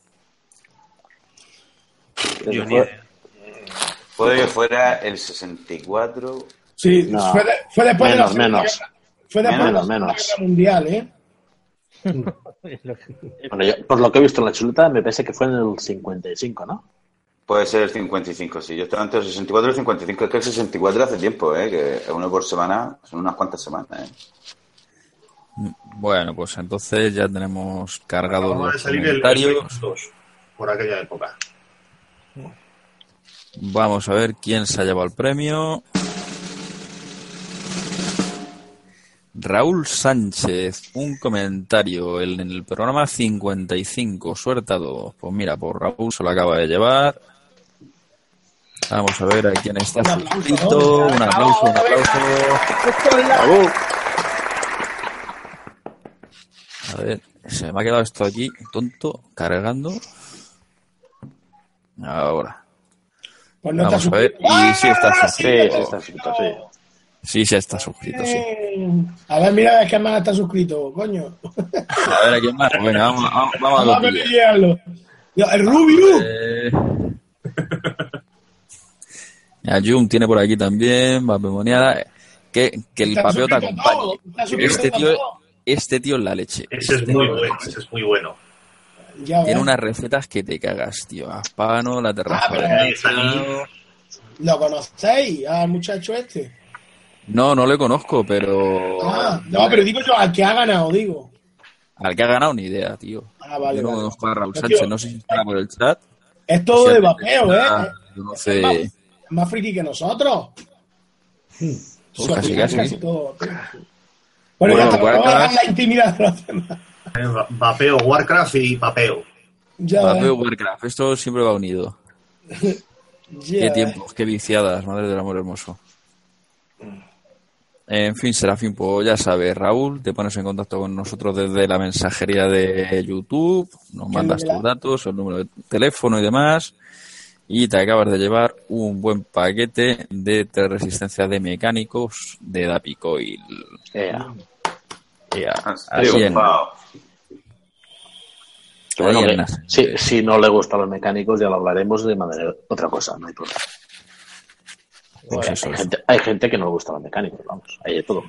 Speaker 8: Yo ni idea.
Speaker 2: Puede que fuera el 64.
Speaker 3: Sí,
Speaker 6: No,
Speaker 3: fue, de- fue después de la
Speaker 6: menos,
Speaker 3: Segunda
Speaker 6: menos.
Speaker 3: Guerra- Fue después de la
Speaker 6: Menos, menos.
Speaker 3: Guerra Mundial, ¿eh? [LAUGHS]
Speaker 6: Bueno, yo, por lo que he visto en la chuleta, me parece que fue en el 55, ¿no?
Speaker 2: Puede ser el 55, sí. Yo estaba entre el 64 y el 55. Es que el 64 hace tiempo, ¿eh? Que es uno por semana, son unas cuantas semanas, ¿eh?
Speaker 1: Bueno, pues entonces ya tenemos cargados los
Speaker 9: salir el, el
Speaker 1: comentarios.
Speaker 9: Windows 2 por aquella época.
Speaker 1: Vamos a ver quién se ha llevado el premio. Raúl Sánchez, un comentario en el programa 55, suerte a todos. Pues mira, por Raúl se lo acaba de llevar. Vamos a ver a quién está
Speaker 3: Un.
Speaker 1: Un aplauso, un aplauso.
Speaker 6: Bravo.
Speaker 1: A ver, se me ha quedado esto aquí, tonto, cargando. Ahora.
Speaker 3: Pues no
Speaker 1: Vamos a ver.
Speaker 3: suscrito.
Speaker 1: Y sí está
Speaker 3: ¡Ah,
Speaker 6: Sí,
Speaker 1: suscrito.
Speaker 6: sí, está escrito, sí.
Speaker 1: Sí, sí está suscrito, sí.
Speaker 3: Eh, A ver, mira, es que más está suscrito, coño.
Speaker 1: A ver a quién más. Venga, vamos, vamos, vamos a
Speaker 3: Vamos a
Speaker 1: lo
Speaker 3: ver guiarlo. El Rubio.
Speaker 1: Eh... Mira, Jun tiene por aquí también, Vapemoniada. Que, que el papeo te
Speaker 3: suscrito
Speaker 1: acompañe.
Speaker 3: suscrito
Speaker 1: Este tío, este tío es la leche.
Speaker 9: Ese es muy bueno, ese es muy bueno.
Speaker 3: Ya
Speaker 1: Tiene
Speaker 3: ves.
Speaker 1: unas recetas que te cagas, tío. Aspano, la terraza.
Speaker 3: Ah. ¿Lo conocéis al muchacho este?
Speaker 1: No, no le conozco, pero.
Speaker 3: Ah, no, pero digo yo, al que ha ganado, digo.
Speaker 1: Al que ha ganado ni idea, tío.
Speaker 3: Ah, vale,
Speaker 1: Yo no
Speaker 3: vale.
Speaker 1: conozco a Raúl
Speaker 3: No,
Speaker 1: Sánchez,
Speaker 3: tío,
Speaker 1: no sé si está por el chat.
Speaker 3: Es todo de vapeo,
Speaker 1: está,
Speaker 3: ¿eh?
Speaker 1: conoce-
Speaker 3: Es más, es más friki que nosotros.
Speaker 1: Pues casi, casi.
Speaker 3: todo. Bueno, ya
Speaker 1: Bueno,
Speaker 3: está, vamos a
Speaker 1: Warcraft.
Speaker 3: dejar la intimidad de los demás.
Speaker 9: Eh, va- Vapeo Warcraft y vapeo.
Speaker 3: Ya
Speaker 1: Vapeo
Speaker 3: ves,
Speaker 1: Warcraft, esto siempre va unido. [LAUGHS]
Speaker 3: ya
Speaker 1: Qué
Speaker 3: ves.
Speaker 1: tiempos, qué viciadas, madre del amor hermoso. En fin, Serafín, pues ya sabes, Raúl, te pones en contacto con nosotros desde la mensajería de YouTube, nos mandas tus datos, el número de teléfono y demás, y te acabas de llevar un buen paquete de tres resistencias de mecánicos de Dapicoil.
Speaker 6: Ea.
Speaker 1: Ya,
Speaker 2: Has
Speaker 1: así en-.
Speaker 6: Que bueno, que si, si no le gustan los mecánicos, ya lo hablaremos de manera otra cosa, no hay problema.
Speaker 1: Pues
Speaker 6: Hay gente, hay gente que no le gusta los mecánicos, vamos, hay de todo.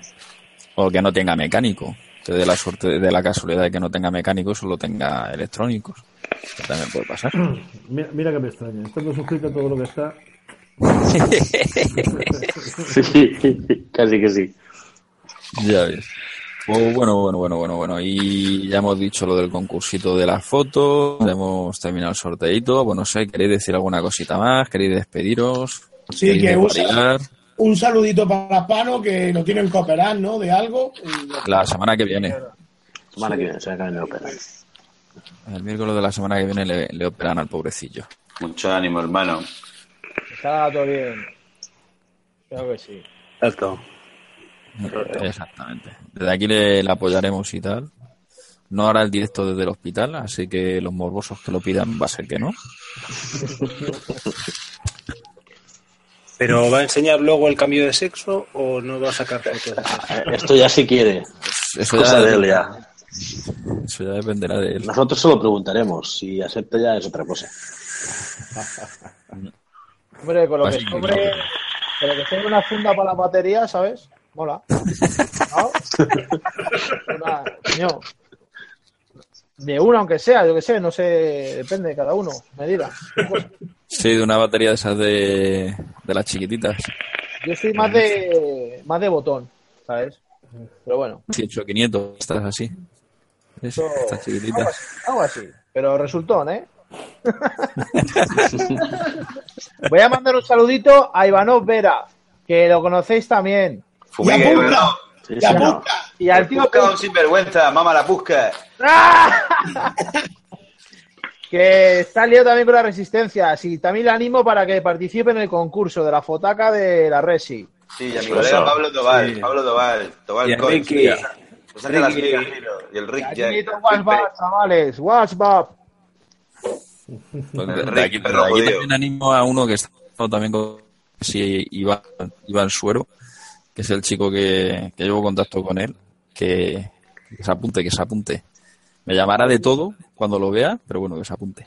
Speaker 1: O que no tenga mecánico. Que de la suerte, de la casualidad de que no tenga mecánico, solo tenga electrónicos. Que también puede pasar. [CLEARS THROAT]
Speaker 5: Mira, mira que me extraña. Estando suscrito a todo lo que está. [LAUGHS]
Speaker 6: Sí, [LAUGHS] casi que sí.
Speaker 1: Ya ves. Pues bueno, bueno, bueno, bueno, bueno. Y ya hemos dicho lo del concursito de las fotos. ya Hemos terminado el sorteito. Pues no sé, ¿queréis decir alguna cosita más? ¿Queréis despediros?
Speaker 3: Sí,
Speaker 1: ¿Queréis
Speaker 3: que un, un saludito para Pano, que lo tienen que operar, ¿no? De algo. Y-
Speaker 1: La semana que viene.
Speaker 6: Semana que viene, se acaban de operar.
Speaker 1: El miércoles de la semana que viene le, le operan al pobrecillo.
Speaker 2: Mucho ánimo, hermano.
Speaker 4: Está todo bien. Creo que sí.
Speaker 8: Exacto.
Speaker 1: Exactamente. Desde aquí le, le apoyaremos y tal. No hará el directo desde el hospital, así que los morbosos que lo pidan va a ser que no.
Speaker 8: ¿Pero va a enseñar luego el cambio de sexo o no va a sacar fotos?
Speaker 6: Eh, Esto ya si quiere.
Speaker 1: Eso
Speaker 6: Cosa
Speaker 1: ya,
Speaker 6: de él ya.
Speaker 1: eso ya dependerá de él.
Speaker 6: Nosotros solo preguntaremos. Si acepta ya es otra cosa.
Speaker 4: Hombre, con lo que
Speaker 1: Así que
Speaker 4: sobre, con lo que sobre una funda para la batería, ¿sabes? Mola. [LAUGHS] ¿No? Una, coño. De una, aunque sea, yo que sé, no sé, depende de cada uno, medida.
Speaker 1: Sí, de una batería de esas de, de las chiquititas.
Speaker 4: Yo soy más de más de botón, ¿sabes? Pero bueno,
Speaker 1: 18500, estás así.
Speaker 4: Eso-
Speaker 1: Estas
Speaker 4: algo
Speaker 1: chiquititas.
Speaker 4: así, algo así. Pero resultón, ¿eh? [LAUGHS] Voy a mandar un saludito a Ivanov Vera, que lo conocéis también.
Speaker 2: Fumigue,
Speaker 3: apunta.
Speaker 2: ¿verdad?
Speaker 6: Sí,
Speaker 3: Ya
Speaker 6: sí, no.
Speaker 3: busca.
Speaker 4: Y al tío
Speaker 2: Busca un sinvergüenza, mamá la busca. [LAUGHS]
Speaker 4: que está liado también con la resistencia. Y también le animo para que participe en el concurso de la fotaca de la Resi.
Speaker 2: Sí, y a mi colega Pablo Tobal,
Speaker 8: Sí.
Speaker 2: Pablo Tobal, Tobal
Speaker 8: Y Ricky.
Speaker 2: Pues
Speaker 8: Ricky.
Speaker 2: y el Rick Jack.
Speaker 4: WhatsApp, chavales. WhatsApp.
Speaker 1: Aquí, también animo a uno que está también con sí, Iván, Iván Suero, que es el chico que, que llevo contacto con él, que, que se apunte, que se apunte. Me llamará de todo cuando lo vea, pero bueno, que se apunte.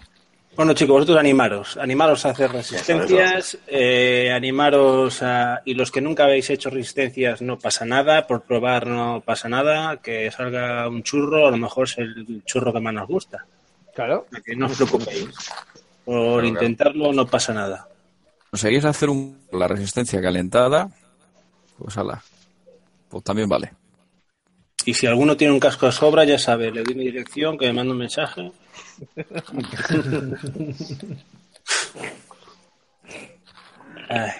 Speaker 8: Bueno, chicos, vosotros animaros. Animaros a hacer resistencias, eh, animaros a... Y los que nunca habéis hecho resistencias, no pasa nada. Por probar no pasa nada. Que salga un churro, a lo mejor es el churro que más nos gusta.
Speaker 4: Claro.
Speaker 8: Que no os preocupéis. Por intentarlo no pasa nada.
Speaker 1: ¿Conseguís hacer un, la resistencia calentada? Pues ala, pues también vale.
Speaker 8: Y si alguno tiene un casco de sobra, ya sabe, le doy mi dirección, que me manda un mensaje. Ay,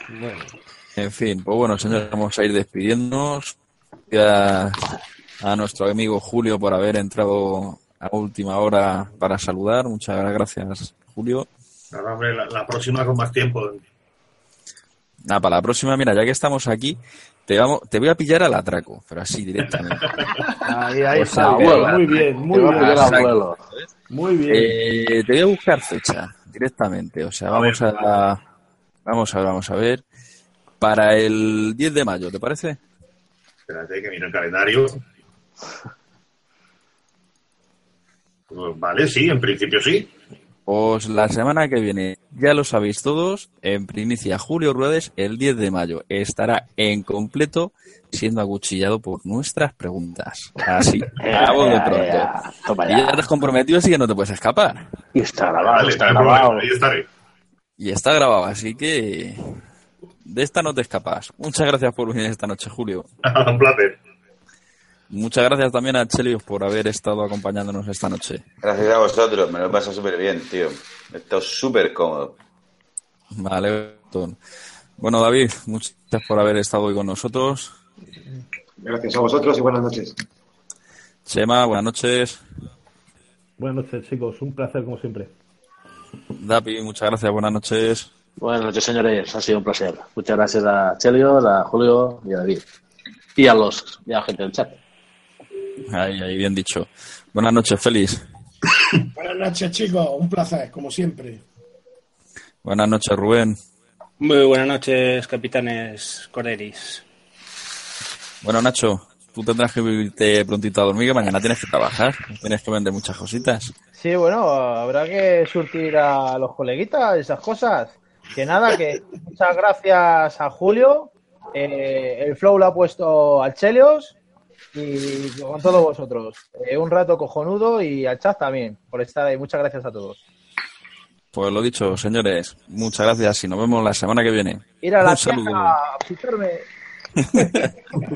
Speaker 1: En fin, pues bueno, señores, vamos a ir despidiéndonos. Gracias a nuestro amigo Julio por haber entrado a última hora para saludar. Muchas gracias, Julio.
Speaker 9: Nada, hombre, la, la próxima con más tiempo.
Speaker 1: Nada, para la próxima, mira, ya que estamos aquí, te, vamos, te voy a pillar al atraco, pero así directamente.
Speaker 4: Ahí, ahí
Speaker 1: Pues
Speaker 4: está.
Speaker 1: a ver,
Speaker 5: Muy bien, muy bien.
Speaker 1: Exacto.
Speaker 6: vuelo.
Speaker 5: Muy bien.
Speaker 1: Eh, te voy a buscar fecha directamente. O sea, vamos a, vamos a ver, vamos a ver. Para el 10 de mayo, ¿te parece?
Speaker 9: Espérate que miro el calendario. [LAUGHS] Pues vale, sí, en principio sí.
Speaker 1: Pues la semana que viene, ya lo sabéis todos, en primicia Julio Ruedes, el 10 de mayo, estará en completo siendo acuchillado por nuestras preguntas. Así, [LAUGHS] a voz de pronto. Y ya te has comprometido, así que no te puedes escapar.
Speaker 6: Y está grabado,
Speaker 9: Vale,
Speaker 6: está
Speaker 9: está
Speaker 6: grabado.
Speaker 9: ahí estaré.
Speaker 1: Y está grabado, así que de esta no te escapas. Muchas gracias por venir esta noche, Julio. [LAUGHS]
Speaker 9: Un placer.
Speaker 1: Muchas gracias también a Chelios por haber estado acompañándonos esta noche.
Speaker 2: Gracias a vosotros, me lo paso súper bien, tío. He estado súper cómodo.
Speaker 1: Vale. Bueno, David, muchas gracias por haber estado hoy con nosotros.
Speaker 7: Gracias a vosotros y buenas noches.
Speaker 1: Chema, buenas noches.
Speaker 5: Buenas noches, chicos. Un placer, como siempre.
Speaker 1: Dapi, muchas gracias, buenas noches.
Speaker 6: Buenas noches, señores. Ha sido un placer. Muchas gracias a Chelio, a Julio y a David. Y a los y a la gente del chat.
Speaker 1: Ahí, ahí, bien dicho. Buenas noches, Félix. [LAUGHS]
Speaker 3: Buenas noches, chicos. Un placer, como siempre.
Speaker 1: Buenas noches, Rubén.
Speaker 8: Muy buenas noches, capitanes Coreris.
Speaker 1: Bueno, Nacho, tú tendrás que irte prontito a dormir, que mañana tienes que trabajar. Tienes que vender muchas cositas.
Speaker 4: Sí, bueno, habrá que surtir a los coleguitas esas cosas. Que nada, que muchas gracias a Julio. Eh, el flow lo ha puesto al Chelios y con todos vosotros. Eh, un rato cojonudo y al chat también por estar ahí. Muchas gracias a todos.
Speaker 1: Pues lo dicho, señores, muchas gracias y nos vemos la semana que viene.
Speaker 4: Ir a la
Speaker 1: Un saludo.
Speaker 4: a. [LAUGHS]